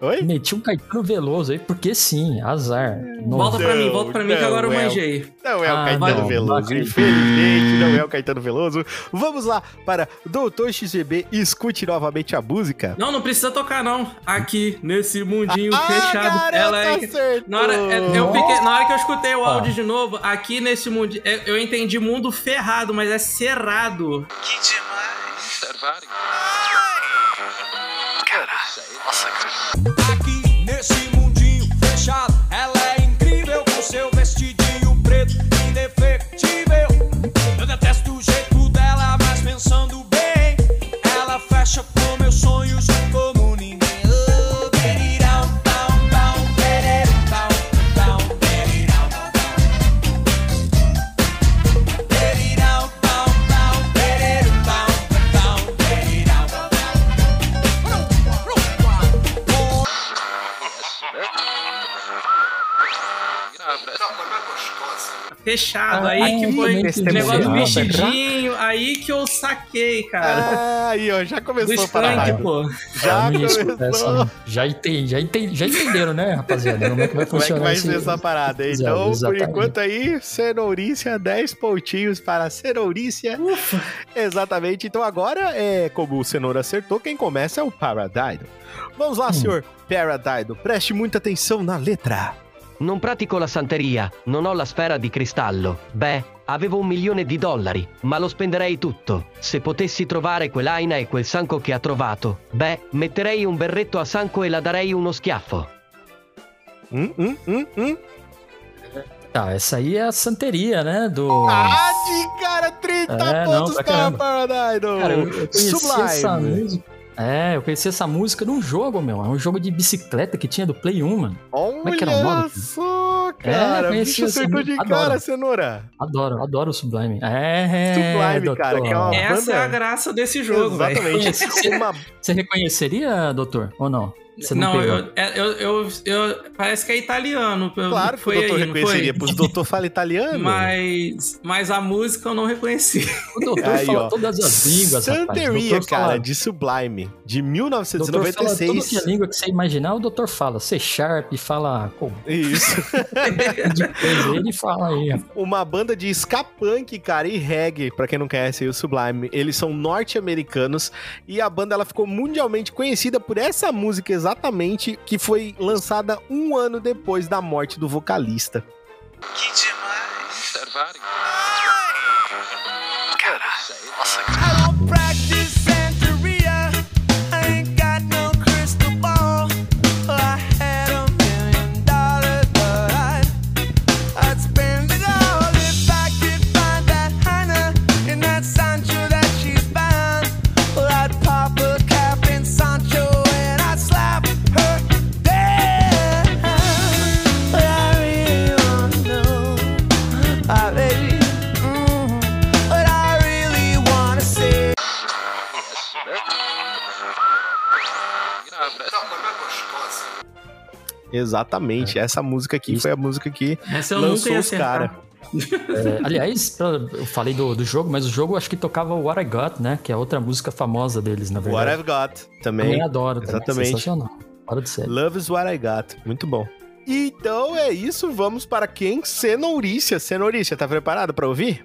Oi? Meti um Caetano Veloso aí, porque sim, azar. Não- Volta pra mim, volta pra mim que Não, agora eu é o- manjei. Não é o Ah, Caetano não, Veloso, bacana. infelizmente não é o Caetano Veloso. Vamos lá para Doutor XGB, escute novamente a música. Não, não precisa tocar, não. Aqui, nesse mundinho Ah, fechado. garota, ela é. acertou! Na hora, é- eu fiquei- na hora que eu escutei o Ah. áudio de novo, aqui nesse mundo. é- Eu entendi mundo ferrado, mas é cerrado. Que demais. Servário. Aqui fechado. Ah, aí que foi o negócio do vestidinho, aí que eu saquei, cara. Ah, aí, ó, já do começou a parar. Skank, pô. Já escutar começou. essa- já, entendi, já, entendi, já entenderam, né, rapaziada? Como é que vai Como é que funcionar vai esse- ser essa parada Então, por exatamente. enquanto aí, Cenourícia, 10 pontinhos para Cenourícia. Exatamente. Então agora, é como o Cenoura acertou, quem começa é o Paradido. Vamos lá, senhor Paradido. Preste muita atenção na letra. Non pratico la santeria, non ho la sfera di cristallo. Beh, avevo un milione di dollari, ma lo spenderei tutto. Se potessi trovare quell'aina e quel sanco che ha trovato, beh, metterei un berretto a sanco e la darei uno schiaffo. Hum, hum, hum, hum. Tá, essa aí é a santeria, né? Do. Ah, de cara, 30 É, não, pontos pra para caramba. Paradido. Cara, eu, eu conheci essa Sublime. música. É, eu conheci essa música num jogo, meu. É um jogo de bicicleta que tinha do Play 1, mano. Olha é que era o nome, cara? só, É, cara. o conheci bicho acertou de música. cara, Adoro. Cenoura. Adoro, adoro o Sublime. É, Sublime, doutor. cara, que é uma- Essa banda- é a graça desse jogo. Exatamente. Uma Você reconheceria, doutor? Ou não? Você não, Não, eu, é, eu, eu, eu- Parece que é italiano. Claro que foi o doutor aí, reconheceria, foi? pois o doutor fala italiano. Mas, mas a música eu não reconheci. O doutor Aí, fala ó. todas as línguas, Santeria, cara, fala- de Sublime, de O doutor fala tudo 1996. que é língua que você imaginar, o doutor fala. C Sharp, fala. Isso. ele fala aí. Uma banda de ska punk, cara, e reggae, pra quem não conhece aí, o Sublime. Eles são norte-americanos e a banda ela ficou mundialmente conhecida por essa música exatamente, que foi lançada um ano depois da morte do vocalista. Que demais. Exatamente, essa música aqui Isso. foi a música que Essa eu nunca lançou ia os caras. É, aliás, eu falei do, do jogo, mas o jogo acho que tocava o What I Got, né? Que é outra música famosa deles, na What verdade. I've Got também. Também adoro. Também. Exatamente. Sensacional. Fora de série. Love is what I got. Muito bom. Então é isso, vamos para quem? Cenourícia. Cenourícia, tá preparado pra ouvir?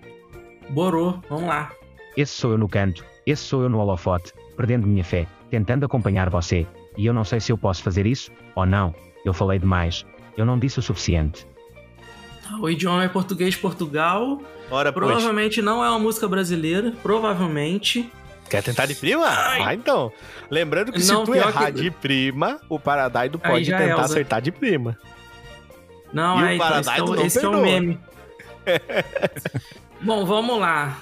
Borou, vamos lá. Esse sou eu no canto, esse sou eu no holofote, perdendo minha fé, tentando acompanhar você. E eu não sei se eu posso fazer isso ou não. Eu falei demais. Eu não disse o suficiente. O idioma é português de Portugal. Ora, pois. Provavelmente não é uma música brasileira. Provavelmente. Quer tentar de prima? Ah, então. Lembrando que se Não, tu pior errar que- de prima, o Paradaido Aí pode tentar é, Elza. acertar de prima. Não, E o é, então, esse, que é Paradise o- não esse é o perdoa. meme. Bom, vamos lá.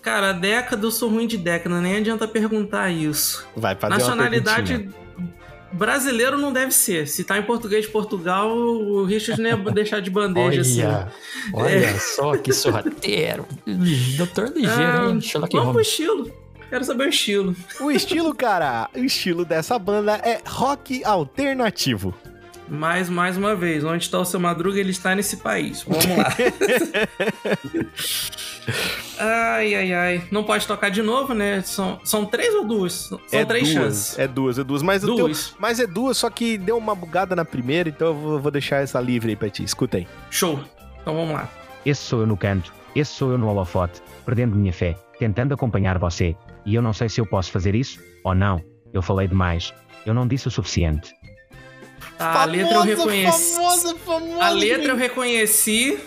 Cara, década, eu sou ruim de década, nem adianta perguntar isso. Vai fazer Nacionalidade uma. Brasileiro não deve ser. Se tá em português de Portugal, o Richard não ia deixar de bandeja assim. Olha, olha só que sorrateiro. Doutor ligeiro, Ah, hein? Sherlock vamos pro estilo. Quero saber o estilo. O estilo, cara, o estilo dessa banda é rock alternativo. Mais, mais uma vez, onde está o seu Madruga? Ele está nesse país. Vamos lá. ai, ai, ai. Não pode tocar de novo, né? São, são três ou duas? São é três duas, chances. É duas, é duas. Mas, Duas. mas é duas, só que deu uma bugada na primeira, então eu vou, vou deixar essa livre aí pra ti. Escuta aí. Show. Então vamos lá. Esse sou eu no canto, esse sou eu no holofote, perdendo minha fé, tentando acompanhar você. E eu não sei se eu posso fazer isso ou não. Eu falei demais. Eu não disse o suficiente. Tá, a letra eu reconheci. Famosa, famosa. A letra eu reconheci,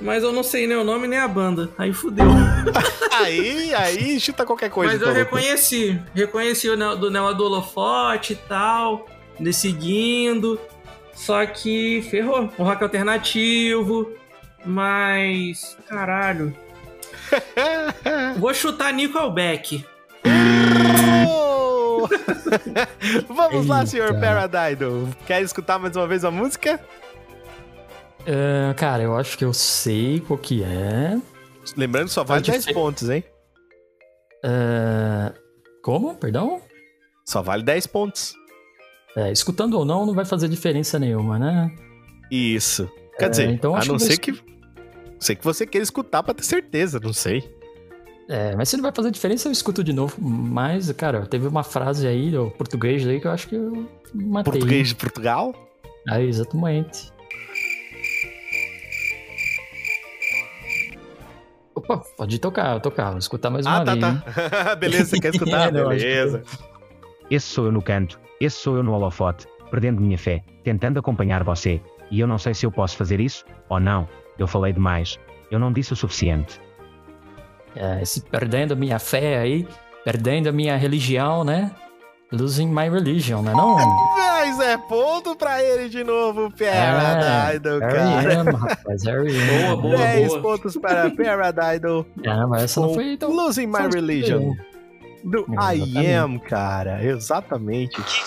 mas eu não sei nem o nome nem a banda. Aí fudeu. Aí, aí, chuta qualquer coisa. mas eu então, reconheci. Reconheci o Neo- do Neo do Holofote e tal. De seguindo. Só que ferrou. O rock alternativo. Mas. Caralho. Vou chutar Nickelback. Vamos lá, Eita. senhor Paradido. Quer escutar mais uma vez a música? É, cara, eu acho que eu sei qual que é. Lembrando que só vale Pode 10 ser. pontos, hein? É, Como? Perdão? Só vale 10 pontos. É, escutando ou não, não vai fazer diferença nenhuma, né? Isso. Quer É, dizer, então a não que eu ser que. Sei que você quer escutar pra ter certeza, não sei. É, mas se não vai fazer diferença, eu escuto de novo. Mas, cara, teve uma frase aí, o português aí, que eu acho que eu matei. Português de Portugal? Ah, exatamente. Opa, pode tocar, tocar, vou escutar mais uma Ah, tá, vez. hein? tá. Beleza, você quer escutar? É, que- Beleza. Esse sou eu no canto, esse sou eu no holofote, perdendo minha fé, tentando acompanhar você. E eu não sei se eu posso fazer isso ou não. Eu falei demais. Eu não disse o suficiente. É, esse perdendo a minha fé aí, perdendo a minha religião, né? Losing my religion, né? Não. Mas é ponto pra ele de novo, Paradidal, Harry cara. M, rapaz. Boa, boa, 10 boa. pontos para Paradidal. Ah, mas essa não foi tão. Losing My Religion. Do I. Am, cara. Exatamente. Que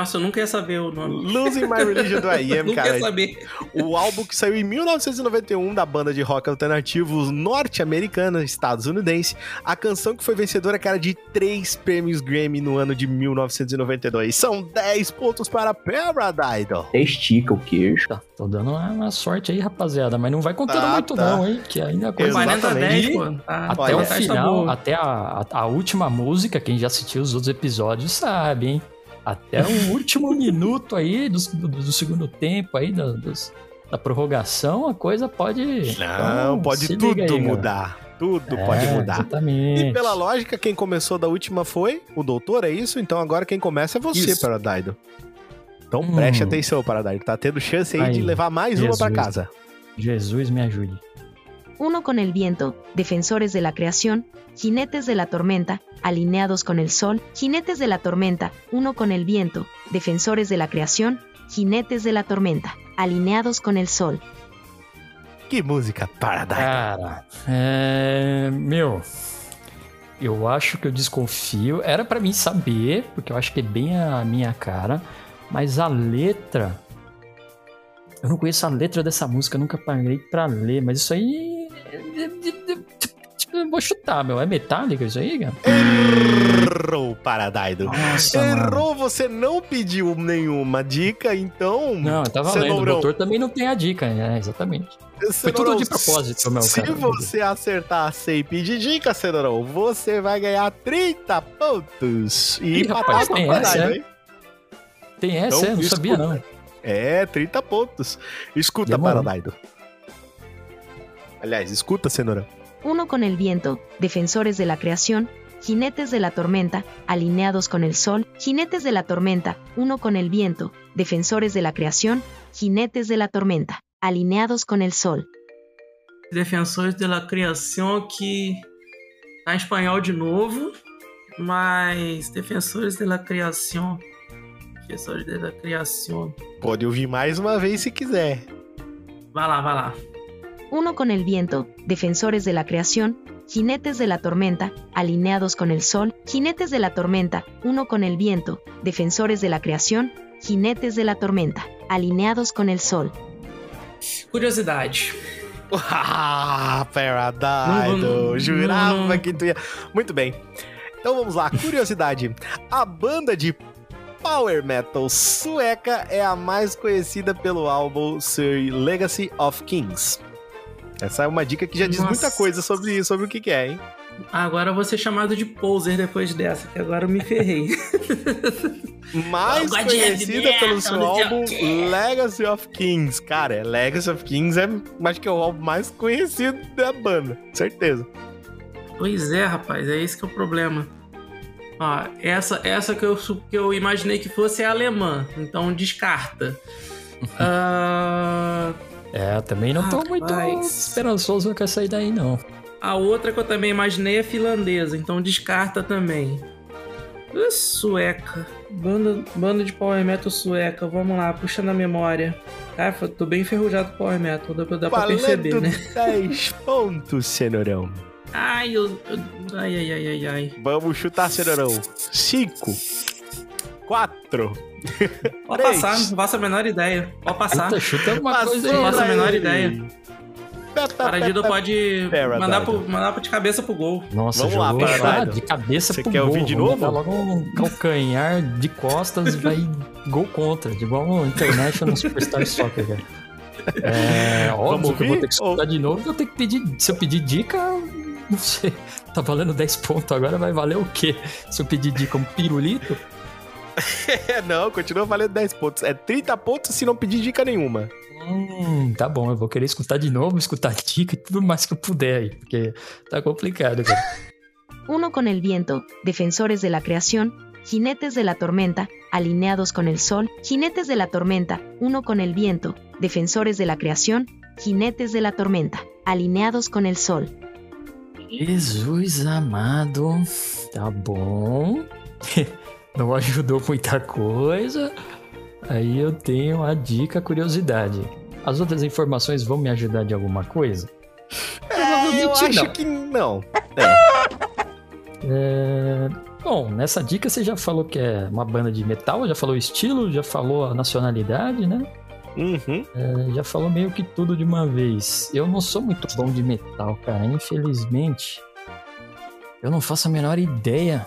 Nossa, eu nunca ia saber o nome. Losing My Religion do I Am, Nunca cara. ia saber. O álbum que saiu em 1991 da banda de rock alternativo norte-americana, estadunidense. A canção que foi vencedora, cara, de três prêmios Grammy no ano de 1992. São 10 pontos para Paradidal. Estica o queijo. Tá, tô dando uma, uma sorte aí, rapaziada, mas não vai contando Tá, muito tá. não, hein? Que ainda a coisa 40 a 10, Exatamente. pô. Tá, Até Olha, o a festa final, até a, a, a última música, quem já assistiu os outros episódios sabe, hein? Até o último minuto aí do, do, do segundo tempo aí, da, dos- da prorrogação, a coisa pode... Não, Então, pode tudo aí, mudar. Tudo É, pode mudar. Exatamente. E pela lógica, quem começou da última foi o doutor, é isso? Então agora quem começa é você, Isso. Paradidal. Então Hum. preste atenção, Paradidal. Tá tendo chance aí, Aí, de levar mais uma pra Jesus. casa. Jesus me ajude. Uno con el viento, defensores de la creación, jinetes de la tormenta, alineados con el sol, jinetes de la tormenta, uno con el viento, defensores de la creación, jinetes de la tormenta, alineados con el sol. Que música, Paradidal. Cara, é... Meu, eu acho que eu desconfio. Era pra mim saber, porque eu acho que é bem a minha cara. Mas a letra... Eu não conheço a letra dessa música, nunca parei pra ler. Mas isso aí... Eu vou chutar, meu. É metálica isso aí, cara? Errou, Paradidal. Nossa, mano. Errou, você não pediu nenhuma dica, então. Não, eu tava lendo. O Cenourão, doutor também não tem a dica, né? Exatamente. Foi Cenourão, tudo de propósito, meu Se cara. você acertar sem pedir dica, Cenourão, você vai ganhar 30 pontos. E Ih, rapaz, tem Paradidal, essa, é? hein? Tem essa, Então, é? Não sabia, não. É, 30 pontos. Escuta, Demorou. Paradidal. Aliás, escuta, Cenourão. Uno con el viento, defensores de la creación, jinetes de la tormenta, alineados con el sol, jinetes de la tormenta, uno con el viento, defensores de la creación, jinetes de la tormenta, alineados con el sol. Defensores de la Criação, que tá em espanhol de novo, mas Defensores de la Criação. Defensores de la Criação. Pode ouvir mais uma vez se quiser. Vai lá, vai lá. Uno con el viento, defensores de la creación, jinetes de la tormenta, alineados con el sol, jinetes de la tormenta, uno con el viento, defensores de la creación, jinetes de la tormenta, alineados con el sol. Curiosidade. Ah, não, Jurava não, não. que tu ia. Muito bem. Então vamos lá, curiosidade. A banda de Power Metal sueca é a mais conhecida pelo álbum Sir Legacy of Kings. Essa é uma dica que já diz Nossa. muita coisa sobre, sobre o que, que é, hein? Agora eu vou ser chamado de poser depois dessa, que agora eu me ferrei. Mais conhecida pelo seu álbum. Legacy of Kings. Cara, é Legacy of Kings é, acho que é o álbum mais conhecido da banda, certeza. Pois é, rapaz, é esse que é o problema. Ó, essa, essa que, eu, que eu imaginei que fosse é alemã, então descarta. Ah, É, também não tô muito Rapaz. esperançoso com essa aí daí, não. A outra que eu também imaginei é finlandesa, então descarta também. Uh, Sueca. Banda, banda de power metal sueca. Vamos lá, puxa na memória. Cara, eu tô bem enferrujado com power metal, dá, pra- dá pra perceber, né? 10 pontos, cenourão. Ai, eu, eu- ai, ai, ai, ai, ai. Vamos chutar, cenourão. 5, 4, Pode passar, não faço a menor ideia. Pode passar. Puta, chuta alguma Passou coisa aí. Não faço a menor ideia. Paradido pode mandar, pro, mandar pro de cabeça pro gol. Nossa, Vamos lá, jogou para, ah, Daido. de cabeça Você pro quer gol. ouvir de novo? logo um calcanhar de costas e vai gol contra. De igual no International Superstar Soccer, cara. É óbvio Vamos que eu vou ter que escutar de novo. Vou ter que pedir. Se eu pedir dica, não sei. Tá valendo 10 pontos. Agora vai valer o quê? Se eu pedir dica um pirulito? Não, continua valendo 10 pontos. É 30 pontos se não pedir dica nenhuma. Hum, tá bom. Eu vou querer escutar de novo, escutar dica e tudo mais que eu puder aí. Porque tá complicado, cara. Uno con el viento, defensores de la creación, jinetes de la tormenta, alineados con el sol, jinetes de la tormenta, uno con el viento, defensores de la creación, jinetes de la tormenta, alineados con el sol. Jesus amado. Tá bom. Não ajudou muita coisa. Aí eu tenho a dica, a curiosidade. As outras informações vão me ajudar de alguma coisa? É, eu acho não. que não. É. É, Bom, nessa dica você já falou que é uma banda de metal, já falou o estilo, já falou a nacionalidade, né? Uhum. É, já falou meio que tudo de uma vez. Eu não sou muito bom de metal, cara. Infelizmente, eu não faço a menor ideia.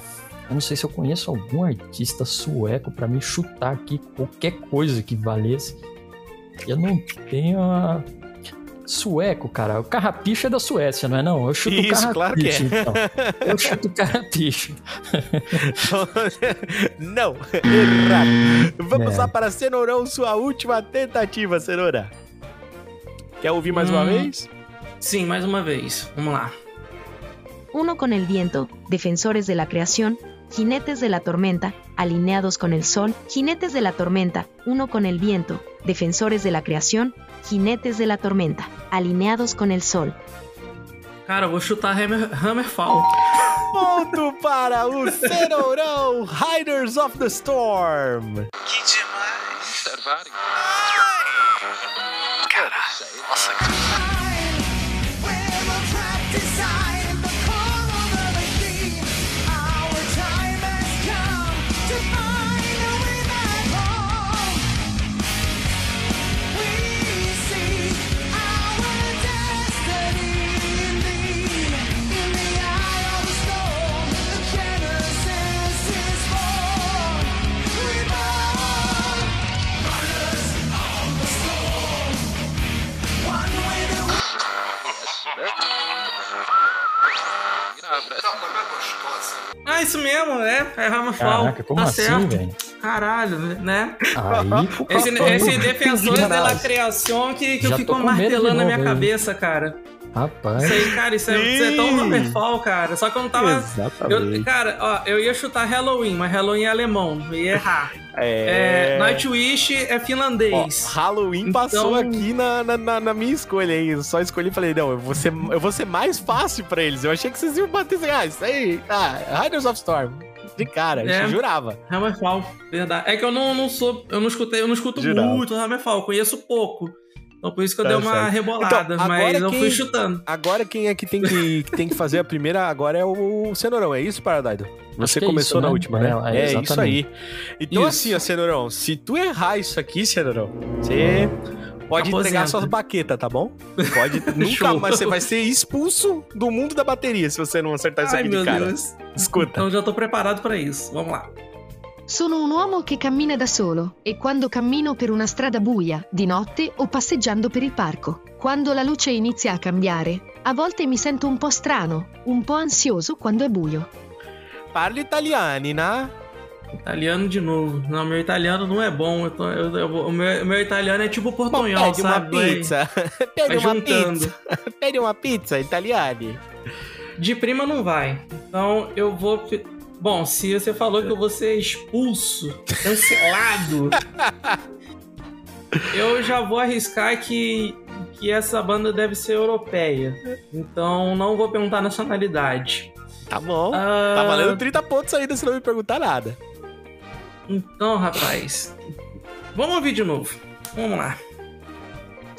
Eu não sei se eu conheço algum artista sueco pra me chutar aqui qualquer coisa que valesse. Eu não tenho a... Sueco, cara. O carrapicho é da Suécia, não é não? Eu chuto o Isso, carrapicho, claro que é. então. Eu chuto o carrapicho. não, errado. Vamos É. lá para Cenourão, sua última tentativa, Cenoura. Quer ouvir mais uma Hum. vez? Sim, mais uma vez. Vamos lá. Uno con el viento, defensores de la creación, jinetes de la tormenta, alineados con el sol, jinetes de la tormenta, uno con el viento, defensores de la creación, jinetes de la tormenta, alineados con el sol. Cara, vou chutar Hammer, Hammerfall. Ponto para o Cenourão, Riders of the Storm. Que demais. Servari. Caralho. Nossa, cara. Ah, isso mesmo, é. É Hammerfall. Caraca, como tá assim, certo. velho? Caralho, né? Aí, Esse, esse defensor Caralho. dela criação que, que eu Já fico tô com medo de martelando na minha novo, cabeça, cara. Rapaz. Isso aí, cara, isso é, isso é tão. Hammerfall, cara. Só que eu não tava. Exatamente. Eu, cara, ó, eu ia chutar Halloween, mas Halloween é alemão. Eu ia errar. É... É, Nightwish é Ó, finlandês. Halloween Então- passou aqui na, na, na- na minha escolha aí. Eu só escolhi e falei, não, eu vou, ser, eu vou ser mais fácil pra eles. Eu achei que vocês iam bater assim, ah, isso aí, ah, Riders of Storm. De cara, É. eu jurava. Hammerfall, verdade. É que eu não, não sou. Eu não escutei, eu não escuto Jurava. muito Hammerfall, eu conheço pouco. Então por isso que eu Tá dei uma certo. rebolada, Então, mas agora eu quem- fui chutando. Agora quem é que tem que, que tem que fazer a primeira agora é o Cenourão, é isso, Paradaido? Você é começou isso, na né? última, É, né? é, É, isso exatamente. aí. Então Isso. assim, ó, Cenourão, se tu errar isso aqui, Cenourão, você pode Aposenta. entregar suas baquetas, tá bom? Pode, nunca mais, você vai ser expulso do mundo da bateria se você não acertar isso Ai, aqui de meu cara. Deus. Escuta. Então já tô preparado pra isso. Vamos lá. Sono un uomo che cammina da solo e quando cammino per una strada buia, di notte o passeggiando per il parco, quando la luce inizia a cambiare, a volte mi sento un po' strano, un po' ansioso quando è buio. Parla italiano, né? Italiano de novo. Não, meu italiano não é bom. Eu tô- eu- eu- o meu, meu italiano é tipo portunhol, Pede uma sabe? Vai- pizza. Pede uma juntando. pizza. Pede uma pizza italiana. De prima não vai. Então eu vou. Bom, se você falou que eu vou ser expulso, cancelado, eu já vou arriscar que que essa banda deve ser europeia. Então não vou perguntar nacionalidade. Tá bom. Ah, Tá valendo 30 pontos ainda se não me perguntar nada. Então, rapaz. Vamos ouvir de novo. Vamos lá.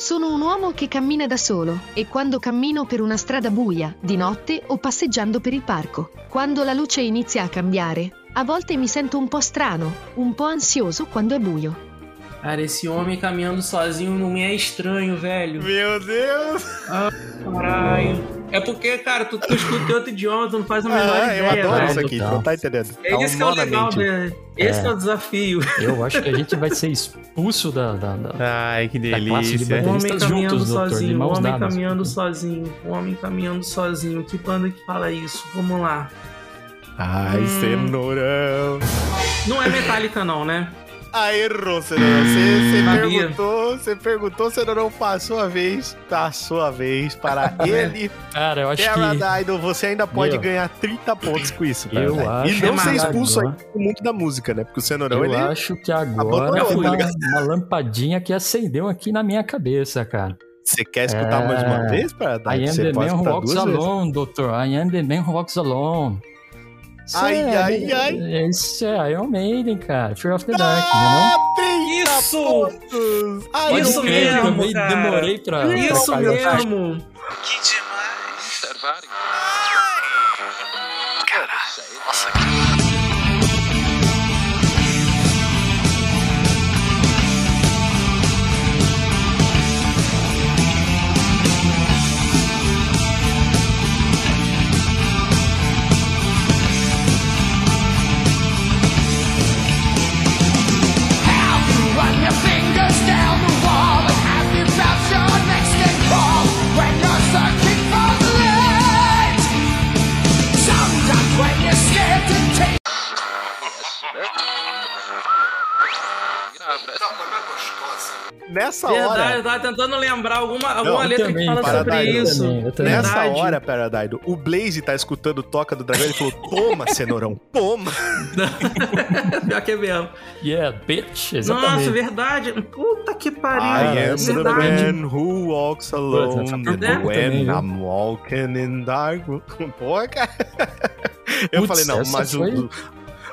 Sono un uomo che cammina da solo e quando cammino per una strada buia, di notte o passeggiando per il parco, quando la luce inizia a cambiare, a volte mi sento un po' strano, un po' ansioso quando è buio. Cara, esse homem caminhando sozinho não me é estranho, velho. Meu Deus! Ah, caralho. É porque, cara, tu, tu escuta em outro idioma, tu não faz a menor Ah, eu ideia, adoro velho. isso aqui, tu não tá entendendo. É isso que é o legal, né? Esse é. É. o desafio. Eu acho que a gente vai ser expulso da, da, da, Ai, que da classe de O homem caminhando juntos, sozinho, o mãos homem dadas. caminhando sozinho, o homem caminhando sozinho. Que banda que fala isso? Vamos lá. Ai, Hum. cenourão. Não é Metallica, não, né? Ah, errou, cenourão. Você perguntou, você perguntou, cenourão passou a vez, passou a vez para ele. Cara, eu acho que... Paradidal, você ainda pode Meu. ganhar 30 pontos com isso. Eu Paradise. acho E não ser que expulso aí agora- do mundo da música, né? Porque o cenourão, Eu ele... acho que agora a uma, liga. uma lampadinha que acendeu aqui na minha cabeça, cara. Você quer escutar É. mais uma vez, Paradise? I am Você the pode man who walks vezes? alone, doutor. I am the man who walks alone. Ai, é, ai, ai. é- Isso é Iron Maiden, cara. Fear of the Dark, né? não? Isso! Pontos! Pode Isso crer, mesmo, também cara. demorei pra... Isso pra mesmo! Que demais! Nessa Verdade, hora... eu tava tentando lembrar alguma, alguma Não, letra também, que fala sobre isso. também, eu também. Nessa Verdade. hora, Paradise, o Blaze tá escutando Toca do Dragão, ele falou, toma, cenourão, toma. Pior que é mesmo. Yeah, bitch, Nossa, exatamente. verdade. Puta que pariu. I am the verdade. man who walks alone when viu? I'm walking in dark. Pô, cara. Eu Putz, falei, não, mas foi- o...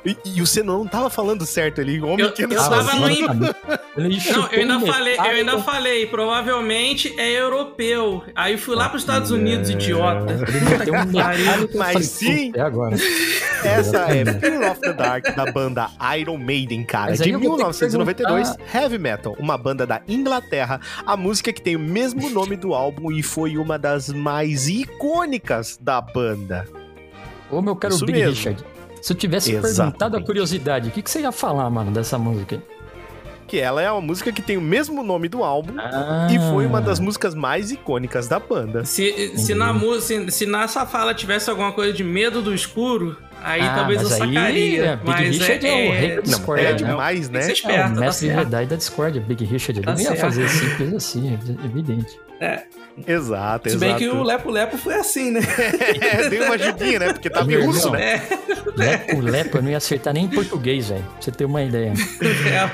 E, e o Cenourão não tava falando certo ali, homem Eu- que não eu sabe. tava no Não, eu ainda falei, eu ainda falei, provavelmente é europeu. Aí fui lá pros Estados Unidos, idiota. Ele meteu um eu Mas falei, sim. "Puta, É agora. Essa é Fear of the Dark, da banda Iron Maiden, cara, de eu vou ter que 1992, Heavy Metal, uma banda da Inglaterra, a música que tem o mesmo nome do álbum e foi uma das mais icônicas da banda. Ô, meu caro Isso Big mesmo. Richard, se eu tivesse Exatamente. perguntado a curiosidade, o que, que você ia falar, mano, dessa música aí? Que ela é uma música que tem o mesmo nome do álbum Ah. e foi uma das músicas mais icônicas da banda. Se, se, na, se, se nessa fala tivesse alguma coisa de medo do escuro, aí Ah, talvez eu mas aí, sacaria. é, Big mas Richard é o rei da Não, Discord, é né? demais, Tem que né? ser É esperto, o tá mestre de certo. verdade da Discord, Big Richard. Ele Tá não ia certo. fazer simples assim, é evidente. É. Exato, Se bem exato. que o Lepo Lepo foi assim, né? É, deu uma ajudinha, né? Porque tá Meu meio russo, né? É. Lepo, Lepo, eu não ia acertar nem em português, velho. Pra você ter uma ideia.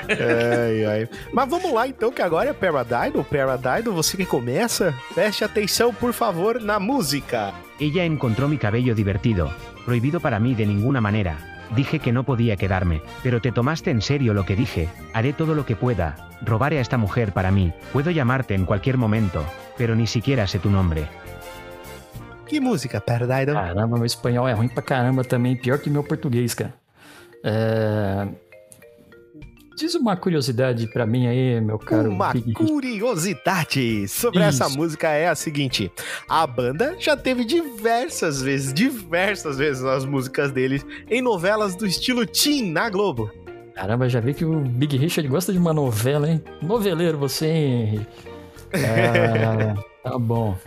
Ai, ai. Mas vamos lá então, que agora é Paradido. Paradido, você que começa, preste atenção, por favor, na música. Ella encontró mi cabello divertido, prohibido para mí de ninguna manera. Dije que no podía quedarme, pero te tomaste en serio lo que dije. Haré todo lo que pueda. Robaré a esta mujer para mí. Puedo llamarte en cualquier momento, pero ni siquiera sé tu nombre. Que música, Paradido? Caramba, meu espanhol é ruim pra caramba também, pior que meu português, cara. É... Diz uma curiosidade pra mim aí, meu caro Uma Big curiosidade sobre essa Isso. música é a seguinte: a banda já teve diversas vezes, diversas vezes as músicas deles em novelas do estilo teen na Globo. Caramba, já vi que o Big Richard gosta de uma novela, hein? Noveleiro você, hein? Ah, tá bom.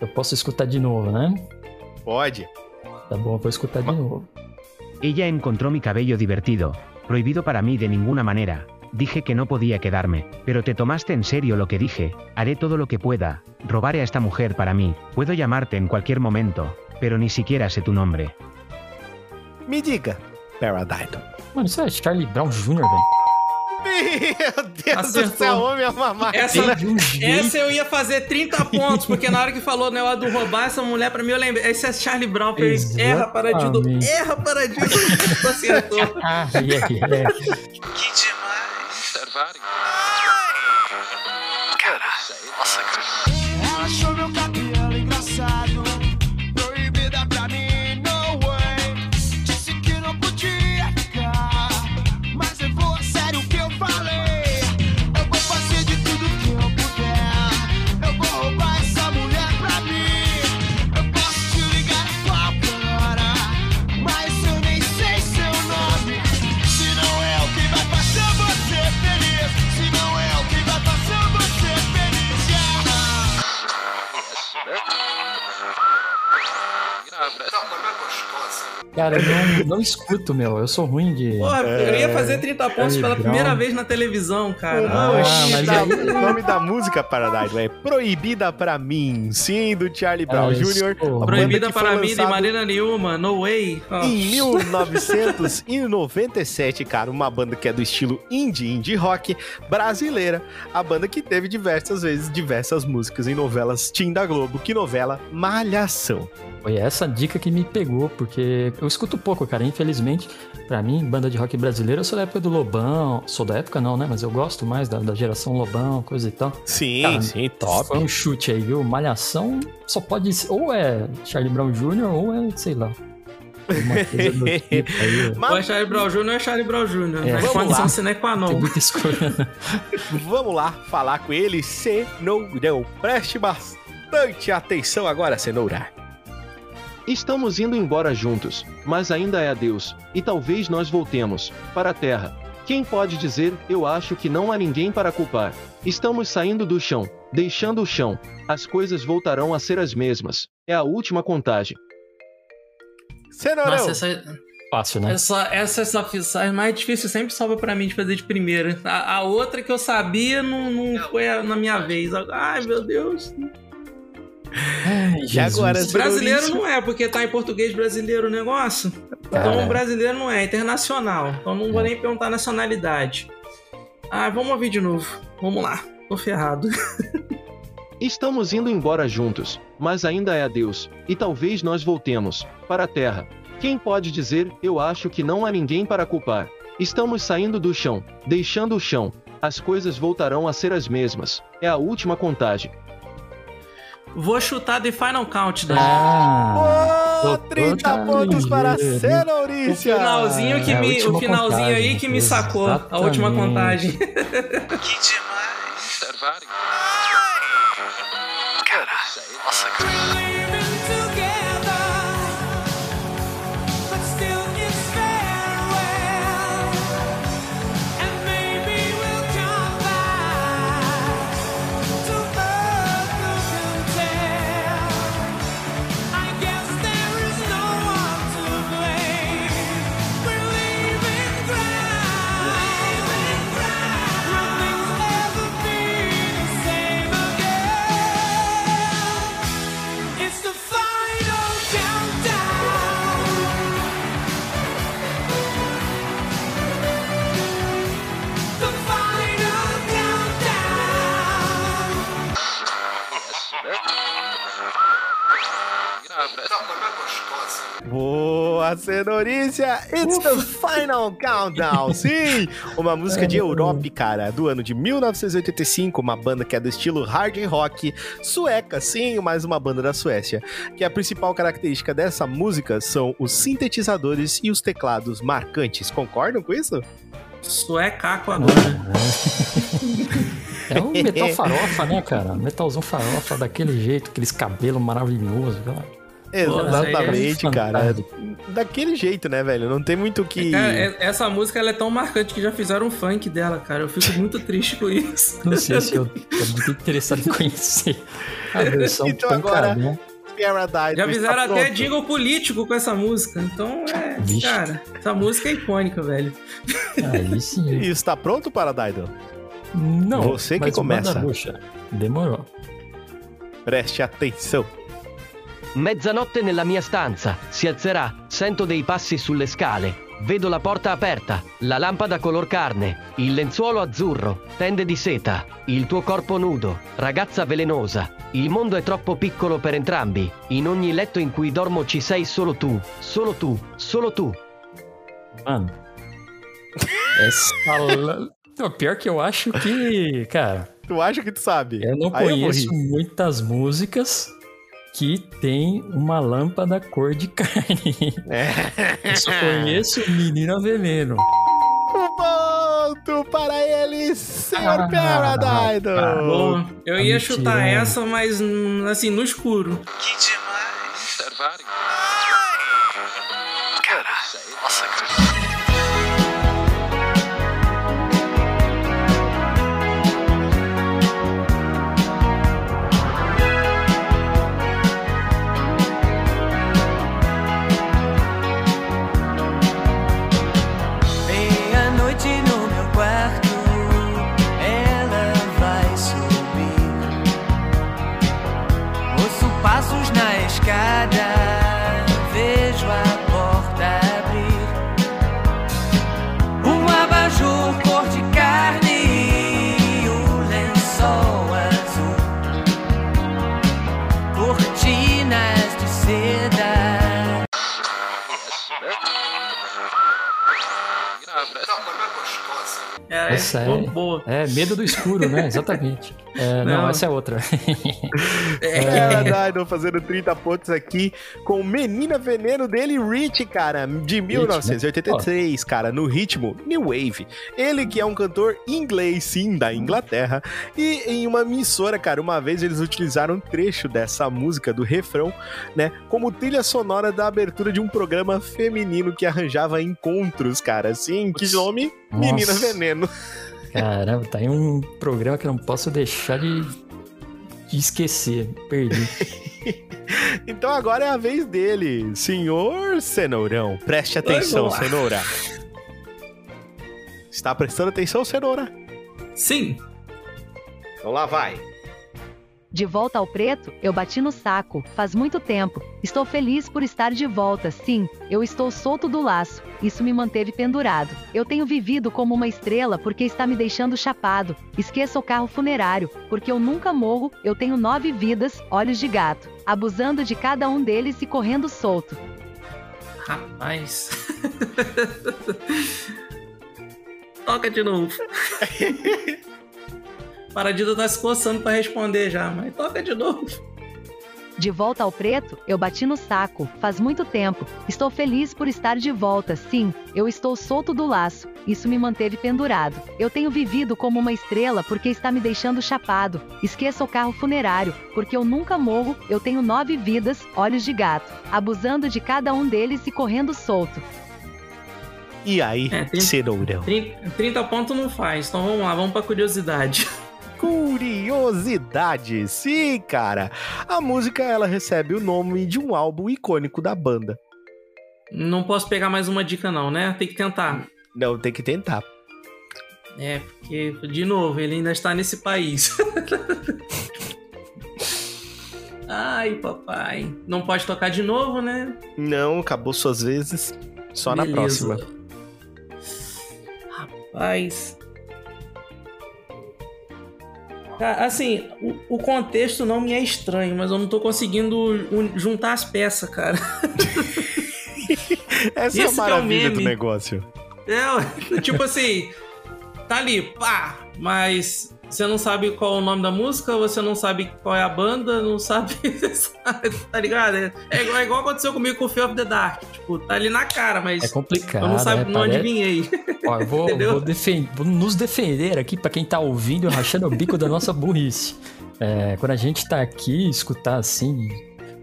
Eu posso escutar de novo, né? Pode. Tá bom, eu vou escutar de novo. Ella encontró mi cabello divertido, prohibido para mí de ninguna manera. Dije que no podía quedarme, pero te tomaste en serio lo que dije. Haré todo lo que pueda. Robaré a esta mujer para mí. Puedo llamarte en cualquier momento, pero ni siquiera sé tu nombre. Me diga. Mano, isso é Charlie Brown Jr., velho. Meu Deus do Acertou. céu, homem é uma máquina. Essa, essa eu ia fazer 30 pontos, porque na hora que falou né, do roubar essa mulher, pra mim eu lembrei. Esse é Charlie Brown, fez erra paradido, erra paradido. Acertou. Que demais. Cara, eu não, não escuto, meu. Eu sou ruim de. Porra, eu ia fazer 30 pontos Charlie pela Brown. primeira vez na televisão, cara. Ah, aí, o nome da música Paradise é Proibida pra mim, sim, do Charlie Brown Ah, Jr. Proibida para mim de maneira nenhuma, no way. Ó. Em 1997, cara, uma banda que é do estilo indie, indie rock brasileira. A banda que teve diversas vezes diversas músicas em novelas Tim da Globo. Que novela? Malhação. Foi essa dica que me pegou, porque eu escuto pouco, cara. Infelizmente, pra mim, banda de rock brasileira, eu sou da época do Lobão. Sou da época não, né? Mas eu gosto mais da, da geração Lobão, coisa e tal. Sim, Cara, sim, top. Foi um chute aí, viu? Malhação só pode ser. Ou é Charlie Brown Jr., ou é, sei lá. Uma coisa do tipo aí. Ou é Charlie Brown Jr. ou é Charlie Brown Jr. É. Vamos condição lá. sine qua non. Tem muita escolha. Vamos lá falar com ele, Cenourão. Preste bastante atenção agora, Cenoura. Estamos indo embora juntos, mas ainda é adeus, e talvez nós voltemos para a Terra. Quem pode dizer, eu acho que não há ninguém para culpar. Estamos saindo do chão, deixando o chão. As coisas voltarão a ser as mesmas. É a última contagem. Cenourão. Nossa, essa, Fácil, né? essa, essa, essa essa mais difícil sempre sobra pra mim de fazer de primeira. A, a outra que eu sabia não, não foi a- na minha vez. Ai, meu Deus. Brasileiro não é, porque tá em português brasileiro o negócio. Cara. Então brasileiro não é, é internacional. Então não vou nem perguntar nacionalidade. Ah, vamos ouvir de novo. Vamos lá. Tô ferrado. Estamos indo embora juntos, mas ainda é adeus, e talvez nós voltemos para a Terra. Quem pode dizer, eu acho que não há ninguém para culpar. Estamos saindo do chão, deixando o chão. As coisas voltarão a ser as mesmas. É a última contagem. Vou chutar The Final Countdown. Ah, doutor 30 tá pontos para ligeiro. O Cenouricia. finalzinho que É, a me, o finalzinho aí que me sacou. A última Exatamente. contagem. Que demais. Caralho. Nossa, cara. Boa, Cenouricia! It's the final countdown! Sim! Uma música de Europe, cara, do ano de 1985, uma banda que é do estilo hard rock sueca, sim, mais uma banda da Suécia. Que a principal característica dessa música são os sintetizadores e os teclados marcantes. Concordam com isso? Suecaco agora. É um metal farofa, né, cara? Metalzão farofa, daquele jeito, aqueles cabelos maravilhosos. cara. Exatamente, Pô, cara. Daquele jeito, né, velho? Não tem muito o que. Cara, é- essa música ela é tão marcante que já fizeram um funk dela, cara. Eu fico muito triste com isso. Não sei se eu tô muito interessado em conhecer a versão Então agora- pancadão. Paradise. Já fizeram até pronto. jingle político com essa música. Então, é. Vixe. Cara, essa música é icônica, velho. Aí sim. E está pronto para Daido? Não, Você que mas começa. manda bucha. Demorou. Preste atenção. Mezzanotte nella mia stanza, si alzerà, sento dei passi sulle scale. Vedo la porta aperta, la lampada color carne, il lenzuolo azzurro, tende di seta, il tuo corpo nudo, ragazza velenosa. Il mondo è troppo piccolo per entrambi. In ogni letto in cui dormo ci sei solo tu, solo tu, solo tu. Mano. Essa. Não, pior que eu acho que, cara. Tu acha que tu sabe? Eu não Aí eu conheço morri. muitas músicas que tem uma lâmpada cor de carne. É. Eu só conheço Menina Veneno. Um ponto para ele, senhor Ah, Paradise. Boa. Eu ia Tá chutar essa, mas hum, assim, no escuro. Que demais. Servário. É, é, boa. é medo do escuro, né? Exatamente. É, não. Não. essa é outra. Paradise fazendo 30 pontos aqui com Menina Veneno dele, Rich, cara, de 1983, cara, no ritmo New Wave. Ele que é um cantor inglês, sim, da Inglaterra, e em uma emissora, cara, uma vez eles utilizaram um trecho dessa música, do refrão, né, como trilha sonora da abertura de um programa feminino que arranjava encontros, cara, assim, que nome? Menina. Veneno. Caramba, tá aí um programa que eu não posso deixar de, de esquecer. Perdi. Então agora é a vez dele, senhor Cenourão. Preste atenção. Cenoura. Está prestando atenção, Cenoura? Sim. Então lá vai. De volta ao preto, eu bati no saco, faz muito tempo. Estou feliz por estar de volta, sim, eu estou solto do laço. Isso me manteve pendurado. Eu tenho vivido como uma estrela porque está me deixando chapado. Esqueça o carro funerário, porque eu nunca morro, eu tenho nove vidas, olhos de gato. Abusando de cada um deles e correndo solto. Rapaz. Toca de novo. Paradito tá se coçando pra responder já, mas toca de novo. De volta ao preto, eu bati no saco, faz muito tempo. Estou feliz por estar de volta, sim, eu estou solto do laço. Isso me manteve pendurado. Eu tenho vivido como uma estrela porque está me deixando chapado. Esqueça o carro funerário, porque eu nunca morro, eu tenho nove vidas, olhos de gato. Abusando de cada um deles e correndo solto. E aí, É, tem- Cenourão? 30, 30 pontos não faz, então vamos lá, vamos pra curiosidade. Curiosidade. Sim, cara. A música ela recebe o nome de um álbum icônico da banda. Não posso pegar mais uma dica, não, né? Tem que tentar. Não, tem que tentar. É, porque, de novo, ele ainda está nesse país. Ai, papai. Não pode tocar de novo, né? Não, acabou suas vezes. Só na Beleza. próxima. Rapaz. Assim, o, o contexto não me é estranho, mas eu não tô conseguindo un- juntar as peças, cara. Essa é a Esse é maravilha do meme. negócio. É, tipo assim, tá ali, pá, mas você não sabe qual é o nome da música, você não sabe qual é a banda, não sabe, tá ligado? É, é igual, é igual aconteceu comigo com o Fear of the Dark, tipo, tá ali na cara, mas É complicado. eu não, sabe, né? não Pare- adivinhei. Ó, eu vou, vou, defen- vou nos defender aqui pra quem tá ouvindo, rachando o bico da nossa burrice. É, quando a gente tá aqui, escutar assim.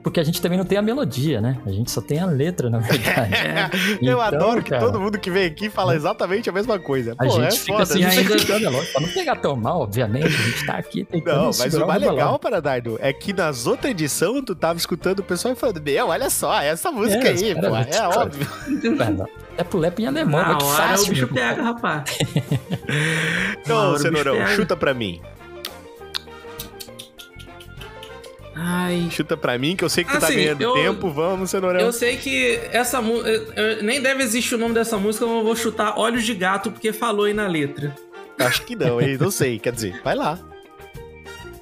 Porque a gente também não tem a melodia, né? A gente só tem a letra, na verdade. Eu Então, adoro que cara, todo mundo que vem aqui fala exatamente a mesma coisa. A Pô, gente é fica foda. assim, né? escutando, é lógico, pra não pegar tão mal, obviamente. A gente tá aqui tentando Não, mas o mais legal, Paradardo, é que nas outras edições tu tava escutando o pessoal e falando, meu, olha só, essa música É, aí, os pô, caras- é óbvio. É. É pro Lepo em alemão, Na muito hora fácil. o bicho meu. pega, rapaz. Então, Cenourão, chuta pra mim. Ai. Chuta pra mim, que eu sei que tu tá Assim, ganhando eu- tempo. Vamos, Cenourão. Eu sei que essa música. Nem deve existir o nome dessa música, mas eu vou chutar Olhos de Gato, porque falou aí na letra. Acho que não, hein? Não sei. Quer dizer, vai lá.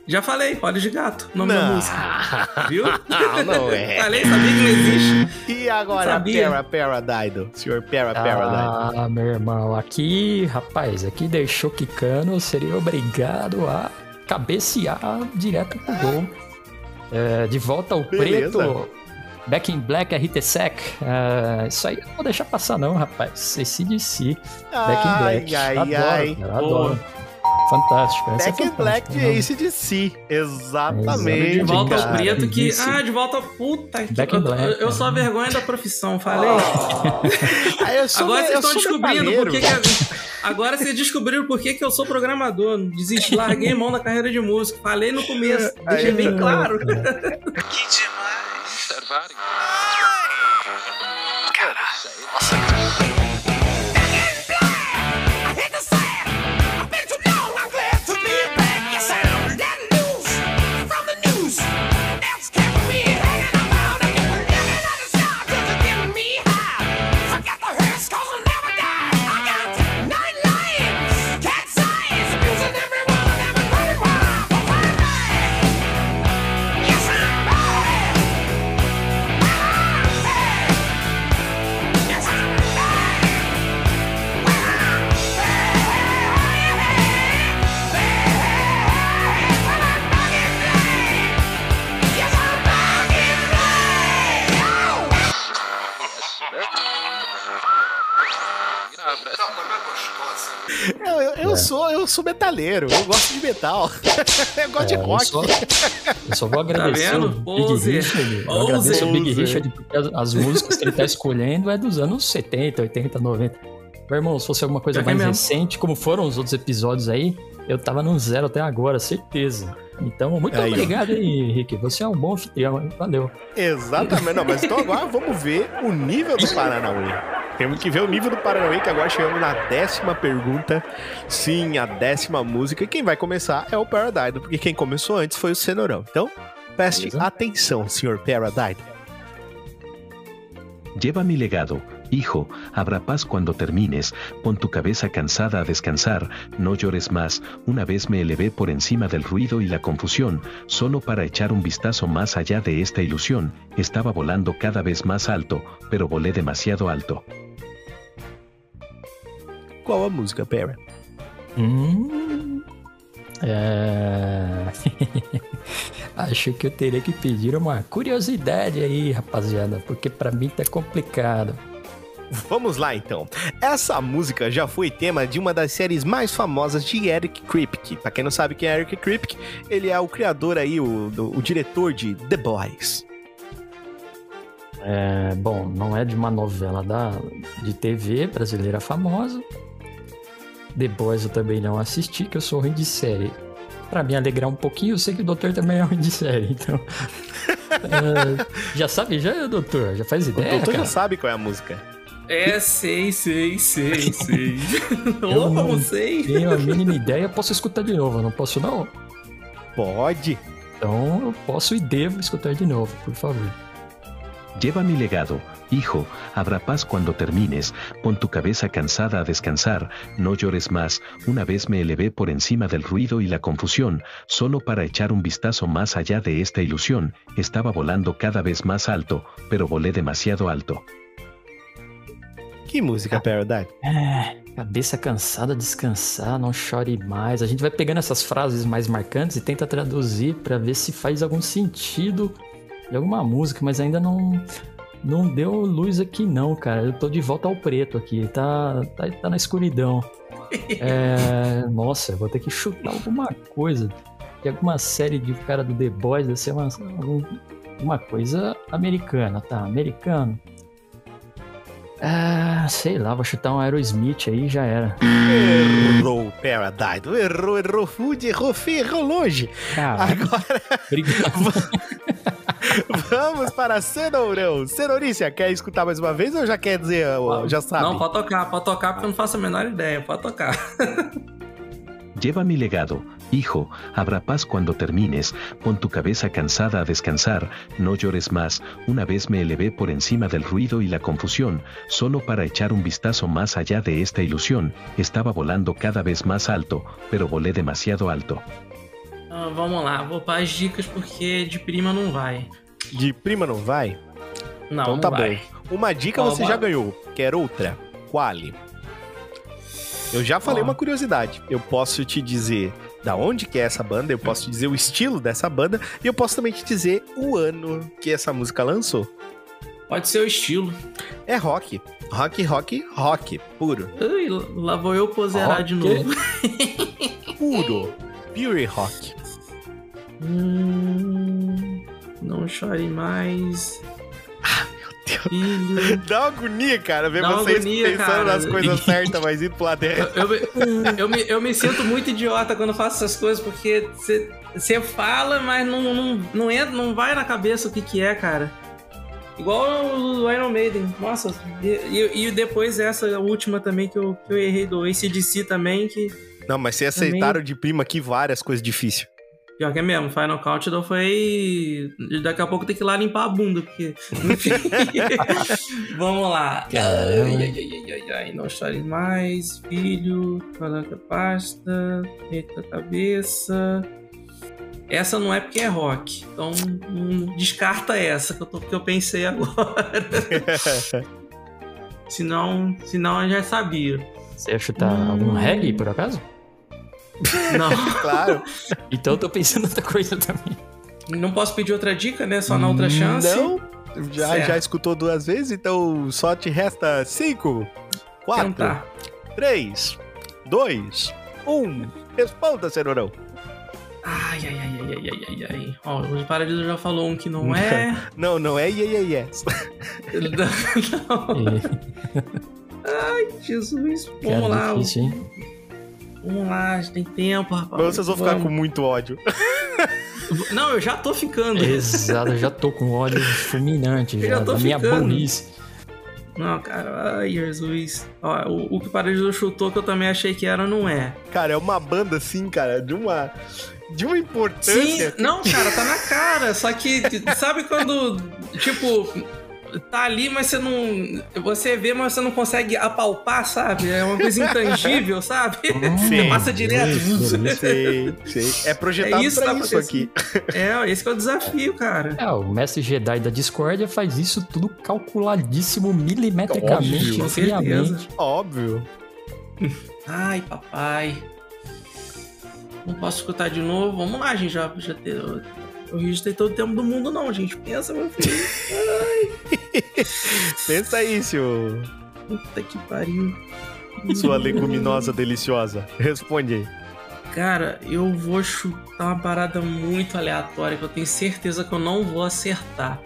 Já falei, Olhos de Gato, nome da Não. música. Viu? Não, não é. falei, sabia que não existe. E agora, Sabia. Pera, Pera, Daido. Senhor Pera, Pera, Daido. Ah, meu irmão, aqui, rapaz, aqui deixou quicando, seria obrigado a cabecear direto pro gol. É, de volta ao Beleza. preto, Back in Black, RT-Sec. É, isso aí eu não vou deixar passar não, rapaz. ACDC, Back in Ai, Black. ai, adoro, ai. cara, adoro. Fantástico, essa Back é in Black de né? ACDC. Exatamente. De volta ao cara. preto que. Isso. Ah, de volta. Puta que. Back in Eu, Black, eu- eu sou a vergonha da profissão, falei. Ah, eu sou, Agora vocês estão descobrindo por que, que Agora vocês descobriram por que, que eu sou programador. Desisti, larguei mão da carreira de músico. Falei no começo. Deixei bem claro. Que demais. Eu, eu, eu sou, eu sou metaleiro. Eu gosto de metal. eu gosto de É, eu rock. só- Eu só vou agradecer vendo? o Big. Richard. Eu agradeço o Big. Richard porque as, as músicas que ele tá escolhendo é dos anos 70, 80, 90. Meu irmão, se fosse alguma coisa é mais mesmo. recente, como foram os outros episódios aí, eu tava no zero até agora, certeza. Então, muito Aí, obrigado aí, Henrique. Você é um bom anfitrião? Valeu. Exatamente. Não, mas então agora vamos ver o nível do Paranauê. Temos que ver o nível do Paranauê, que agora chegamos na décima pergunta. Sim, a décima música. E quem vai começar é o Paradise, porque quem começou antes foi o Cenourão. Então, preste Beleza. atenção, senhor Paradise. Lleva mi legado, hijo, habrá paz cuando termines, pon tu cabeza cansada a descansar, no llores más, una vez me elevé por encima del ruido y la confusión, solo para echar un vistazo más allá de esta ilusión, estaba volando cada vez más alto, pero volé demasiado alto. Qual a música, Para? Hum. É... Acho que eu teria que pedir uma curiosidade aí, rapaziada, porque pra mim tá complicado. Vamos lá então. Essa música já foi tema de uma das séries mais famosas de Eric Kripke. Pra quem não sabe quem é Eric Kripke, ele é o criador aí, o, do- o diretor de The Boys. É, bom, não é de uma novela da, de TV brasileira famosa. The Boys eu também não assisti, que eu sou ruim de série. Pra me alegrar um pouquinho, eu sei que o doutor também é ruim de série, então. É, já sabe, já, doutor? Já faz O ideia? doutor já cara? sabe qual é a música. É, sei, sei, sei, sei. Eu não sei. tenho a mínima ideia, posso escutar de novo, não posso não? Pode. Então eu posso e devo escutar de novo, por favor. Lleva mi legado, hijo, habrá paz cuando termines, pon tu cabeza cansada a descansar, no llores más, una vez me elevé por encima del ruido y la confusión, solo para echar un vistazo más allá de esta ilusión, estaba volando cada vez más alto, pero volé demasiado alto. Que música, Paradise? É, cabeça cansada, descansar, não chore mais. A gente vai pegando essas frases mais marcantes e tenta traduzir pra ver se faz algum sentido de alguma música, mas ainda não não deu luz aqui não, cara. Eu tô de volta ao preto aqui, tá tá, tá na escuridão. É, nossa, eu vou ter que chutar alguma coisa. De alguma série de cara do The Boys, deve ser uma, algum- uma coisa americana, tá? Americano. Ah, sei lá, vou chutar um Aerosmith aí já era. Errou, Paradise. Errou, errou fude, errou feio, errou longe. Cara, Agora obrigado. vamos para Cenourão. Cenouricia, quer escutar mais uma vez ou já quer dizer, já sabe? Não, pode tocar, pode tocar porque eu não faço a menor ideia. Pode tocar. Lleva mi legado, Hijo, habrá paz cuando termines, pon tu cabeza cansada a descansar, no llores más, una vez me elevé por encima del ruido y la confusión, solo para echar un vistazo más allá de esta ilusión, estaba volando cada vez más alto, pero volé demasiado alto. Ah, vamos lá, vou para as dicas porque de prima não vai. De prima não vai? Não, então não tá vai. bom. Uma dica Ó, você já ganhou. Quer outra? Quale? Eu já falei Ó. uma curiosidade. Eu posso te dizer da onde que é essa banda, eu posso te dizer o estilo dessa banda e eu posso também te dizer o ano que essa música lançou. Pode ser o estilo. É rock. Rock, rock, rock. Puro. Ai, lá vou eu poserar de Rock. novo. Puro. Pure rock. Hum, não chore mais. Filho. Dá uma agonia, cara, ver Dá vocês agonia, pensando cara. nas coisas certas, mas indo pro lado errado. Eu, me- eu, me, eu me sinto muito idiota quando faço essas coisas, porque você fala, mas não, não, não, entra, não vai na cabeça o que, que é, cara. Igual o Iron Maiden. Nossa, e, e- depois essa última também que eu, que eu errei do ACDC também, que Não, mas vocês Também- aceitaram de prima aqui várias coisas difíceis. Pior que é mesmo. Final Countdown foi. Daqui a pouco tem que ir lá limpar a bunda, porque. Vamos lá. Caramba. Ai, ai, ai, ai, ai, não chore mais, filho. Coloca pasta. Eita cabeça. Essa não é porque é rock. Então hum, descarta essa que eu, tô, que eu pensei agora. senão, senão eu já sabia. Você ia chutar algum reggae, por acaso? Não. claro. Então eu tô pensando em outra coisa também. Não posso pedir outra dica, né? Só na outra chance. Não. Já, Certo. já escutou duas vezes, então só te resta cinco, quatro, Então tá. três, dois, um. Responda, cenourão. Ai, ai, ai, ai, ai, ai, ai, ai. Ó, o Paradiso já falou um que não é. Não, não é yeah, yeah, yes. Ai, Jesus. Vamos Cara, lá. difícil, hein? Vamos lá, a gente tem tempo, rapaz. Mas vocês vão ficar com muito ódio. Não, eu já tô ficando. Exato, eu já tô com ódio fulminante Eu já, já tô da minha ficando. burrice. Não, cara, ai, Jesus. Ó, o, o que o Paradiso chutou que eu também achei que era, não é. Cara, é uma banda assim, cara, de uma. De uma importância. Sim, não, cara, tá na cara. Só que, sabe quando, tipo, tá ali, mas você não. Você vê, mas você não consegue apalpar, sabe? É uma coisa intangível, sabe? Você passa direto. Sei, sei. É projetado É isso pra tá isso aqui. É, esse que é o desafio, cara. É, o mestre Jedi da Discordia faz isso tudo calculadíssimo milimetricamente, Óbvio, friamente. Óbvio. Ai, papai. Não posso escutar de novo. Vamos lá, gente. Já, já te- eu, eu registrei todo o tempo do mundo, não, gente. Pensa, meu filho. Pensa aí, seu. Puta que pariu. Sua leguminosa deliciosa. Responde aí. Cara, eu vou chutar uma parada muito aleatória que eu tenho certeza que eu não vou acertar.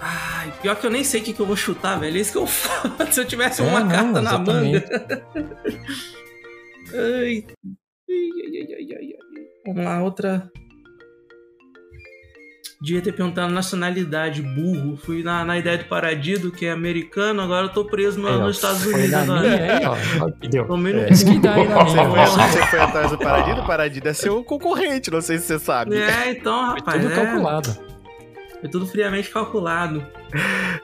Ai, pior que eu nem sei o que, que eu vou chutar, velho. É isso que eu falo. Se eu tivesse É, uma não, carta na exatamente. manga. ai. Ai, ai, ai, ai, ai, ai. Vamos lá, outra. Devia ter perguntado nacionalidade, burro. Fui na, na ideia de Paradido, que é americano, agora eu tô preso no- ó, nos Estados foi Unidos agora. minha ó. Deu. Tomei no É, cu. isso que dá aí na Você minha. foi, você foi atrás do Paradido? O Paradido é seu concorrente, não sei se você sabe. É, então, rapaz. Tudo é. calculado. Foi tudo friamente calculado.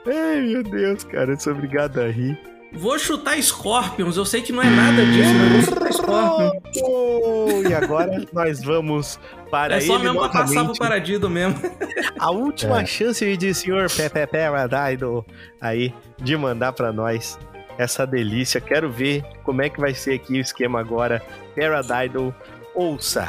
Ai, meu Deus, cara, eu sou obrigado a rir. Vou chutar Scorpions, eu sei que não é nada disso, mas vou chutar Scorpions. Oh, e agora nós vamos para É só ele mesmo pra passar pro. Paradido mesmo. A última É. chance de senhor Pepe Paradise aí de mandar pra nós essa delícia. Quero ver como é que vai ser aqui o esquema agora. Paradise, ouça.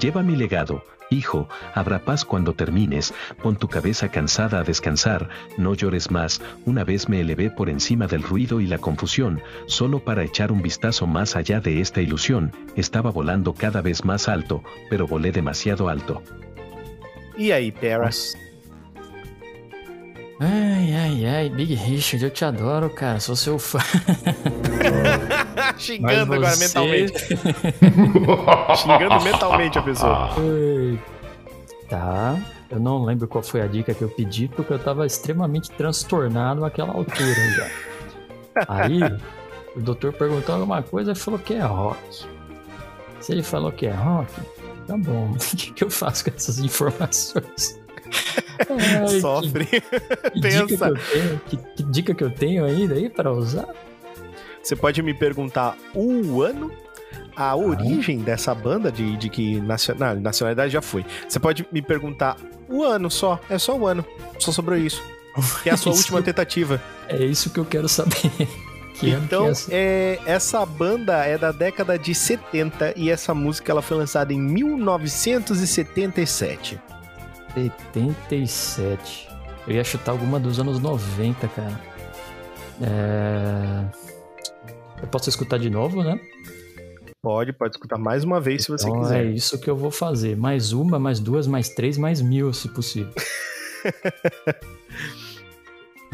Lleva mi legado. Hijo, habrá paz cuando termines, pon tu cabeza cansada a descansar, no llores más, una vez me elevé por encima del ruido y la confusión, solo para echar un vistazo más allá de esta ilusión, estaba volando cada vez más alto, pero volé demasiado alto. E aí, Pera? Ai, ai, ai, Big Richard, eu te adoro, cara. Sou seu fã. Xingando agora mentalmente. Xingando mentalmente a pessoa. Tá. Eu não lembro qual foi a dica que eu pedi, porque eu tava extremamente transtornado naquela altura já. Aí, o doutor perguntou alguma coisa e falou que é rock. Se ele falou que é rock, tá bom. O que, que eu faço com essas informações? Ai, Sofre. Que, que dica que, Pensa. eu tenho, que, que dica que eu tenho ainda aí para usar? Você pode me perguntar o ano, a origem dessa banda, de, de que nacional, nacionalidade já foi. Você pode me perguntar o ano só, é só o ano, só sobrou isso. Que é a sua última tentativa. É isso que eu quero saber. Que ano que Então, é essa? é, essa banda é da década de 70 e essa música ela foi lançada em 1977. 77. Eu ia chutar alguma dos anos 90, cara. É... Eu posso escutar de novo, né? Pode, pode escutar mais uma vez se você Então quiser. é isso que eu vou fazer. Mais uma, mais duas, mais três, mais mil, se possível.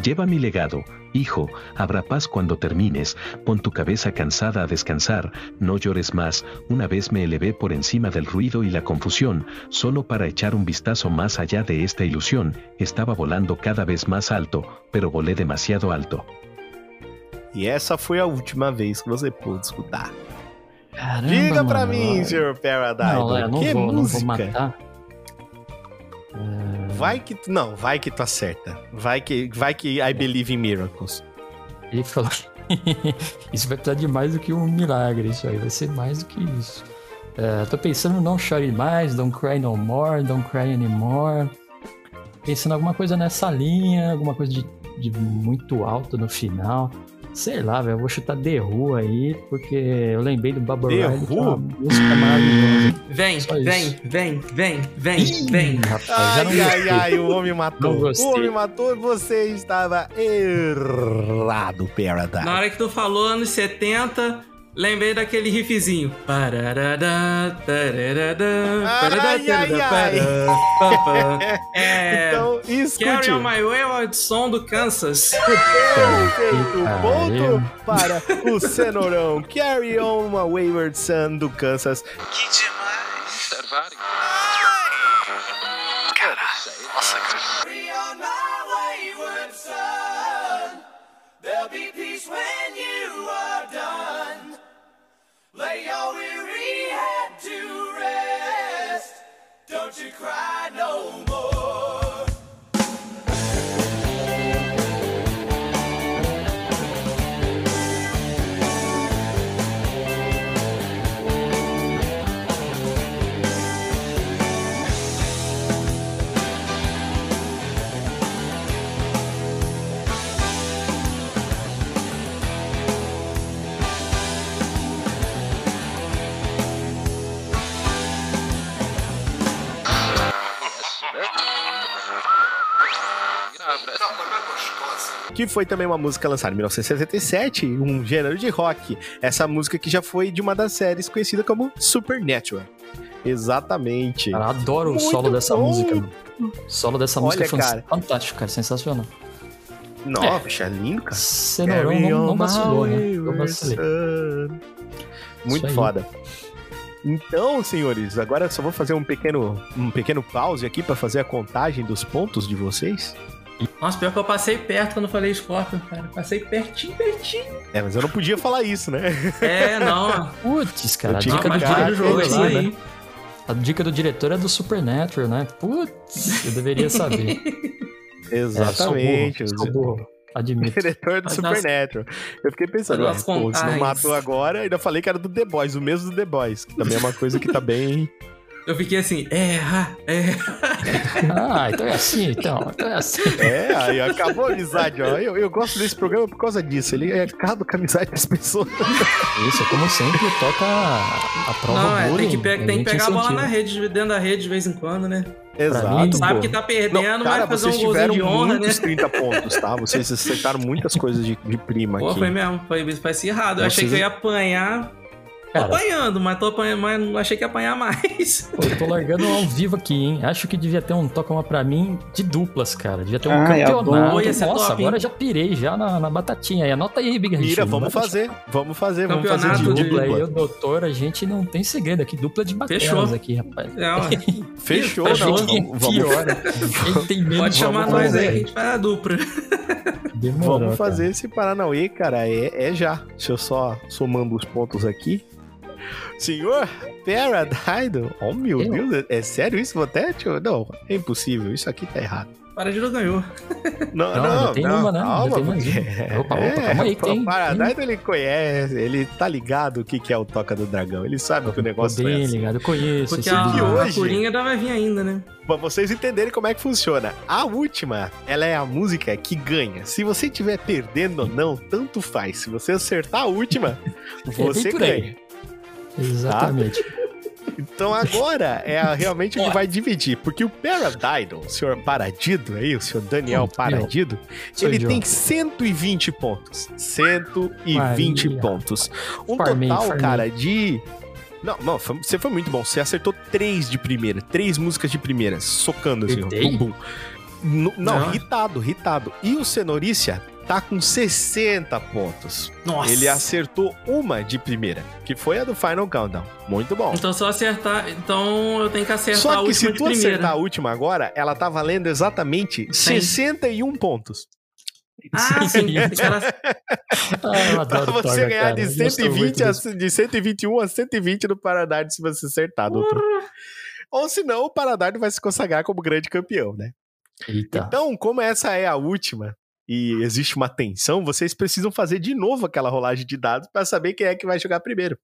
Lleva mi legado, hijo, habrá paz cuando termines, pon tu cabeza cansada a descansar, no llores más, una vez me elevé por encima del ruido y la confusión, solo para echar un vistazo más allá de esta ilusión, estaba volando cada vez más alto, pero volé demasiado alto. E essa foi a última vez que você pôde escutar. Caramba, Diga mano, mim. Sr. Paradise. Não, é, não que vou, não vou música? Vai que não, vai que tu acerta. Vai que, vai que I believe in miracles. Ele falou que isso vai precisar de mais do que um milagre, isso aí vai ser mais do que isso. É, tô pensando não chore mais, don't cry no more, don't cry anymore. Pensando alguma coisa nessa linha, alguma coisa de, de muito alto no final. Sei lá, velho, eu vou chutar The Who aí, porque eu lembrei do Baba The Riley, é Who? música maravilhosa. Vem, vem, vem, vem, vem, vem. Rapaz, Ai, não ai, gostei. ai, o homem matou. Não O homem matou e você estava errado, Paradise. Na hora que tu falou anos 70, lembrei daquele riffzinho. Ai. pará, pam, pam. É. Então, escute. Carry on my wayward som do Kansas. Perfeito ponto para o cenourão. Carry on uma Wayward Son do Kansas. Que demais. You cry no more. Que foi também uma música lançada em 1977, um gênero de rock. Essa música que já foi de uma das séries conhecida como Supernatural. Exatamente. Cara, adoro o Muito solo dessa bom. música. mano. O solo dessa música Olha, foi cara. fantástico, cara, sensacional. Nossa, é lindo, cara. Cenourão não, não vacilou, né? Vacilei. son. Muito foda. Então, senhores, agora eu só vou fazer um pequeno, um pequeno pause aqui pra fazer a contagem dos pontos de vocês. Nossa, pior que eu passei perto quando eu falei Scorpion, cara. Passei pertinho, pertinho. É, mas eu não podia falar isso, né? É, não. Putz, cara, dica do diretor jogo lá, né? A dica do diretor é do Supernatural, né? Putz, eu deveria saber. Exatamente. É, sou burro, sou burro, admito. Diretor do Supernatural. Eu fiquei pensando, ah, pô, se não matou agora, ainda falei que era do The Boys, o mesmo do The Boys, que também é uma coisa que tá bem. Eu fiquei assim, erra, erra. Ah, então é assim, então. Então é assim. É, aí acabou a amizade, ó. Eu, eu gosto desse programa por causa disso. Ele é acaba com a amizade das pessoas. Isso, como sempre, toca a, a prova Não, é, bullying. tem que, pe- tem que pegar a bola na rede, dentro da rede de vez em quando, né? Exato. Sabe pô. que tá perdendo, cara, vai fazer um vocês golzinho tiveram de honra, né? muitos 30 pontos, tá? Vocês acertaram muitas coisas de, de prima Pô, aqui. foi mesmo, foi, foi acirrado. Eu Vocês- achei que eu ia apanhar. Tô Cara. apanhando, mas tô apanhando, mas não achei que ia apanhar mais. Pô, eu tô largando ao vivo aqui, hein? Acho que devia ter um toca uma pra mim de duplas, cara. Devia ter um Ah, é campeonato. ser Nossa, top, agora hein? já pirei já na, na batatinha aí. Anota aí, Big Mira, vamos fazer. Vamos fazer, vamos fazer Campeonato de de- Dupla o doutor, a gente não tem segredo aqui. Dupla de Fechou. aqui, rapaz. Não, Fechou, Fechou. não. Quem Vamos, vamos, piora. Quem tem menos pode chamar vamos nós aí que a fazer. gente faz a dupla. Demorou, vamos cara. fazer esse Paranauê, cara. É, é já. Deixa eu só somando os pontos aqui. Senhor Paradise? Oh, meu Deus, é sério isso, Botétio? Não, é impossível, isso aqui tá errado. Paradino ganhou. Não, Não, não, ainda tem não, uma, né? Calma, tem porque-. Opa, opa, calma aí que o tem- Paradise ele conhece, ele tá ligado o que, que é o Toca do Dragão, ele sabe que o negócio bem é assim. ligado, eu conheço Porque esse a, a hoje- Coringa ainda vai vir ainda, né? Pra vocês entenderem como é que funciona. A última, ela é a música que ganha. Se você estiver perdendo ou não, tanto faz. Se você acertar a última, você por aí. ganha. Exatamente. Então agora é realmente o que vai dividir, porque o Paradiddle, o senhor Paradido aí, o senhor Daniel Hum, Paradido, ele tem 120 pontos. 120 Maria. pontos. Um Farmei, total, farmei. cara, de. Não, não, você foi muito bom. Você acertou três de primeira, três músicas de primeira, socando assim, ó, bum, bum. No- não, Não. ritado, ritado. E o Cenorícia tá com 60 pontos. Nossa. Ele acertou uma de primeira, que foi a do Final Countdown. Muito bom. Então se eu acertar. Então eu tenho que acertar a Só que última se tu acertar a última agora, ela tá valendo exatamente 61 pontos. Ah, sim. Ah, Pra você Toga, ganhar cara. de Eu gosto 120 muito a, de 121 a 120 no Paradise se você acertar, doutor. Ou senão o Paradise vai se consagrar como grande campeão, né? Eita. Então, como essa é a última e existe uma tensão, vocês precisam fazer de novo aquela rolagem de dados para saber quem é que vai jogar primeiro.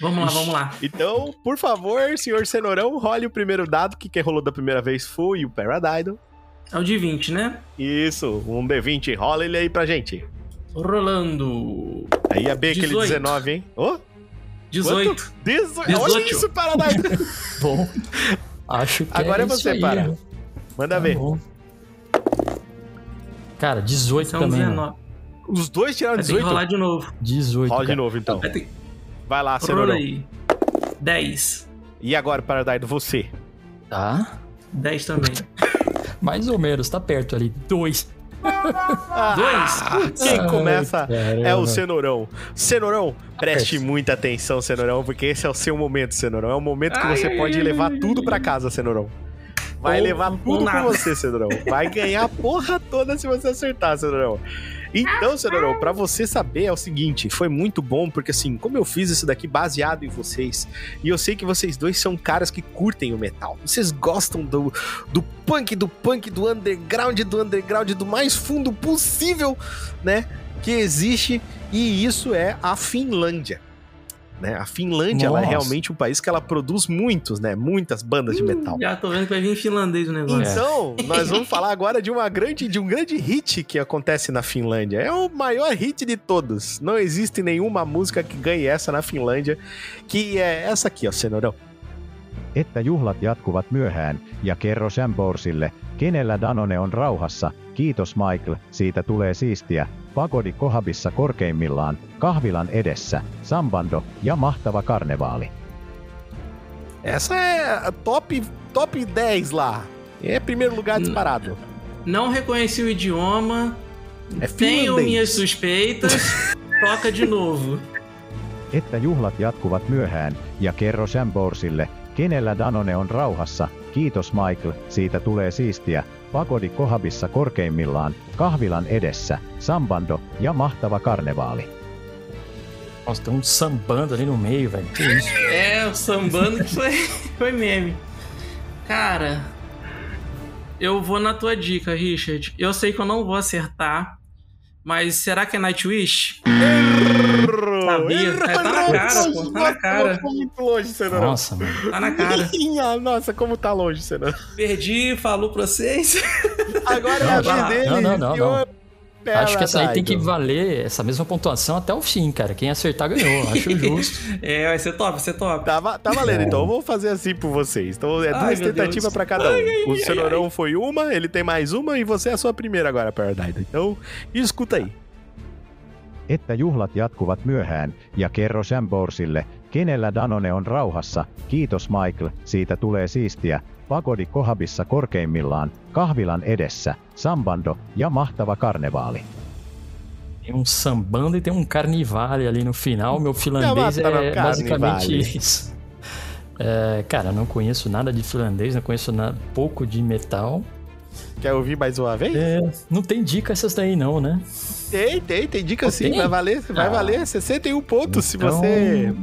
Vamos lá, vamos lá. Então, por favor, senhor Cenourão, role o primeiro dado, que quem rolou da primeira vez foi o Paradise. É o de 20, né? Isso, um D20, rola ele aí pra gente. Rolando. Aí a B, aquele 18. 19, hein? Ô? 18. Quanto? 18. Olha 18. isso, Paradise. Bom, acho que Agora é isso você, aí, para. né? Manda Tá ver. bom. Cara, 18 São também. ó. 19. Os dois tiraram Vai ter que 18. rolar de novo. 18. Rola de novo, então. Vai ter... Vai lá, Cenourão. aí. 10. E agora, Paradise, você. Tá. 10 também. Mais ou menos, tá perto ali. 2. Dois? Quem Ai, começa é o. Cenourão. Cenourão, preste perto. muita atenção, Cenourão, porque esse é o seu momento, Cenourão. É o momento que Ai, você ai, pode ai, levar ai, tudo ai, pra ai. casa, Cenourão. Vai Ou- levar tudo com nada. você, Cenourão. Vai ganhar a porra toda se você acertar, Cenourão. Então, Cenourão, pra você saber é o seguinte, foi muito bom, porque assim, como eu fiz isso daqui baseado em vocês, e eu sei que vocês dois são caras que curtem o metal. Vocês gostam do, do punk, do punk, do underground, do underground, do mais fundo possível, né? Que existe, e isso é a Finlândia. Né? A Finlândia ela é realmente um país que ela produz muitos, né? Muitas bandas de metal. Já tô vendo que vai vir em finlandês o negócio. Então, nós vamos falar agora de uma grande, de um grande hit que acontece na Finlândia. É o maior hit de todos. Não existe nenhuma música que ganhe essa na Finlândia, que é essa aqui, ó, Cenourão. Että juhlat jatkuvat myöhään, ja kerro Sam Borsille, kenellä Danone on rauhassa, kiitos Michael, siitä tulee siistiä, pagodi kohabissa korkeimmillaan, kahvilan edessä, sambando ja mahtava karnevaali. Essa é top, top 10 lá. É primeiro lugar disparado. Não reconheci o idioma. É Tenho minhas suspeitas. Toca de novo. Että juhlat jatkuvat myöhään, ja kerro Sam Borsille, kenellä Danone on rauhassa, kiitos Michael, siitä tulee siistiä, pagodi kohabissa korkeimmillaan, kahvilan edessä, sambando ja mahtava karnevaali. Nossa, tem um sambando ali no meio, velho. Que isso? É, o sambando que foi, foi meme. Cara, eu vou na tua dica, Richard. Eu sei que eu não vou acertar, mas será que é Nightwish? Sabia? É, tá na cara, pô. Tá na cara. Ficou muito longe, Cenourão. Nossa, mano. Tá na cara. Minha nossa, como tá longe, Cenourão. Perdi, falou pra vocês. Agora é a Não, vez não, dele. não, não, não, senhor Acho que essa aí tem que valer essa mesma pontuação até o fim, cara. Quem acertar ganhou. Acho justo. É, vai ser top, vai ser top. Tá, tá valendo, então. Eu vou fazer assim por vocês. Então é duas tentativas pra cada um. Ai, ai, o ai, Cenourão foi uma, ele tem mais uma e você é a sua primeira agora, Paradise. Então, escuta aí. Että juhlat jatkuvat myöhään, ja kerro kenellä Danone on rauhassa, kiitos Michael, siitä tulee siistiä, pagodi kohabissa korkeimmillaan, kahvilan edessä, sambando ja mahtava karnevaali. Tem um sambando e tem um carnivale ali no final. Meu finlandês é basicamente isso. É, cara, não conheço nada de finlandês, não conheço nada, pouco de metal. Quer ouvir mais uma vez? É, não tem dica essas daí não, né? Tem, tem, tem dica sim. tem? Vai valer, vai Ah. valer 61 pontos se Então- você.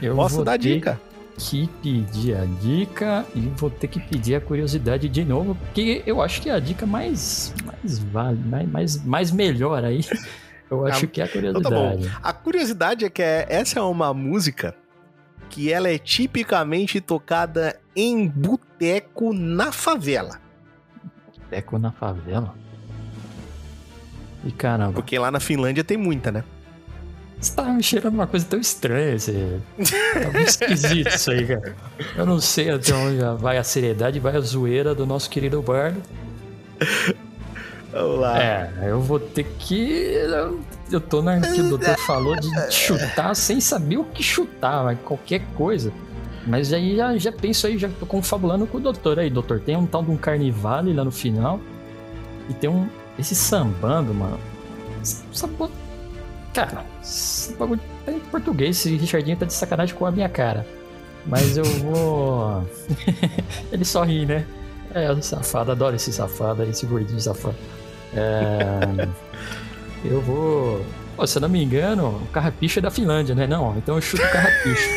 Eu Posso vou dar ter dica? que pedir a dica e vou ter que pedir a curiosidade de novo, porque eu acho que é a dica mais mais vale, mais, mais, mais melhor aí. Eu acho Ah, que é a Então tá bom. curiosidade. A curiosidade é que é- essa é uma música que ela é tipicamente tocada em boteco na favela. Boteco na favela. E caramba, Porque lá na Finlândia tem muita, né? você tá me cheirando uma coisa tão estranha, você... tá muito esquisito isso aí, cara. Eu não sei até onde vai a seriedade vai a zoeira do nosso querido Bardo. Vamos lá. É, eu vou ter que. Eu, eu tô na que o doutor falou de chutar sem saber o que chutar, mas qualquer coisa. Mas aí já, já penso aí, já tô confabulando com o doutor aí, doutor. Tem um tal de um carnivale lá no final. E tem um. Esse sambando, mano. Cara, esse bagulho tá em português. Esse Richardinho tá de sacanagem com a minha cara. Mas eu vou. Ele só ri, né? É, safado, adoro esse safado esse gordinho safado. É, eu vou. Pô, se eu não me engano, o carrapicho é da Finlândia, né? Não, então eu chuto o carrapicho.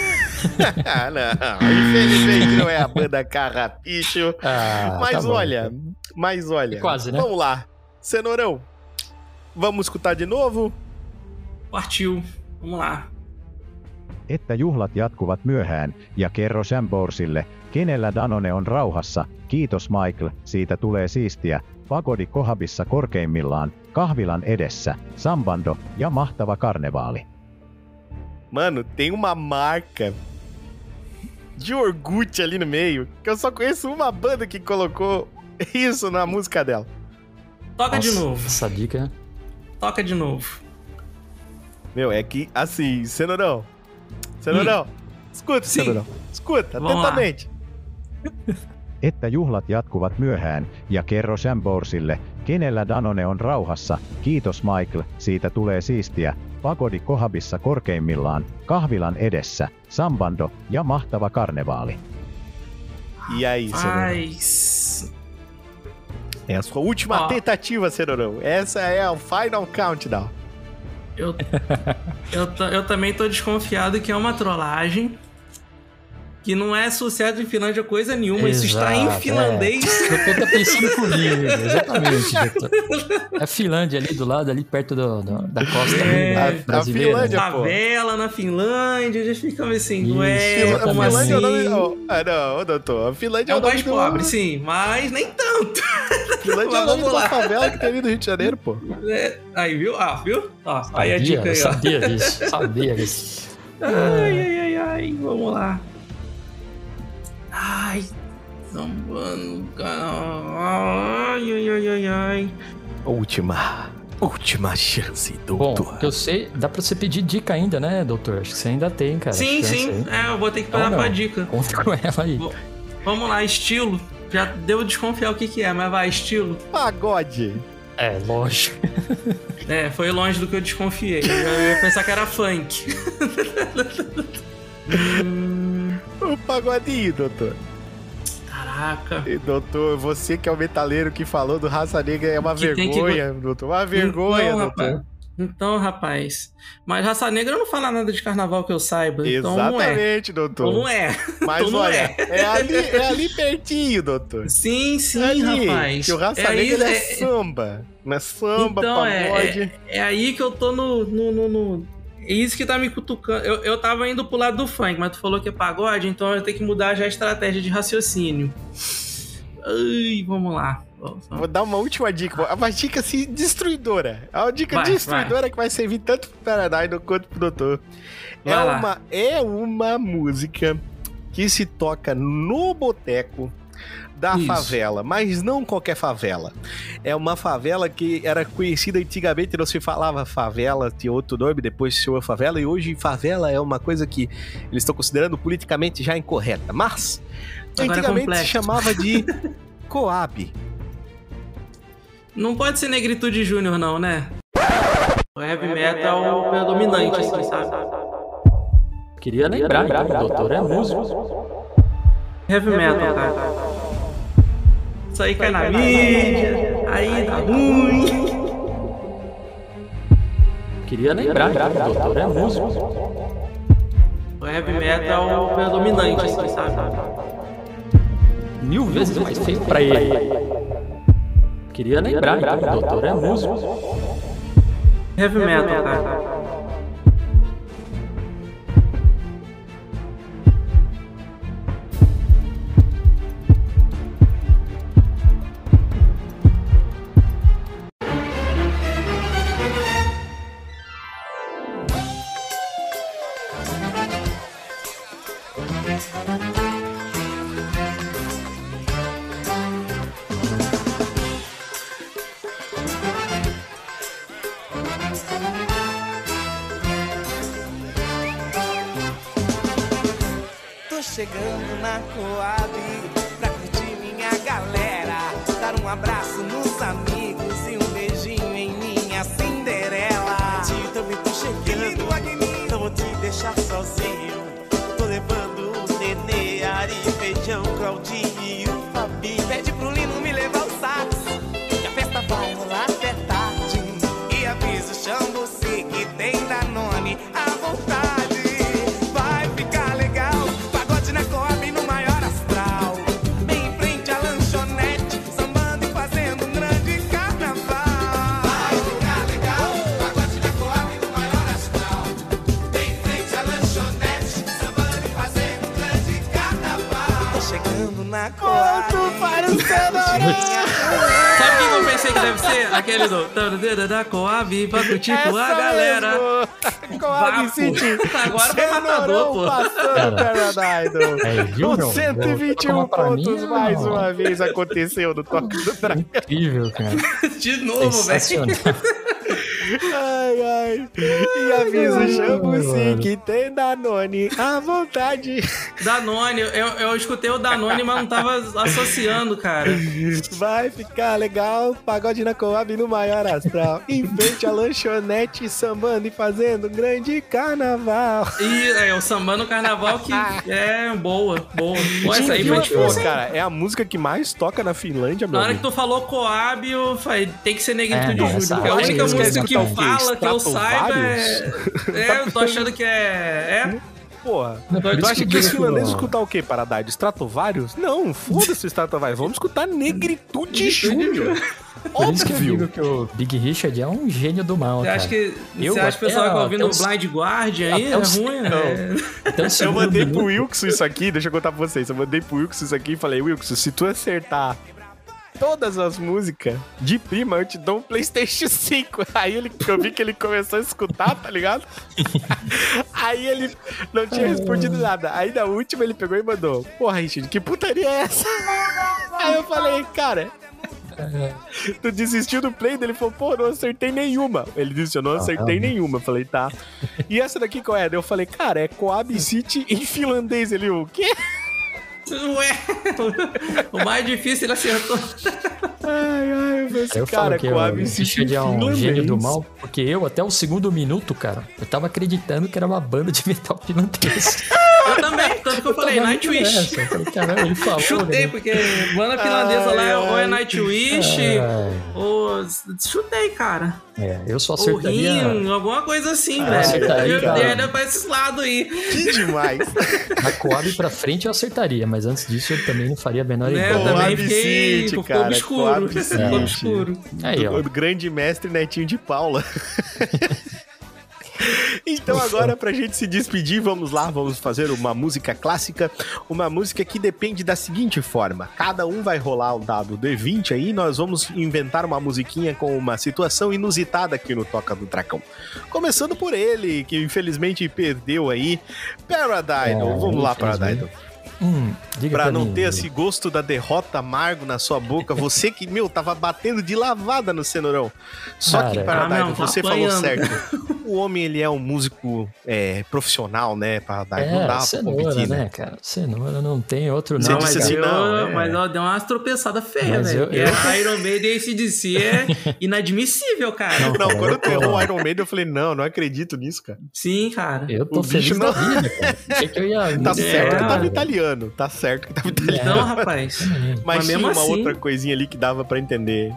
ah, não. Infelizmente não é a banda Carrapicho. Ah, mas tá olha, então. mas olha. Quase, né? Vamos lá. Cenourão, vamos escutar de novo? Partiu. Vamos lá. Että juhlat jatkuvat myöhään ja kerro kenellä Danone on rauhassa. Kiitos Michael, siitä tulee siistiä. Pagodi Kohabissa korkeimmillaan, kahvilan edessä, sambando ja mahtava karnevaali. Mano, tem uma marca de Orgut ali no meio, que eu só conheço uma banda que colocou isso na música dela. Toca de Nossa, novo. Essa dica. Toca de novo. Meu, é que, assim, Cenourão, Cenourão, escuta, Sim. Cenourão, escuta, Vamos atentamente. Että juhlat jatkuvat myöhään ja kerro Sam Borsille, kenellä Danone on rauhassa. Kiitos Michael, siitä tulee siistiä. Pagodi Kohabissa korkeimmillaan, kahvilan edessä, sambando ja mahtava karnevaali. E aí, Cenourão? É a sua última Ó. tentativa, Cenourão. Essa é o final countdown. Eu, eu, eu também tô desconfiado que é uma trollagem. Que não é sucesso em Finlândia coisa nenhuma. Isso está em Exato, finlandês. É. Doutor tá pensando comigo, exatamente, doutor. É a Finlândia ali do lado, ali perto do, do- da costa É, ali, a brasileira. Finlândia, pô. Favela na Finlândia, já fica assim, Isso, não é? A Como Finlândia é o assim? nome. oh, ah, não, doutor. A Finlândia É é o nome país do- pobre, sim, mas nem tanto. Finlândia é o nome de vamos uma lá. favela que tem ali no Rio de Janeiro, pô. É, aí, viu? Ah, viu? Ó, aí a Sabia, dica aí, ó. sabia disso, sabia disso. Ai, ai, ai, ai, vamos lá. Ai, sambando, cara. Ai, ai, ai, ai, ai. Última. Última chance, Bom, doutor. que eu sei, dá pra você pedir dica ainda, né, doutor? Acho que você ainda tem, cara. sim, sim. aí. É, eu vou ter que Ou parar pra dica. Conta com ela aí. V- Vamos lá, estilo. Já deu desconfiar o que que é, mas vai, estilo. Pagode. É, lógico. É, foi longe do que eu desconfiei. Eu ia pensar que era funk. O pagodinho, doutor. Caraca. E, doutor, você que é o metaleiro que falou do raça negra é uma Que tem que- vergonha, doutor. Uma vergonha, Então, doutor. rapaz. Então, rapaz. Mas raça negra não fala nada de carnaval que eu saiba. Então não é. Exatamente, doutor. Então não é. Mas Então não olha, é. é. ali, é ali pertinho, doutor. Sim, sim, É ali, rapaz. Que o raça É aí- negra ele é, é- samba. Não é samba, Então, é, pagode. é, é aí que eu tô no. no, no, no- É isso que tá me cutucando. Eu, eu tava indo pro lado do funk, mas tu falou que é pagode, então eu tenho que mudar já a estratégia de raciocínio. Ai, vamos lá. Vou dar uma última dica. Uma dica assim, destruidora. É uma dica Vai, destruidora que vai servir tanto pro Paradise quanto pro doutor. É Vai lá. uma, é uma música que se toca no boteco da Isso. favela, mas não qualquer favela. É uma favela que era conhecida antigamente, não se falava favela, tinha outro nome, depois se chama favela, e hoje favela é uma coisa que eles estão considerando politicamente já incorreta. Mas, Agora é antigamente se complexo. chamava de Coab. Não pode ser Negritude Júnior, não, né? O heavy metal é o predominante, assim, sabe? Queria lembrar, então, o doutor é músico. Heavy metal, cara. Isso aí cai na mídia, aí dá ruim. Queria lembrar, então, o doutor é músico. O heavy metal é o predominante, assim, sabe? Mil vezes mais feio pra ele. Queria lembrar, então, o doutor é músico. Heavy metal, cara. Com a Essa galera. mesmo. Coab Vapo. City. Agora foi matador, pô. Passando Paradise. É, viu, Com meu? 121 Vou tomar pra mim, pontos mais não. uma vez aconteceu no Toque do Dragão. Incrível, cara. De novo, Sensacional. Ai, ai. E avisa o Xambuci mano. que tem Danone à vontade. Danone, eu, eu escutei o Danone, mas não tava associando, cara. Vai ficar legal, pagode na Coab no maior astral. Em frente à lanchonete, sambando e fazendo um grande carnaval. E é o samba no carnaval que é boa, boa. Pô, essa aí foi difícil. Cara, é a música que mais toca na Finlândia, meu Na hora que amigo. tu falou Coab, eu falei, tem que ser Negritude É, não, Júnior. porque a única música que quê? fala, que eu saiba, é... É. Eu tô achando que é. É. Porra, tu acha que os finlandeses escutar o quê, Paradise? Stratovarius? Não, foda-se o Stratovarius. Vamos escutar Negritude Júnior. Por isso que eu digo Óbvio. que o Big Richard é um gênio do mal, Você cara. acha que. Eu você acha que o pessoal tá ouvindo o Blind Guardian aí é ruim? É. O Eu mandei pro Wilkson isso aqui, deixa eu contar pra vocês. Eu mandei pro Wilkson isso aqui e falei, Wilkson, se tu acertar todas as músicas de prima, eu te dou um Playstation 5. Aí ele, eu vi que ele começou a escutar, tá ligado? Aí ele não tinha respondido nada. Aí na última ele pegou e mandou, porra, Richard, que putaria é essa? Aí eu falei, cara... Tu desistiu do play dele? Ele falou, pô, não acertei nenhuma. Ele disse, eu não acertei nenhuma. Eu falei, tá. E essa daqui qual é? Eu falei, cara, é Coab City em finlandês. Ele, o quê? Ué, o mais difícil ele acertou. Ai, ai, eu assim, Eu falo cara, que o Coab em é um finlandês. gênio do mal, porque eu, até o segundo minuto, cara, eu tava acreditando que era uma banda de metal finlandês. Eu também, tanto que eu falei Nightwish. eu falei, falou, Chutei, né? porque banda finlandesa lá é ou é Nightwish, Ai. ou. Chutei, cara. É, eu só Ou acertaria... Rim, alguma coisa assim, Ah, velho. acertaria, Eu era pra esses lados aí. Que demais. Da Coab pra frente eu acertaria, mas antes disso eu também não faria a menor Né, ideia. eu também fiquei. City, Ficou cara, obscuro. Ficou obscuro. Aí, ó. O grande mestre Netinho de Paula. Então agora pra gente se despedir, vamos lá, vamos fazer uma música clássica, uma música que depende da seguinte forma: cada um vai rolar um dado D20 aí, nós vamos inventar uma musiquinha com uma situação inusitada aqui no Toca do Dracão. Começando por ele, que infelizmente perdeu aí, Paradidal. É, vamos lá. Paradidal. Hum, diga Pra pra não mim, ter esse gosto da derrota amargo na sua boca, você que, meu, tava batendo de lavada no cenourão. Só que, Cara, Paradise, ah, tá você falou certo. O homem, ele é um músico é, profissional, né, Paradise? não É, dá pra cenoura, competir, né, né? cara? Cenoura não tem outro Você não. disse mas assim, eu, não, é. mas ó, deu umas tropeçadas feias, Mas velho. eu- eu- Iron Maiden e ACDC é inadmissível, cara. Não, cara, quando eu tô- errou o Iron Maiden, eu falei, não, não acredito nisso, cara. Sim, cara. Eu tô O feliz bicho da não- vida, cara. Que eu ia... Tá É, certo que tava italiano, tá certo que tava italiano. Então, rapaz. Mas, mas tinha mesmo uma assim- outra coisinha ali que dava pra entender.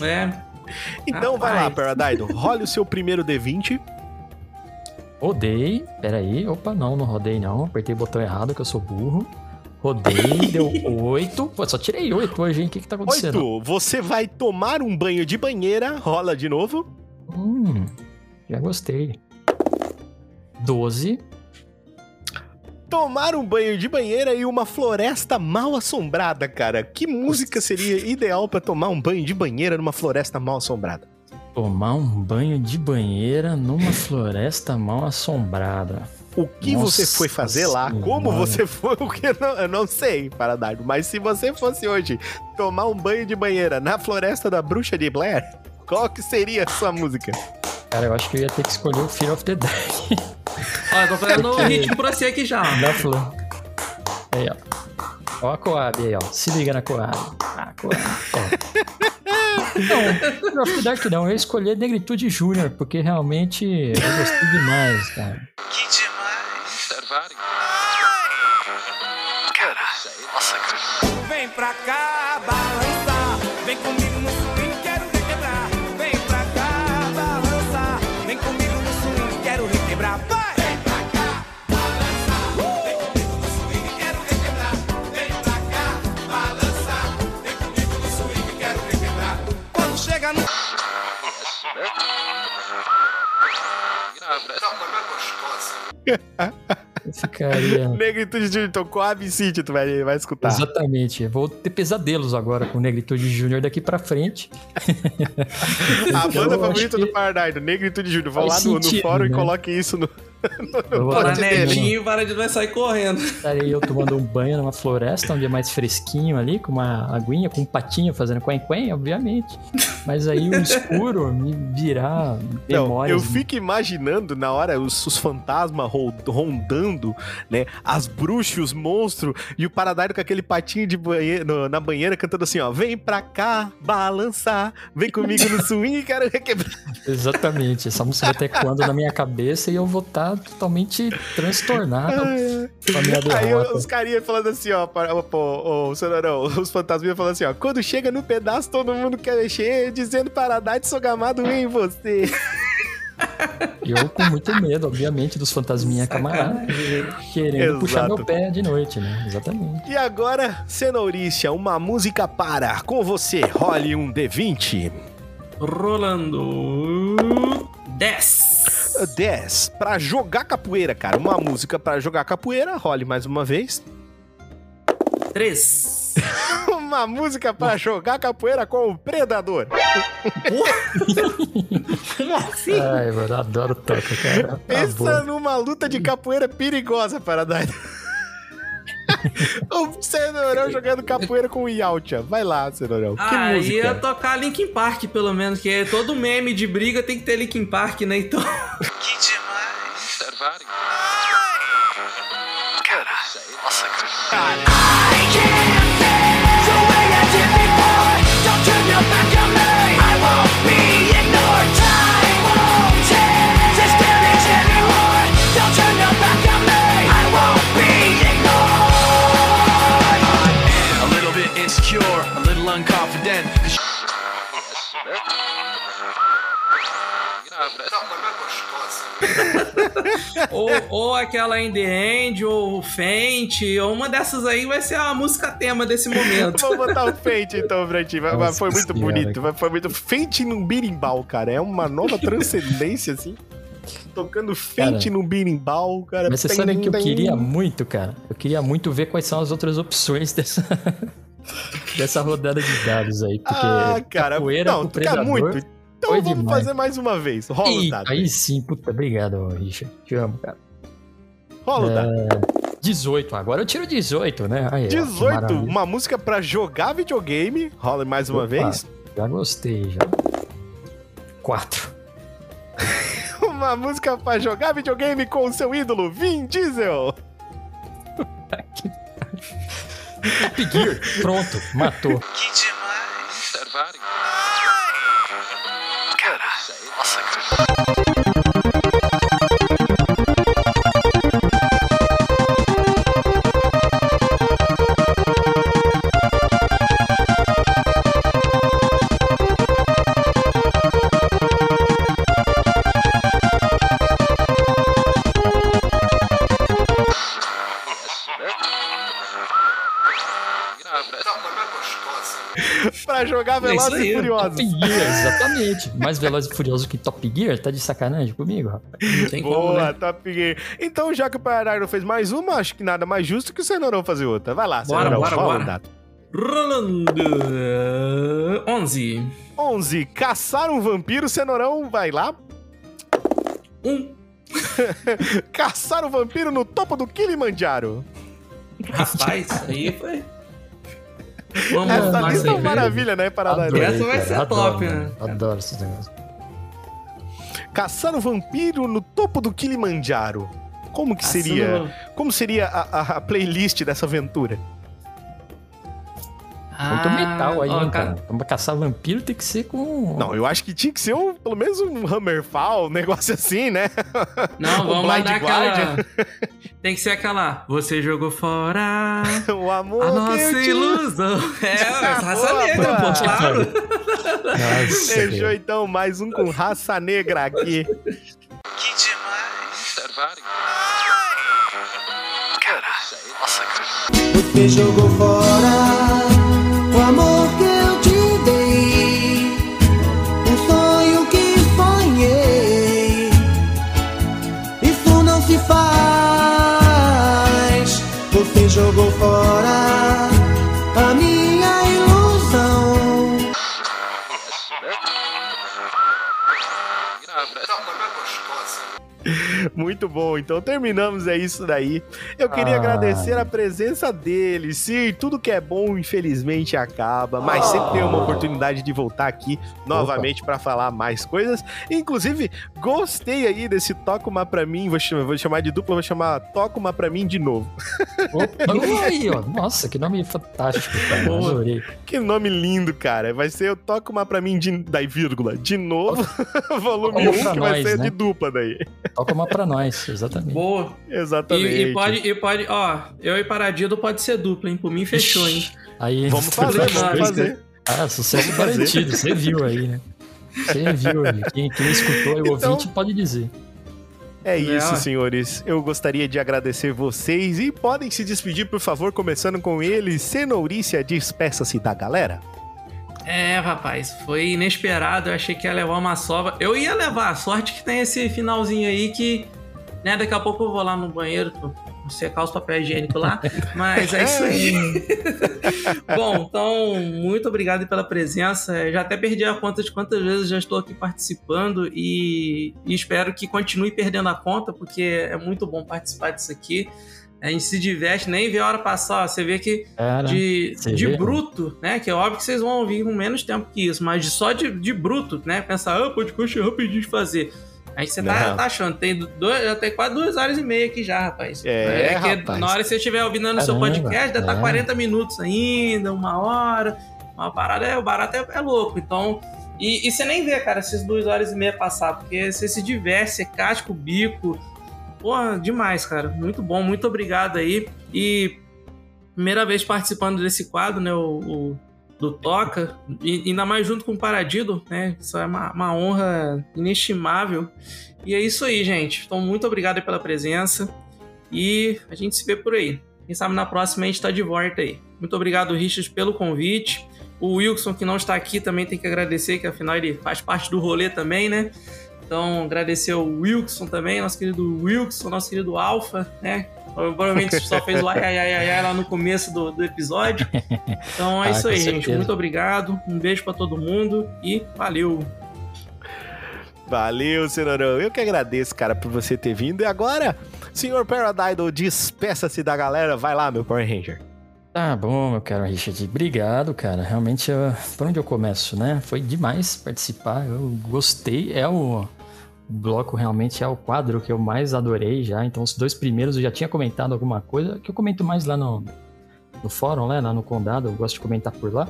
É. Então vai lá. Paradise, role o seu primeiro D20. Rodei. Peraí. Opa, não, não rodei não. Apertei o botão errado, que eu sou burro. Rodei, deu 8. Pô, só tirei 8 hoje, hein? O que que tá acontecendo? Oito, você vai tomar um banho de banheira, rola de novo. Hum, já gostei. 12. Tomar um banho de banheira e uma floresta mal assombrada, cara. Que música seria ideal pra tomar um banho de banheira numa floresta mal assombrada? Tomar um banho de banheira numa floresta mal assombrada. O que Nossa você foi fazer lá? Como você foi? O que eu não, eu não sei, Paradardo. Mas se você fosse hoje tomar um banho de banheira na floresta da bruxa de Blair, qual que seria a sua música? Cara, eu acho que eu ia ter que escolher o Fear of the Dead. Ó, eu tô fazendo o ritmo pra você aqui já. Da flor. Aí, ó. Ó a Coab aí, ó. Se liga na Coab. Ah, Coab. Ó. Não, Fear of the Dark não. Eu ia escolher Negritude Júnior, porque realmente eu gostei demais, cara. Que demais. Servário. Chega no Ficaria. Negritude Júnior tocou City, tu vai, vai escutar. Exatamente. Vou ter pesadelos agora com Negritude Júnior daqui pra frente. A Então, banda favorita acho do que Paradardo, Negritude Júnior. Vão lá no, no sentido, fórum e né? coloquem isso no, Eu vou Para dar dele. netinho, para de vai sair correndo. Estarei eu tomando um banho numa floresta, onde é mais fresquinho ali, com uma aguinha, com um patinho fazendo quen-quen, obviamente. Mas aí o escuro me virá Não, memórias. eu fico imaginando na hora os, os fantasmas ro- rondando, né? As bruxas, os monstros e o Paradardo com aquele patinho de banhe- no- na banheira cantando assim, ó. Vem pra cá, balançar, vem comigo no swing, quero requebrar. Exatamente. Essa música vai ter ecoando na minha cabeça e eu vou estar totalmente transtornado com a minha Aí derrota. os carinhas falando assim, ó, para, pô, ô, Sonorão, os fantasminhas falando assim, ó, quando chega no pedaço, todo mundo quer mexer, dizendo Paradite sou gamado em você. Eu com muito medo, obviamente, dos fantasminha camaradas, querendo puxar Exato. meu pé de noite, né? Exatamente. E agora, Cenourícia, uma música para com você, role um D20. Rolando 10. 10. Pra jogar capoeira, cara. Uma música pra jogar capoeira, role mais uma vez. 3. uma música pra jogar capoeira com o Predador. Ai, mano, eu adoro toca, cara. Tá Pensa numa luta de capoeira perigosa, Paradise. o Cenourão jogando capoeira com o Yaltia. Vai lá, Cenourão. Que Ah, música? ia tocar Linkin Park, pelo menos, que é todo meme de briga tem que ter Linkin Park, né? Então. Que demais. Ou, ou aquela In The End, ou Faint, ou uma dessas aí vai ser a música tema desse momento. Vou botar o Fente então pra ti. Nossa foi muito Senhora, bonito. vai- Foi muito. Fente num birimbau, cara. É uma nova transcendência, assim. Tocando Fente Cara, num birimbau, cara. Mas você Tem- sabe que eu tem- queria muito, cara? Eu queria muito ver quais são as outras opções dessa, dessa rodada de dados aí. Porque Ah, cara. capoeira Não, com tu quer predador muito. Então foi vamos demais. fazer mais uma vez. Rola o Ih, dado. Aí sim, puta, obrigado, Richard. Te amo, cara. Rola o dado. É, 18, agora eu tiro 18, né? Aí, ó, que 18, maravilha. uma música pra jogar videogame. Rola mais uma Opa, vez. Já gostei, já. 4. Uma música pra jogar videogame com o seu ídolo, Vin Diesel. Top Gear, pronto, matou. Que demais. Pra jogar Velozes e Furiosos. Top Gear, exatamente. Mais Veloz e Furioso que Top Gear? Tá de sacanagem comigo, rapaz? Não tem como, Boa, né? Top Gear. Então, já que o Paradise fez mais uma, acho que nada mais justo que o Cenourão fazer outra. Vai lá, Bora, Cenourão. bora, bora. o dado. Rolando. 11. 11. Caçar um vampiro, Cenourão, vai lá. Um. Caçar um vampiro no topo do Kilimanjaro. Rapaz, aí foi. Vamos Essa lista é uma maravilha, né, Paradise? Adorei, Essa vai ser adoro, top, né? mano. Adoro esses negócios. Caçar um vampiro no topo do Kilimanjaro. Como que seria? Caçando- Como seria a, a- a playlist dessa aventura? Muito metal aí, Ah, ó, hein, ca- cara. Pra caçar vampiro tem que ser com. Não, eu acho que tinha que ser um, pelo menos um Hammerfall, um negócio assim, né? Não, Um vamos Blind mandar aquela. Tem que ser aquela. Você jogou fora o amor a que eu nossa te- ilusão. É, raça Boa, negra, pô, claro. Nossa, Fechou então mais um com raça negra aqui. Que demais. Caralho. Nossa, cara. Você jogou fora Muito bom, então terminamos é isso daí. Eu queria Ah. agradecer a presença dele. Sim, tudo que é bom, infelizmente, acaba, mas sempre tem uma oportunidade de voltar aqui novamente pra falar mais coisas. Inclusive, gostei aí desse Toca Uma Pra Mim, vou chamar, vou chamar de dupla, vou chamar Toca Uma Pra Mim de novo. Opa, aí, ó. Nossa, que nome fantástico, cara. Adorei. Que nome lindo, cara. Vai ser o Toca Uma Pra Mim de, daí, vírgula, de novo, volume Toca 1, pra que vai nós, ser né? de dupla daí. Toca uma pra nós, exatamente. Boa. Exatamente. E, e pode, e pode, ó, eu e Paradido pode ser dupla, hein? Por mim fechou, hein? Aí, Vamos fazer, vamos fazer. Ah, sucesso Vamos fazer. garantido. Você viu aí, né? Você viu aí. Quem, quem escutou e o Então- ouvinte pode dizer. É isso, ó. senhores. Eu gostaria de agradecer vocês e podem se despedir, por favor, começando com ele. Cenourícia, despeça-se da galera. É, rapaz, foi inesperado. Eu achei que ia levar uma sova. Eu ia levar, a sorte que tem esse finalzinho aí que, né, daqui a pouco eu vou lá no banheiro secar os papéis higiênicos lá. Mas é isso aí. Bom, então, muito obrigado pela presença. Eu já até perdi a conta de quantas vezes já estou aqui participando e, e espero que continue perdendo a conta, porque é muito bom participar disso aqui. A gente se diverte, nem vê a hora passar. ó. Você vê que Cara, de, de vê? bruto, né? Que é óbvio que vocês vão ouvir com menos tempo que isso, mas só de, de bruto, né? Pensar, ah, podcast é rapidinho de fazer. Aí você tá, tá achando, tem dois, já tem quase duas horas e meia aqui já, rapaz. É, que rapaz. na hora que você estiver ouvindo no seu podcast, deve estar é. 40 minutos ainda, uma hora. Uma parada é, o barato é, é louco. Então. E, e você nem vê, cara, essas duas horas e meia passar, porque você se diverte, você casca o bico. Porra, demais, cara. Muito bom, muito obrigado aí. E primeira vez participando desse quadro, né? O, o- do Toca, e ainda mais junto com o Paradido, né? Isso é uma, uma honra inestimável. E é isso aí, gente. Então, muito obrigado pela presença. E a gente se vê por aí. Quem sabe na próxima a gente tá de volta aí. Muito obrigado, Richard, pelo convite. O Wilson, que não está aqui, também tem que agradecer, que afinal ele faz parte do rolê também, né? Então, agradecer ao Wilson também, nosso querido Wilson, nosso querido Alpha, né? Provavelmente só fez o ai, ai, ai, ai, ai lá no começo do, do episódio. Então é Ah, isso aí, gente. certeza. Muito obrigado. Um beijo pra todo mundo e valeu. Valeu, Cenourão. Eu que agradeço, cara, por você ter vindo. E agora, senhor Paradidal, despeça-se da galera. Vai lá, meu Power Ranger. Tá bom, meu caro Richard. Obrigado, cara. Realmente, eu- por onde eu começo, né? Foi demais participar. Eu gostei. É o bloco, realmente, é o quadro que eu mais adorei já. Então, os dois primeiros eu já tinha comentado alguma coisa, que eu comento mais lá no, no fórum, né? Lá no Condado. Eu gosto de comentar por lá.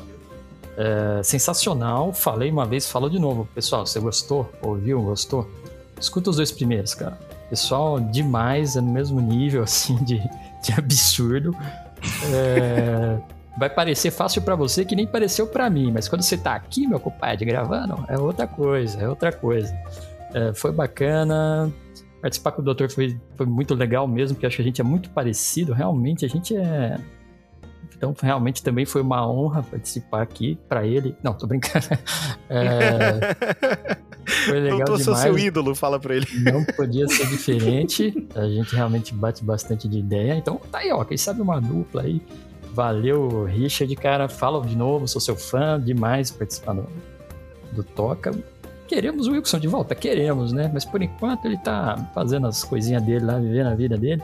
É, sensacional. Falei uma vez, falou de novo. Pessoal, você gostou? Ouviu? Gostou? Escuta os dois primeiros, cara. Pessoal, demais, é no mesmo nível, assim, de, de absurdo. É, vai parecer fácil pra você que nem pareceu pra mim, mas quando você tá aqui, meu compadre, gravando, é outra coisa, é outra coisa. É, foi bacana. Participar com o doutor foi, foi muito legal mesmo, porque acho que a gente é muito parecido. Realmente, a gente é. Então, realmente também foi uma honra participar aqui pra ele. Não, tô brincando. É, foi legal sou demais. seu ídolo, fala pra ele. Não podia ser diferente. A gente realmente bate bastante de ideia. Então, tá aí, ó. Quem sabe uma dupla aí. Valeu, Richard, cara. Fala de novo, sou seu fã demais participando do Toca. Queremos o Wilson de volta? Queremos, né? Mas por enquanto ele tá fazendo as coisinhas dele lá, vivendo a vida dele.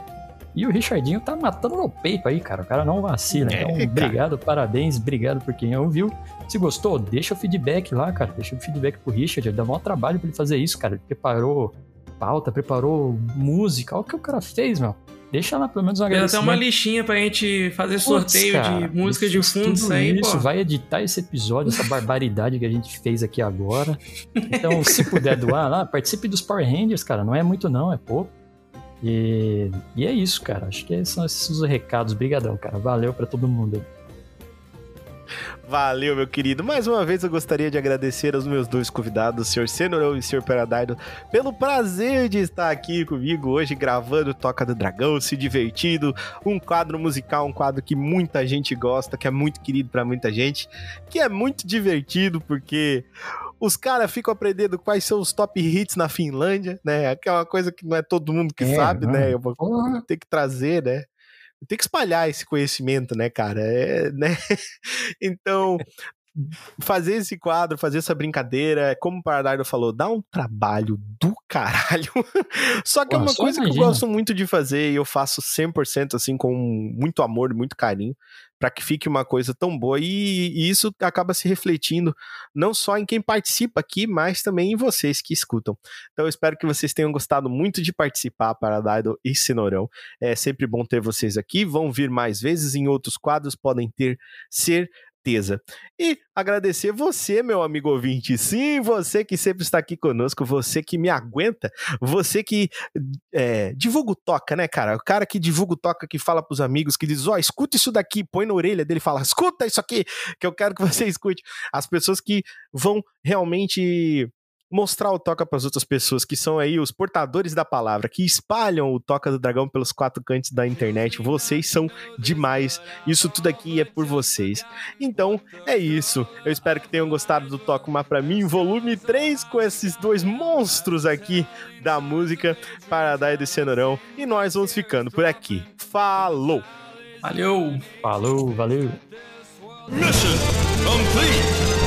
E o Richardinho tá matando no peito aí, cara. O cara não vacila. É, Então, cara. obrigado, parabéns, obrigado por quem ouviu. Se gostou, deixa o feedback lá, cara. Deixa o feedback pro Richard. Dá maior trabalho pra ele fazer isso, cara. Ele preparou pauta, preparou música. Olha o que o cara fez, meu. Deixa lá pelo menos um Tem até agradecimento. uma listinha pra gente fazer Putz, sorteio cara, de música de fundo, isso aí, isso, pô. vai editar esse episódio, essa barbaridade que a gente fez aqui agora. Então, se puder doar lá, participe dos Power Rangers, cara. Não é muito não, é pouco. E, e é isso, cara. Acho que são esses os recados. Brigadão, cara. Valeu pra todo mundo. Valeu, meu querido. Mais uma vez eu gostaria de agradecer aos meus dois convidados, o Sr. Cenourão e o Sr. Paradaido, pelo prazer de estar aqui comigo hoje gravando Toca do Dragão, se divertindo, um quadro musical, um quadro que muita gente gosta, que é muito querido pra muita gente, que é muito divertido porque os caras ficam aprendendo quais são os top hits na Finlândia, né? Que é uma coisa que não é todo mundo que É, sabe, não. né? Eu vou ter que trazer, né? Tem que espalhar esse conhecimento, né, cara? É, né? Então, fazer esse quadro, fazer essa brincadeira, como o Paradise falou, dá um trabalho do caralho. Só que é uma coisa que imagina. eu gosto muito de fazer e eu faço 100% assim com muito amor e muito carinho para que fique uma coisa tão boa e, e isso acaba se refletindo não só em quem participa aqui, mas também em vocês que escutam. Então eu espero que vocês tenham gostado muito de participar para Daido e Cenourão. É sempre bom ter vocês aqui. Vão vir mais vezes em outros quadros, podem ter certeza. E agradecer você, meu amigo ouvinte. Sim, você que sempre está aqui conosco, você que me aguenta, você que é, divulga o toca, né, cara? O cara que divulga o toca, que fala pros amigos, que diz: Ó, escuta isso daqui, põe na orelha dele fala: escuta isso aqui, que eu quero que você escute. As pessoas que vão realmente mostrar o Toca para as outras pessoas, que são aí os portadores da palavra, que espalham o Toca do Dragão pelos quatro cantos da internet. Vocês são demais. Isso tudo aqui é por vocês. Então, é isso. Eu espero que tenham gostado do Toca Uma Pra Mim, volume 3, com esses dois monstros aqui da música, Paradise e Cenourão. E nós vamos ficando por aqui. Falou! Valeu! Falou, valeu! Mission complete!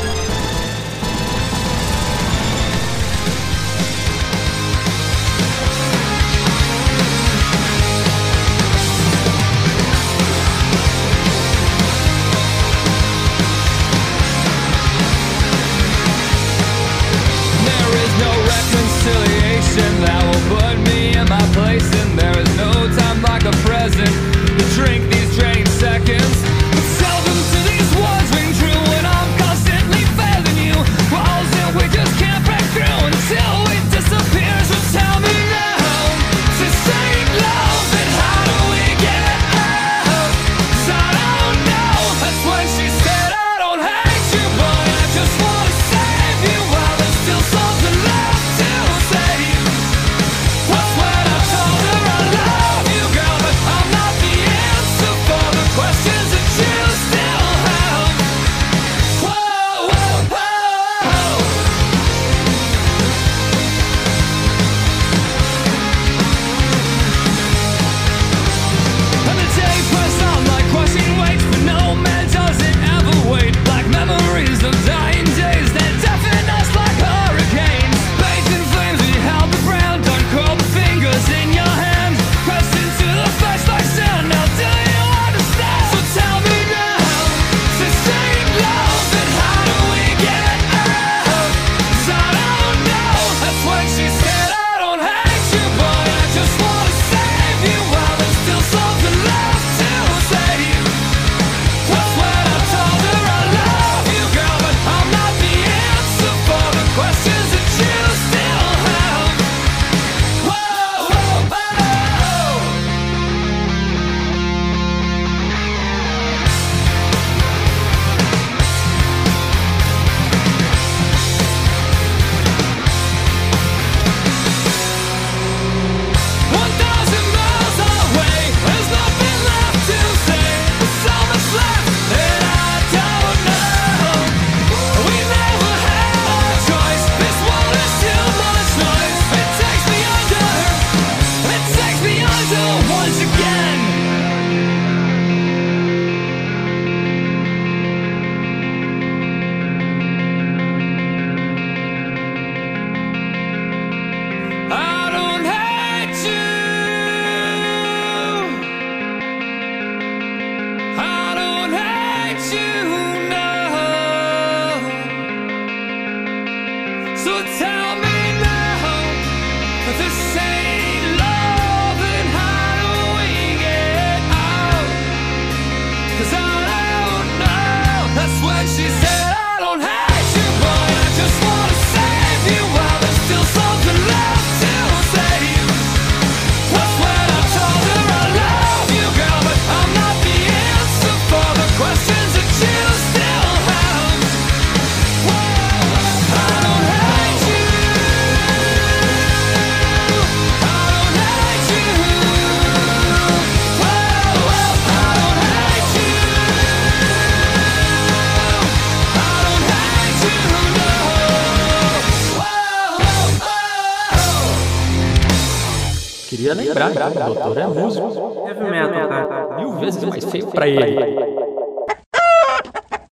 Doutor é músico.